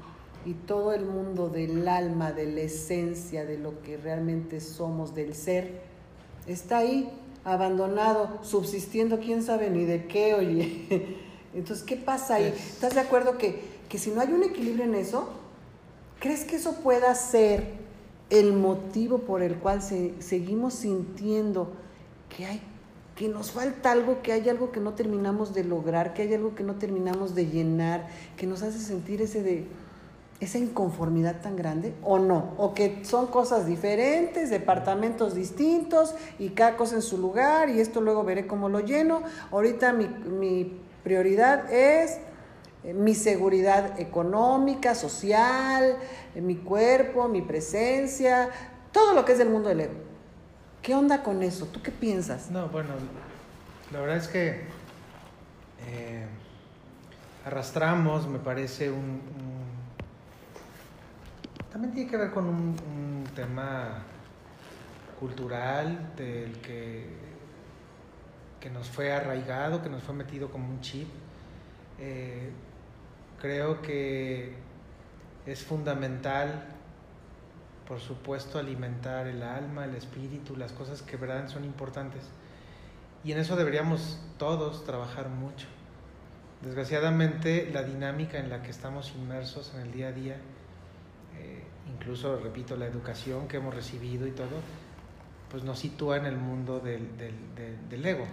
Y todo el mundo del alma, de la esencia, de lo que realmente somos, del ser, está ahí, abandonado, subsistiendo quién sabe ni de qué, oye. [LAUGHS] Entonces, ¿qué pasa ahí? ¿Estás de acuerdo que, que si no hay un equilibrio en eso, ¿crees que eso pueda ser el motivo por el cual seguimos sintiendo que hay que nos falta algo, que hay algo que no terminamos de lograr, que hay algo que no terminamos de llenar, que nos hace sentir ese de esa inconformidad tan grande o no, o que son cosas diferentes, departamentos distintos y cada cosa en su lugar y esto luego veré cómo lo lleno. Ahorita mi, mi prioridad es mi seguridad económica, social, eh, mi cuerpo, mi presencia, todo lo que es del mundo del ego. ¿Qué onda con eso? ¿Tú qué piensas? No, bueno, la verdad es que eh, arrastramos, me parece, un, También tiene que ver con un, tema cultural del que, que nos fue arraigado, que nos fue metido como un chip. Creo que es fundamental, por supuesto, alimentar el alma, el espíritu, las cosas que verdad son importantes. Y en eso deberíamos todos trabajar mucho. Desgraciadamente, la dinámica en la que estamos inmersos en el día a día, eh, incluso, repito, la educación que hemos recibido y todo, pues nos sitúa en el mundo del, del, ego.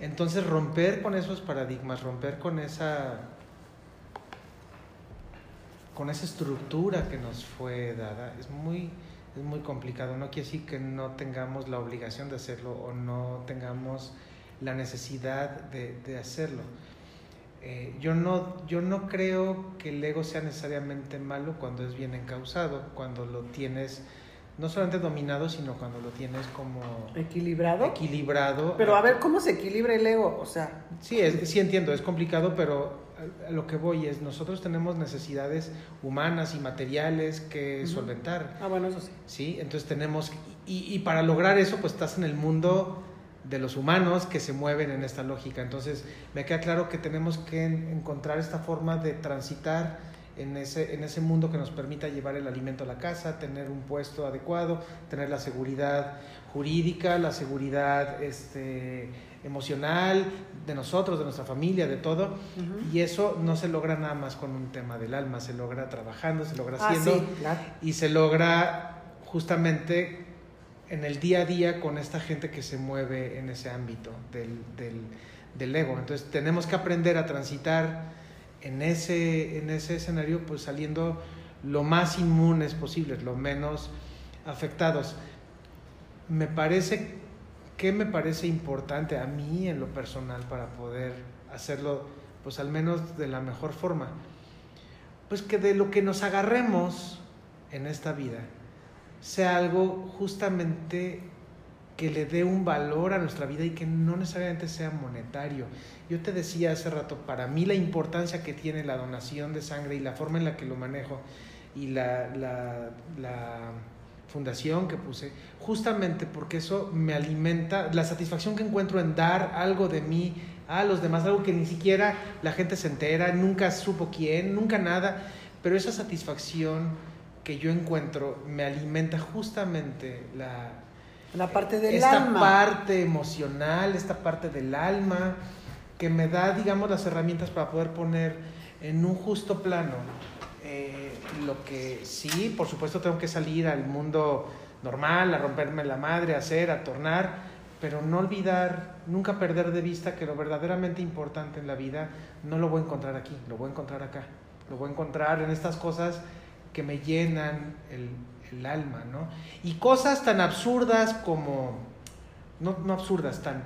Entonces romper con esos paradigmas, romper con esa con esa estructura que nos fue dada es muy es muy complicado. No quiere decir que no tengamos la obligación de hacerlo o no tengamos la necesidad de, hacerlo. Eh, yo, no, yo no creo que el ego sea necesariamente malo cuando es bien encausado, cuando lo tienes no solamente dominado, sino cuando lo tienes como... Equilibrado. Equilibrado. Pero a ver, ¿cómo se equilibra el ego? O sea... Sí, es, sí entiendo, es complicado, pero a lo que voy es, nosotros tenemos necesidades humanas y materiales que solventar. Ah, bueno, eso sí. Sí, entonces tenemos, y, y, para lograr eso, pues estás en el mundo de los humanos que se mueven en esta lógica. Entonces, me queda claro que tenemos que encontrar esta forma de transitar en ese, en ese mundo que nos permita llevar el alimento a la casa, tener un puesto adecuado, tener la seguridad jurídica, la seguridad este, emocional de nosotros, de nuestra familia, de todo. Y eso no se logra nada más con un tema del alma, se logra trabajando, se logra ah, haciendo y se logra justamente en el día a día con esta gente que se mueve en ese ámbito del, del, del ego. Entonces tenemos que aprender a transitar en ese, en ese escenario, pues saliendo lo más inmunes posibles, lo menos afectados. Me parece que me parece importante a mí en lo personal para poder hacerlo, pues al menos de la mejor forma. Pues que de lo que nos agarremos en esta vida sea algo justamente que le dé un valor a nuestra vida y que no necesariamente sea monetario. Yo te decía hace rato, para mí la importancia que tiene la donación de sangre y la forma en la que lo manejo y la fundación que puse, justamente porque eso me alimenta, la satisfacción que encuentro en dar algo de mí a los demás, algo que ni siquiera la gente se entera, nunca supo quién, nunca nada, pero esa satisfacción que yo encuentro me alimenta justamente la, la parte del esta alma. parte emocional, esta parte del alma, que me da, digamos, las herramientas para poder poner en un justo plano lo que sí, por supuesto, tengo que salir al mundo normal, a romperme la madre, a hacer, a tornar, pero no olvidar, nunca perder de vista que lo verdaderamente importante en la vida no lo voy a encontrar aquí, lo voy a encontrar acá, lo voy a encontrar en estas cosas que me llenan el, alma, ¿no? Y cosas tan absurdas como, no, no absurdas, tan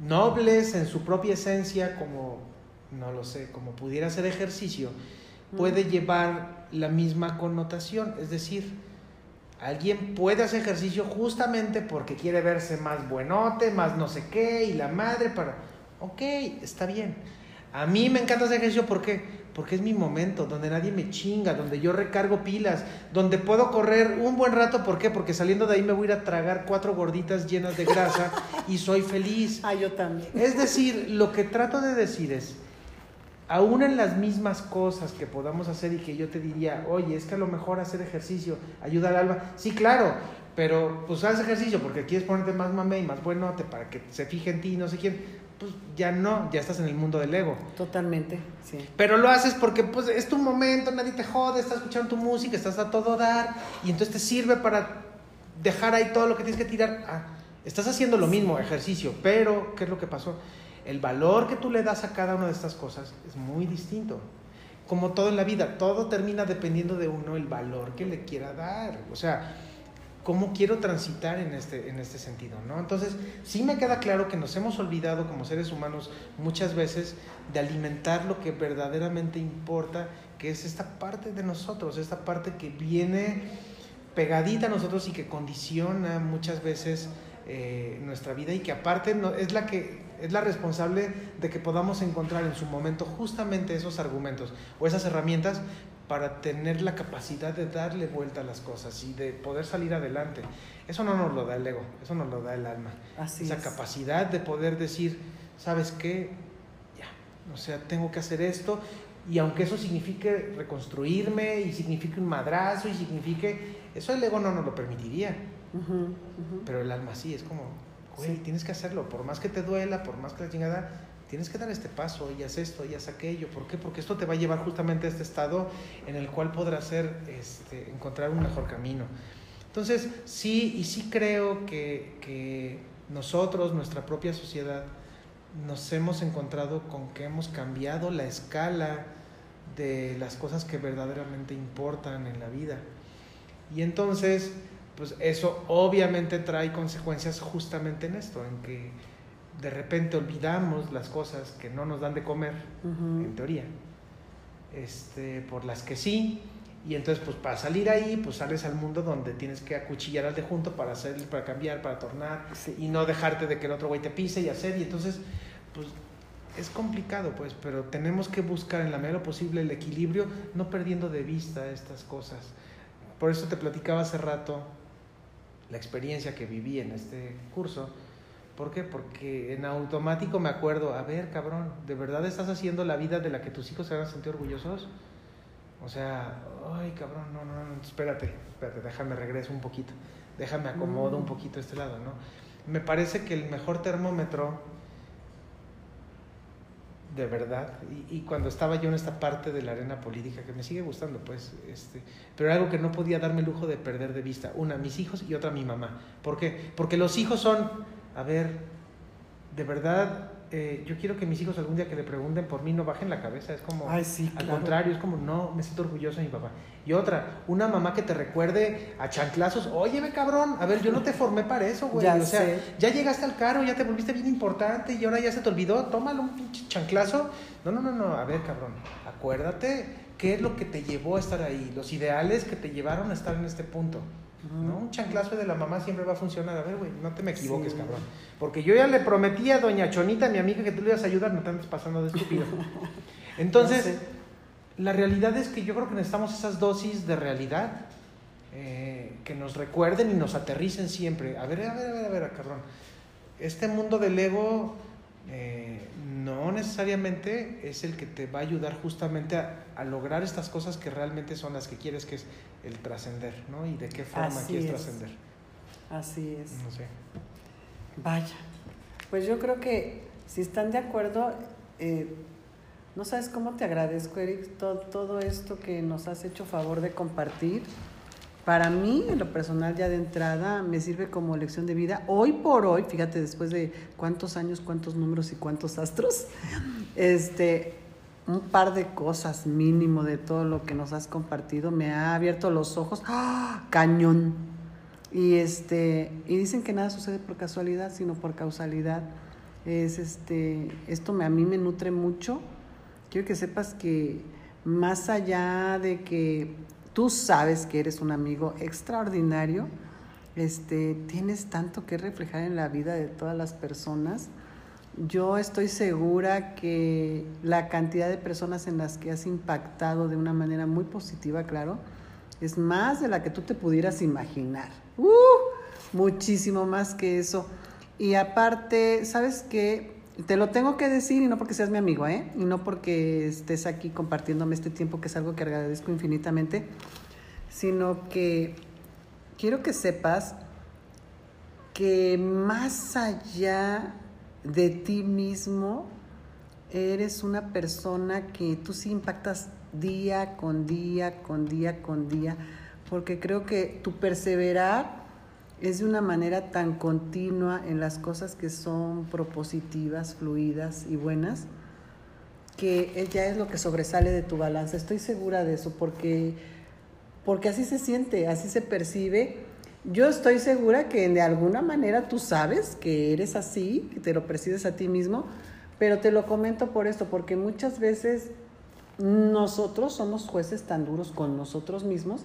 nobles en su propia esencia como, no lo sé, como pudiera ser ejercicio, puede llevar la misma connotación, es decir, alguien puede hacer ejercicio justamente porque quiere verse más buenote, más no sé qué, y la madre para... Ok, está bien. A mí me encanta hacer ejercicio, ¿por qué? porque es mi momento, donde nadie me chinga, donde yo recargo pilas, donde puedo correr un buen rato, ¿por qué? Porque saliendo de ahí me voy a ir a tragar cuatro gorditas llenas de grasa y soy feliz. Ah, yo también. Es decir, lo que trato de decir es, aún en las mismas cosas que podamos hacer y que yo te diría, oye, es que a lo mejor hacer ejercicio ayuda al alma, sí, claro, pero pues haz ejercicio porque quieres ponerte más mame y más buenote para que se fije en ti y no sé quién pues ya no, ya estás en el mundo del ego. Totalmente, sí. Pero lo haces porque pues es tu momento, nadie te jode, estás escuchando tu música, estás a todo dar y entonces te sirve para dejar ahí todo lo que tienes que tirar. Ah, estás haciendo lo mismo, ejercicio, pero ¿qué es lo que pasó? El valor que tú le das a cada una de estas cosas es muy distinto. Como todo en la vida, todo termina dependiendo de uno el valor que le quiera dar. O sea, cómo quiero transitar en este, en este sentido, ¿no? Entonces, sí me queda claro que nos hemos olvidado como seres humanos muchas veces de alimentar lo que verdaderamente importa, que es esta parte de nosotros, esta parte que viene pegadita a nosotros y que condiciona muchas veces eh, nuestra vida y que aparte no, es la que es la responsable de que podamos encontrar en su momento justamente esos argumentos o esas herramientas para tener la capacidad de darle vuelta a las cosas y de poder salir adelante. Eso no nos lo da el ego, eso nos lo da el alma. Esa capacidad de poder decir, ¿sabes qué? Ya, o sea, tengo que hacer esto y aunque eso signifique reconstruirme y signifique un madrazo y signifique, eso el ego no nos lo permitiría. Pero el alma sí, es como, güey, tienes que hacerlo, por más que te duela, por más que la chingada, tienes que dar este paso y haz esto y haz aquello. ¿Por qué? Porque esto te va a llevar justamente a este estado en el cual podrás ser, este, encontrar un mejor camino. Entonces, sí, y sí creo que, que nosotros, nuestra propia sociedad, nos hemos encontrado con que hemos cambiado la escala de las cosas que verdaderamente importan en la vida. Y entonces, pues eso obviamente trae consecuencias justamente en esto, en que de repente olvidamos las cosas que no nos dan de comer, en teoría, este, por las que sí, y entonces pues para salir ahí, pues sales al mundo donde tienes que acuchillar al de junto para hacer, para cambiar, para tornar, y no dejarte de que el otro güey te pise y hacer, y entonces, pues es complicado, pues, pero tenemos que buscar en la medida posible el equilibrio, no perdiendo de vista estas cosas. Por eso te platicaba hace rato la experiencia que viví en este curso. ¿Por qué? Porque en automático me acuerdo, a ver, cabrón, ¿de verdad estás haciendo la vida de la que tus hijos se van a sentir orgullosos? O sea, ay, cabrón, no, no, no, espérate, espérate, déjame regreso un poquito, déjame acomodo un mm. poquito este lado, ¿no? Me parece que el mejor termómetro de verdad. Y, cuando estaba yo en esta parte de la arena política, que me sigue gustando, pues, este, pero algo que no podía darme el lujo de perder de vista. Una, mis hijos y otra, mi mamá. ¿Por qué? Porque los hijos son, a ver, de verdad, eh, yo quiero que mis hijos algún día que le pregunten por mí no bajen la cabeza. Es como, al contrario, es como, no, me siento orgulloso de mi papá. Y otra, una mamá que te recuerde a chanclazos, oye, ve cabrón, a ver, yo no te formé para eso, güey. o sea, ya llegaste al carro, ya te volviste bien importante y ahora ya se te olvidó, tómalo un pinche chanclazo. No, no, no, no, a ver, cabrón, acuérdate qué es lo que te llevó a estar ahí, los ideales que te llevaron a estar en este punto. ¿No? Un chanclazo de la mamá siempre va a funcionar. A ver, güey, no te me equivoques, cabrón. Porque yo ya le prometí a doña Chonita, mi amiga, que tú le ibas a ayudar, no te andes pasando de estúpido. [LAUGHS] Entonces, la realidad es que yo creo que necesitamos esas dosis de realidad eh, que nos recuerden y nos aterricen siempre. A ver, a ver, a ver, a ver, cabrón. Este mundo del ego eh, no necesariamente es el que te va a ayudar justamente a, lograr estas cosas que realmente son las que quieres, que es el trascender, ¿no? Y de qué forma quieres trascender. Así es. No sé. Vaya. Pues yo creo que si están de acuerdo, eh, no sabes cómo te agradezco, Eric, todo, todo esto que nos has hecho favor de compartir. Para mí, en lo personal, ya de entrada, me sirve como lección de vida. Hoy por hoy, fíjate, después de cuántos años, cuántos números y cuántos astros, este, un par de cosas mínimo de todo lo que nos has compartido me ha abierto los ojos. ¡Ah! Cañón. Y este, y dicen que nada sucede por casualidad, sino por causalidad. Es este, esto me, a mí me nutre mucho. Quiero que sepas que más allá de que tú sabes que eres un amigo extraordinario, este, tienes tanto que reflejar en la vida de todas las personas. Yo estoy segura que la cantidad de personas en las que has impactado de una manera muy positiva, claro, es más de la que tú te pudieras imaginar. ¡Uh! Muchísimo más que eso. Y aparte, ¿sabes qué? Te lo tengo que decir y no porque seas mi amigo, ¿eh? Y no porque estés aquí compartiéndome este tiempo, que es algo que agradezco infinitamente, sino que quiero que sepas que más allá de ti mismo, eres una persona que tú sí impactas día con día, con día, con día, porque creo que tu perseverar es de una manera tan continua en las cosas que son propositivas, fluidas y buenas, que ya es lo que sobresale de tu balanza. Estoy segura de eso, porque, porque así se siente, así se percibe. Yo estoy segura que de alguna manera tú sabes que eres así, que te lo percibes a ti mismo, pero te lo comento por esto, porque muchas veces nosotros somos jueces tan duros con nosotros mismos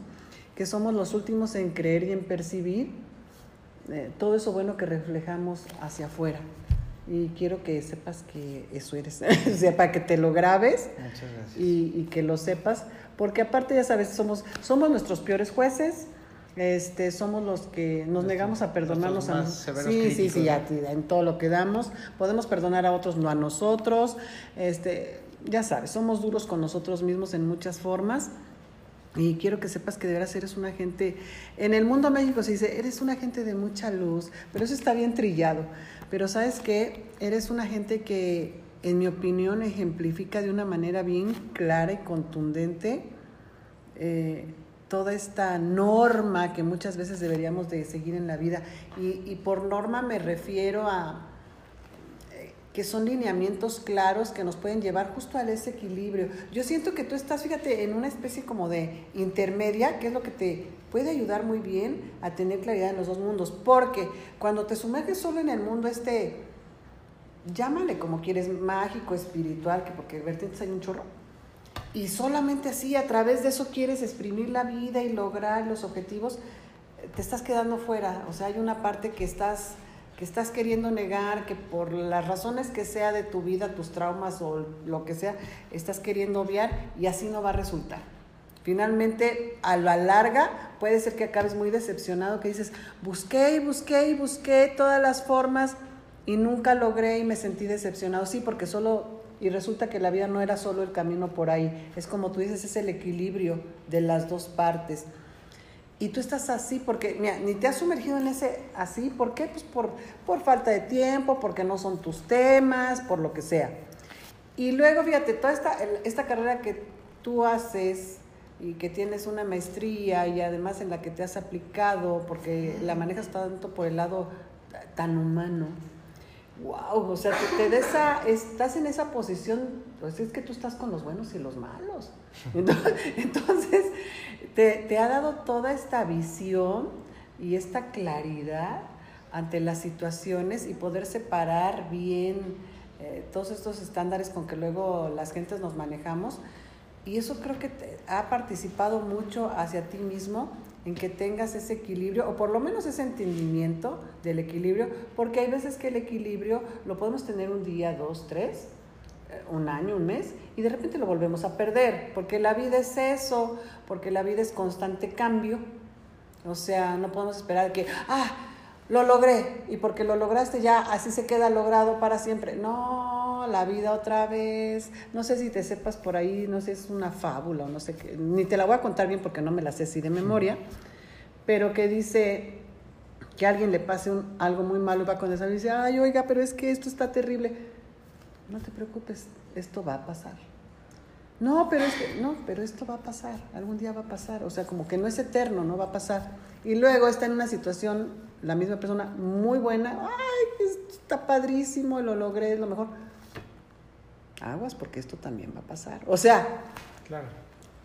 que somos los últimos en creer y en percibir eh, todo eso bueno que reflejamos hacia afuera. Y quiero que sepas que eso eres, [LAUGHS] o sea, para que te lo grabes y, y, que lo sepas, porque aparte ya sabes, somos, somos nuestros peores jueces, este, somos los que nos negamos a perdonarnos a nosotros. Sí, sí, sí, en todo lo que damos, podemos perdonar a otros, no a nosotros, este, ya sabes, somos duros con nosotros mismos en muchas formas y quiero que sepas que de veras eres una gente, en el mundo México se dice, eres una gente de mucha luz, pero eso está bien trillado. Pero sabes que eres una gente que, en mi opinión, ejemplifica de una manera bien clara y contundente eh, toda esta norma que muchas veces deberíamos de seguir en la vida. Y, y por norma me refiero a que son lineamientos claros que nos pueden llevar justo a ese equilibrio. Yo siento que tú estás, fíjate, en una especie como de intermedia, que es lo que te puede ayudar muy bien a tener claridad en los dos mundos, porque cuando te sumerges solo en el mundo este, llámale como quieres, mágico, espiritual, que porque vertientes hay un chorro, y solamente así, a través de eso quieres exprimir la vida y lograr los objetivos, te estás quedando fuera. O sea, hay una parte que estás, que estás queriendo negar, que por las razones que sea de tu vida, tus traumas o lo que sea, estás queriendo obviar y así no va a resultar. Finalmente, a la larga, puede ser que acabes muy decepcionado, que dices, busqué y busqué y busqué todas las formas y nunca logré y me sentí decepcionado. Sí, porque solo y resulta que la vida no era solo el camino por ahí, es como tú dices, es el equilibrio de las dos partes. Y tú estás así porque, mira, ni te has sumergido en ese así, ¿por qué? Pues por, por falta de tiempo, porque no son tus temas, por lo que sea. Y luego, fíjate, toda esta, esta carrera que tú haces y que tienes una maestría y además en la que te has aplicado, porque la manejas tanto por el lado tan humano, wow, o sea, te, te esa, estás en esa posición, pues es que tú estás con los buenos y los malos. [LAUGHS] Entonces, te, te ha dado toda esta visión y esta claridad ante las situaciones y poder separar bien eh, todos estos estándares con que luego las gentes nos manejamos. Y eso creo que te ha participado mucho hacia ti mismo en que tengas ese equilibrio o por lo menos ese entendimiento del equilibrio, porque hay veces que el equilibrio lo podemos tener un día, dos, tres, un año, un mes, y de repente lo volvemos a perder, porque la vida es eso, porque la vida es constante cambio. O sea, no podemos esperar que, ah, lo logré, y porque lo lograste ya, así se queda logrado para siempre. No, la vida otra vez. No sé si te sepas por ahí, no sé, es una fábula no sé qué, ni te la voy a contar bien porque no me la sé así de memoria, pero que dice que a alguien le pase un, algo muy malo y va con esa y dice, ay, oiga, pero es que esto está terrible. No te preocupes, esto va a pasar. No, pero es que, no, pero esto va a pasar, algún día va a pasar. O sea, como que no es eterno, no va a pasar. Y luego está en una situación, la misma persona, muy buena, ay, está padrísimo, lo logré, es lo mejor. Aguas, porque esto también va a pasar. O sea, Claro.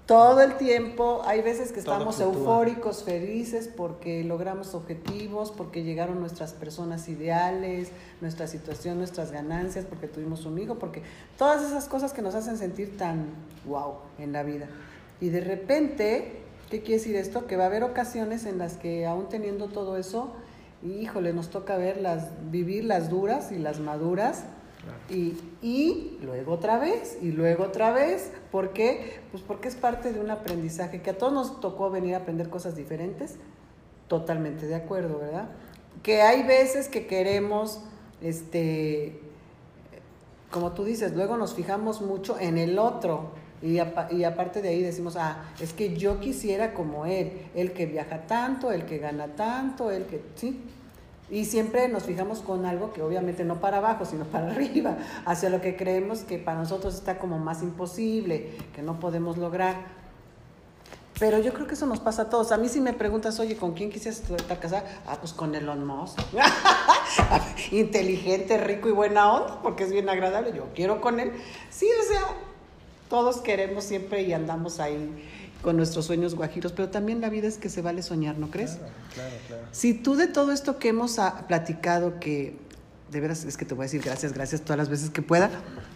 Todo el tiempo, hay veces que estamos eufóricos, felices porque logramos objetivos, porque llegaron nuestras personas ideales, nuestra situación, nuestras ganancias, porque tuvimos un hijo, porque todas esas cosas que nos hacen sentir tan wow en la vida. Y de repente, ¿qué quiere decir esto? Que va a haber ocasiones en las que aún teniendo todo eso, híjole, nos toca ver las, vivir las duras y las maduras Y, y luego otra vez, y luego otra vez. ¿Por qué? Pues porque es parte de un aprendizaje, que a todos nos tocó venir a aprender cosas diferentes. Totalmente de acuerdo, ¿verdad? Que hay veces que queremos, este, como tú dices, luego nos fijamos mucho en el otro. Y, y aparte de ahí decimos, ah, es que yo quisiera como él, el que viaja tanto, el que gana tanto, el que, sí, y siempre nos fijamos con algo que obviamente no para abajo, sino [LAUGHS] para arriba, hacia lo que creemos que para nosotros está como más imposible, que no podemos lograr. Pero yo creo que eso nos pasa a todos. A mí si me preguntas, oye, ¿con quién quisieras estar casada? Ah, pues con Elon Musk. [LAUGHS] Inteligente, rico y buena onda, porque es bien agradable. Yo quiero con él. Sí, o sea, todos queremos siempre y andamos ahí con nuestros sueños guajiros, pero también la vida es que se vale soñar, ¿no crees? Claro, claro, claro. Si tú de todo esto que hemos ah, platicado, que de veras es que te voy a decir gracias, gracias todas las veces que pueda,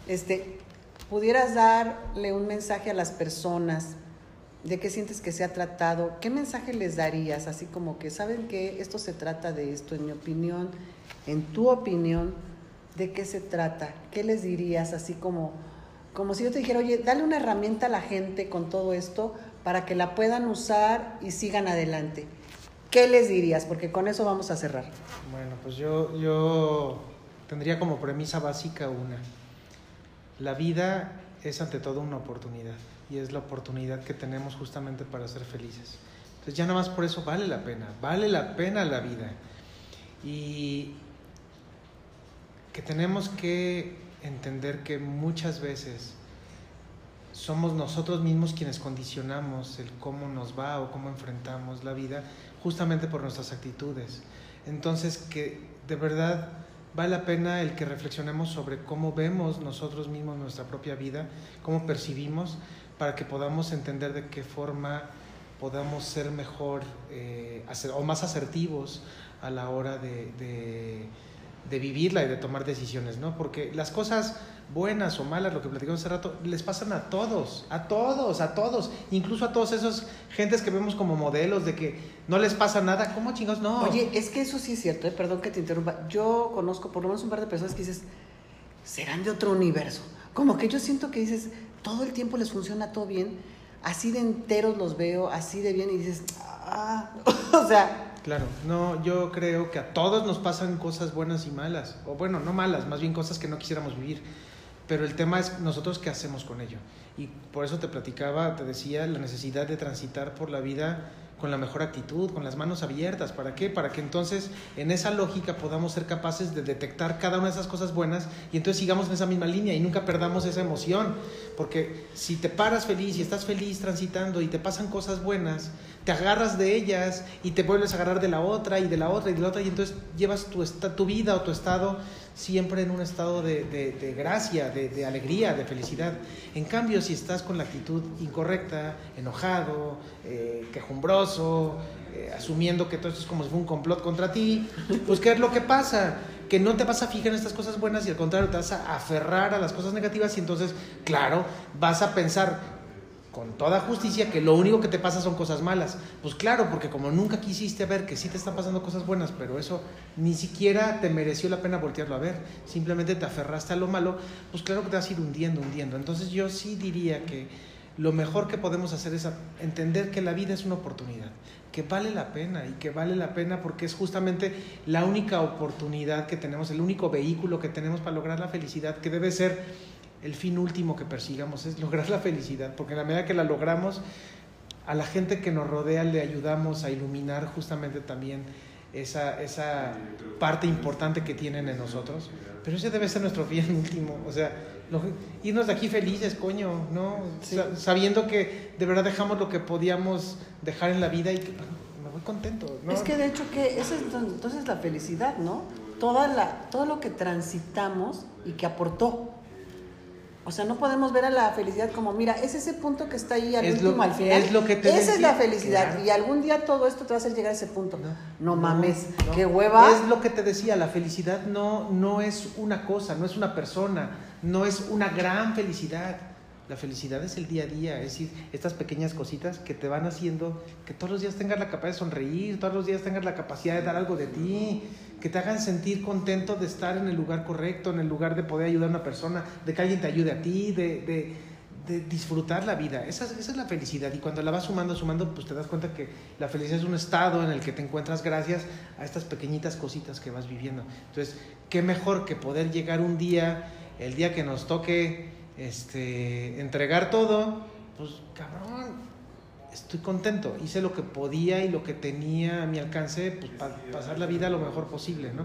este, pudieras darle un mensaje a las personas de qué sientes que se ha tratado, ¿qué mensaje les darías? Así como que saben que esto se trata de esto, en mi opinión, en tu opinión, ¿de qué se trata? ¿Qué les dirías? Así como, como si yo te dijera, oye, dale una herramienta a la gente con todo esto para que la puedan usar y sigan adelante. ¿Qué les dirías? Porque con eso vamos a cerrar. Bueno, pues yo, yo tendría como premisa básica una. La vida es ante todo una oportunidad y es la oportunidad que tenemos justamente para ser felices. Entonces ya nada más por eso vale la pena, vale la pena la vida. Y que tenemos que entender que muchas veces somos nosotros mismos quienes condicionamos el cómo nos va o cómo enfrentamos la vida justamente por nuestras actitudes. Entonces, que de verdad vale la pena el que reflexionemos sobre cómo vemos nosotros mismos nuestra propia vida, cómo percibimos, para que podamos entender de qué forma podamos ser mejor eh, o más asertivos a la hora de, de, de, vivirla y de tomar decisiones, ¿no? Porque las cosas buenas o malas, lo que platicamos hace rato, les pasan a todos, a todos, a todos, incluso a todos esos gentes que vemos como modelos de que no les pasa nada, ¿cómo chingados? No. Oye, es que eso sí es cierto, ¿eh? perdón que te interrumpa. Yo conozco por lo menos un par de personas que dices, serán de otro universo. Como que yo siento que dices, todo el tiempo les funciona todo bien, así de enteros los veo, así de bien, y dices, ah, [LAUGHS] o sea, Claro, no, yo creo que a todos nos pasan cosas buenas y malas, o bueno, no malas, más bien cosas que no quisiéramos vivir pero el tema es nosotros qué hacemos con ello. Y por eso te platicaba, te decía, la necesidad de transitar por la vida con la mejor actitud, con las manos abiertas. ¿Para qué? Para que entonces en esa lógica podamos ser capaces de detectar cada una de esas cosas buenas y entonces sigamos en esa misma línea y nunca perdamos esa emoción. Porque si te paras feliz y estás feliz transitando y te pasan cosas buenas, te agarras de ellas y te vuelves a agarrar de la otra y de la otra y de la otra y entonces llevas tu, tu vida o tu estado siempre en un estado de, de, gracia, de, alegría, de felicidad. En cambio, si estás con la actitud incorrecta, enojado, eh, quejumbroso, eh, asumiendo que todo esto es como si fuera un complot contra ti, pues ¿qué es lo que pasa? Que no te vas a fijar en estas cosas buenas y al contrario te vas a aferrar a las cosas negativas y entonces, claro, vas a pensar, con toda justicia que lo único que te pasa son cosas malas. Pues claro, porque como nunca quisiste ver que sí te están pasando cosas buenas, pero eso ni siquiera te mereció la pena voltearlo a ver, simplemente te aferraste a lo malo, pues claro que te vas a ir hundiendo, hundiendo. Entonces yo sí diría que lo mejor que podemos hacer es entender que la vida es una oportunidad, que vale la pena y que vale la pena porque es justamente la única oportunidad que tenemos, el único vehículo que tenemos para lograr la felicidad, que debe ser el fin último que persigamos es lograr la felicidad, porque en la medida que la logramos, a la gente que nos rodea le ayudamos a iluminar justamente también esa, esa parte importante que tienen en nosotros. Pero ese debe ser nuestro fin [LAUGHS] último, o sea, irnos de aquí felices, coño, ¿no? Sabiendo que de verdad dejamos lo que podíamos dejar en la vida y que me voy contento, ¿no? Es que de hecho que esa es entonces la felicidad, ¿no? Toda la, todo lo que transitamos y que aportó o sea, no podemos ver a la felicidad como, mira, es ese punto que está ahí al último, al final. Es lo que te Esa es la felicidad. Y algún día todo esto te va a hacer llegar a ese punto. No, mames, qué hueva. Es lo que te decía, la felicidad no, no es una cosa, no es una persona, no es una gran felicidad. La felicidad es el día a día, es decir, estas pequeñas cositas que te van haciendo que todos los días tengas la capacidad de sonreír, todos los días tengas la capacidad de dar algo de ti, que te hagan sentir contento de estar en el lugar correcto, en el lugar de poder ayudar a una persona, de que alguien te ayude a ti, de, de, disfrutar la vida. Esa, esa, es la felicidad. Y cuando la vas sumando, sumando, pues te das cuenta que la felicidad es un estado en el que te encuentras gracias a estas pequeñitas cositas que vas viviendo. Entonces, qué mejor que poder llegar un día, el día que nos toque este, entregar todo, pues cabrón, estoy contento, hice lo que podía y lo que tenía a mi alcance, pues para pasar la vida lo mejor posible, ¿no?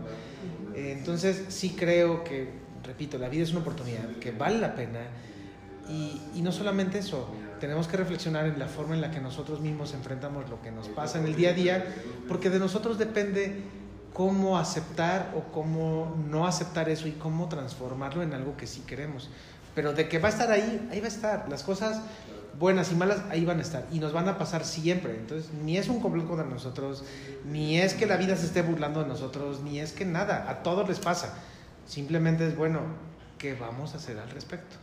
Entonces sí creo que, repito, la vida es una oportunidad que vale la pena y, y, no solamente eso, tenemos que reflexionar en la forma en la que nosotros mismos enfrentamos lo que nos pasa en el día a día, porque de nosotros depende cómo aceptar o cómo no aceptar eso y cómo transformarlo en algo que sí queremos. Pero de que va a estar ahí, ahí va a estar. Las cosas buenas y malas ahí van a estar y nos van a pasar siempre. Entonces, ni es un complot contra nosotros, ni es que la vida se esté burlando de nosotros, ni es que nada, a todos les pasa. Simplemente es bueno, ¿qué vamos a hacer al respecto?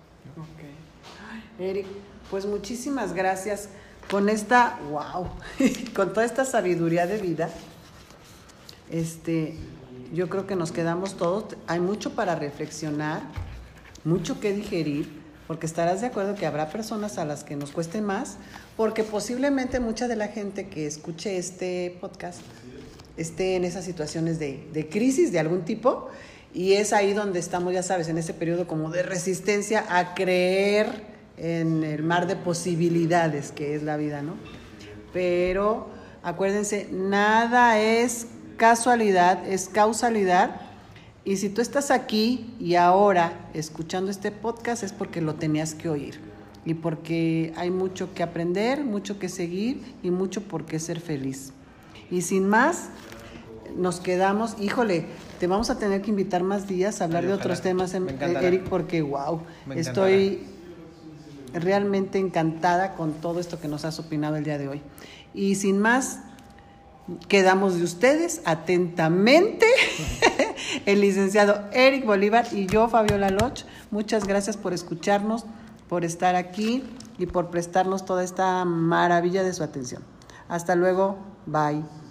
Eric, pues muchísimas gracias con esta, wow, [LAUGHS] con toda esta sabiduría de vida. Este, yo creo que nos quedamos todos, hay mucho para reflexionar, mucho que digerir porque estarás de acuerdo que habrá personas a las que nos cueste más, porque posiblemente mucha de la gente que escuche este podcast esté en esas situaciones de, de crisis de algún tipo, y es ahí donde estamos, ya sabes, en ese periodo como de resistencia a creer en el mar de posibilidades que es la vida, ¿no? Pero acuérdense, nada es casualidad, es causalidad y si tú estás aquí y ahora escuchando este podcast es porque lo tenías que oír. y porque hay mucho que aprender, mucho que seguir y mucho por qué ser feliz. Y sin más, nos quedamos, híjole, te vamos a tener que invitar más días a hablar Ay, de ojalá. otros temas, em-. Eric, porque wow, Me estoy realmente encantada con todo esto que nos has opinado el día de hoy. Y sin más, quedamos de ustedes atentamente [LAUGHS] el licenciado Eric Bolívar y yo, Fabiola Loch. Muchas gracias por escucharnos, por estar aquí y por prestarnos toda esta maravilla de su atención. Hasta luego, bye.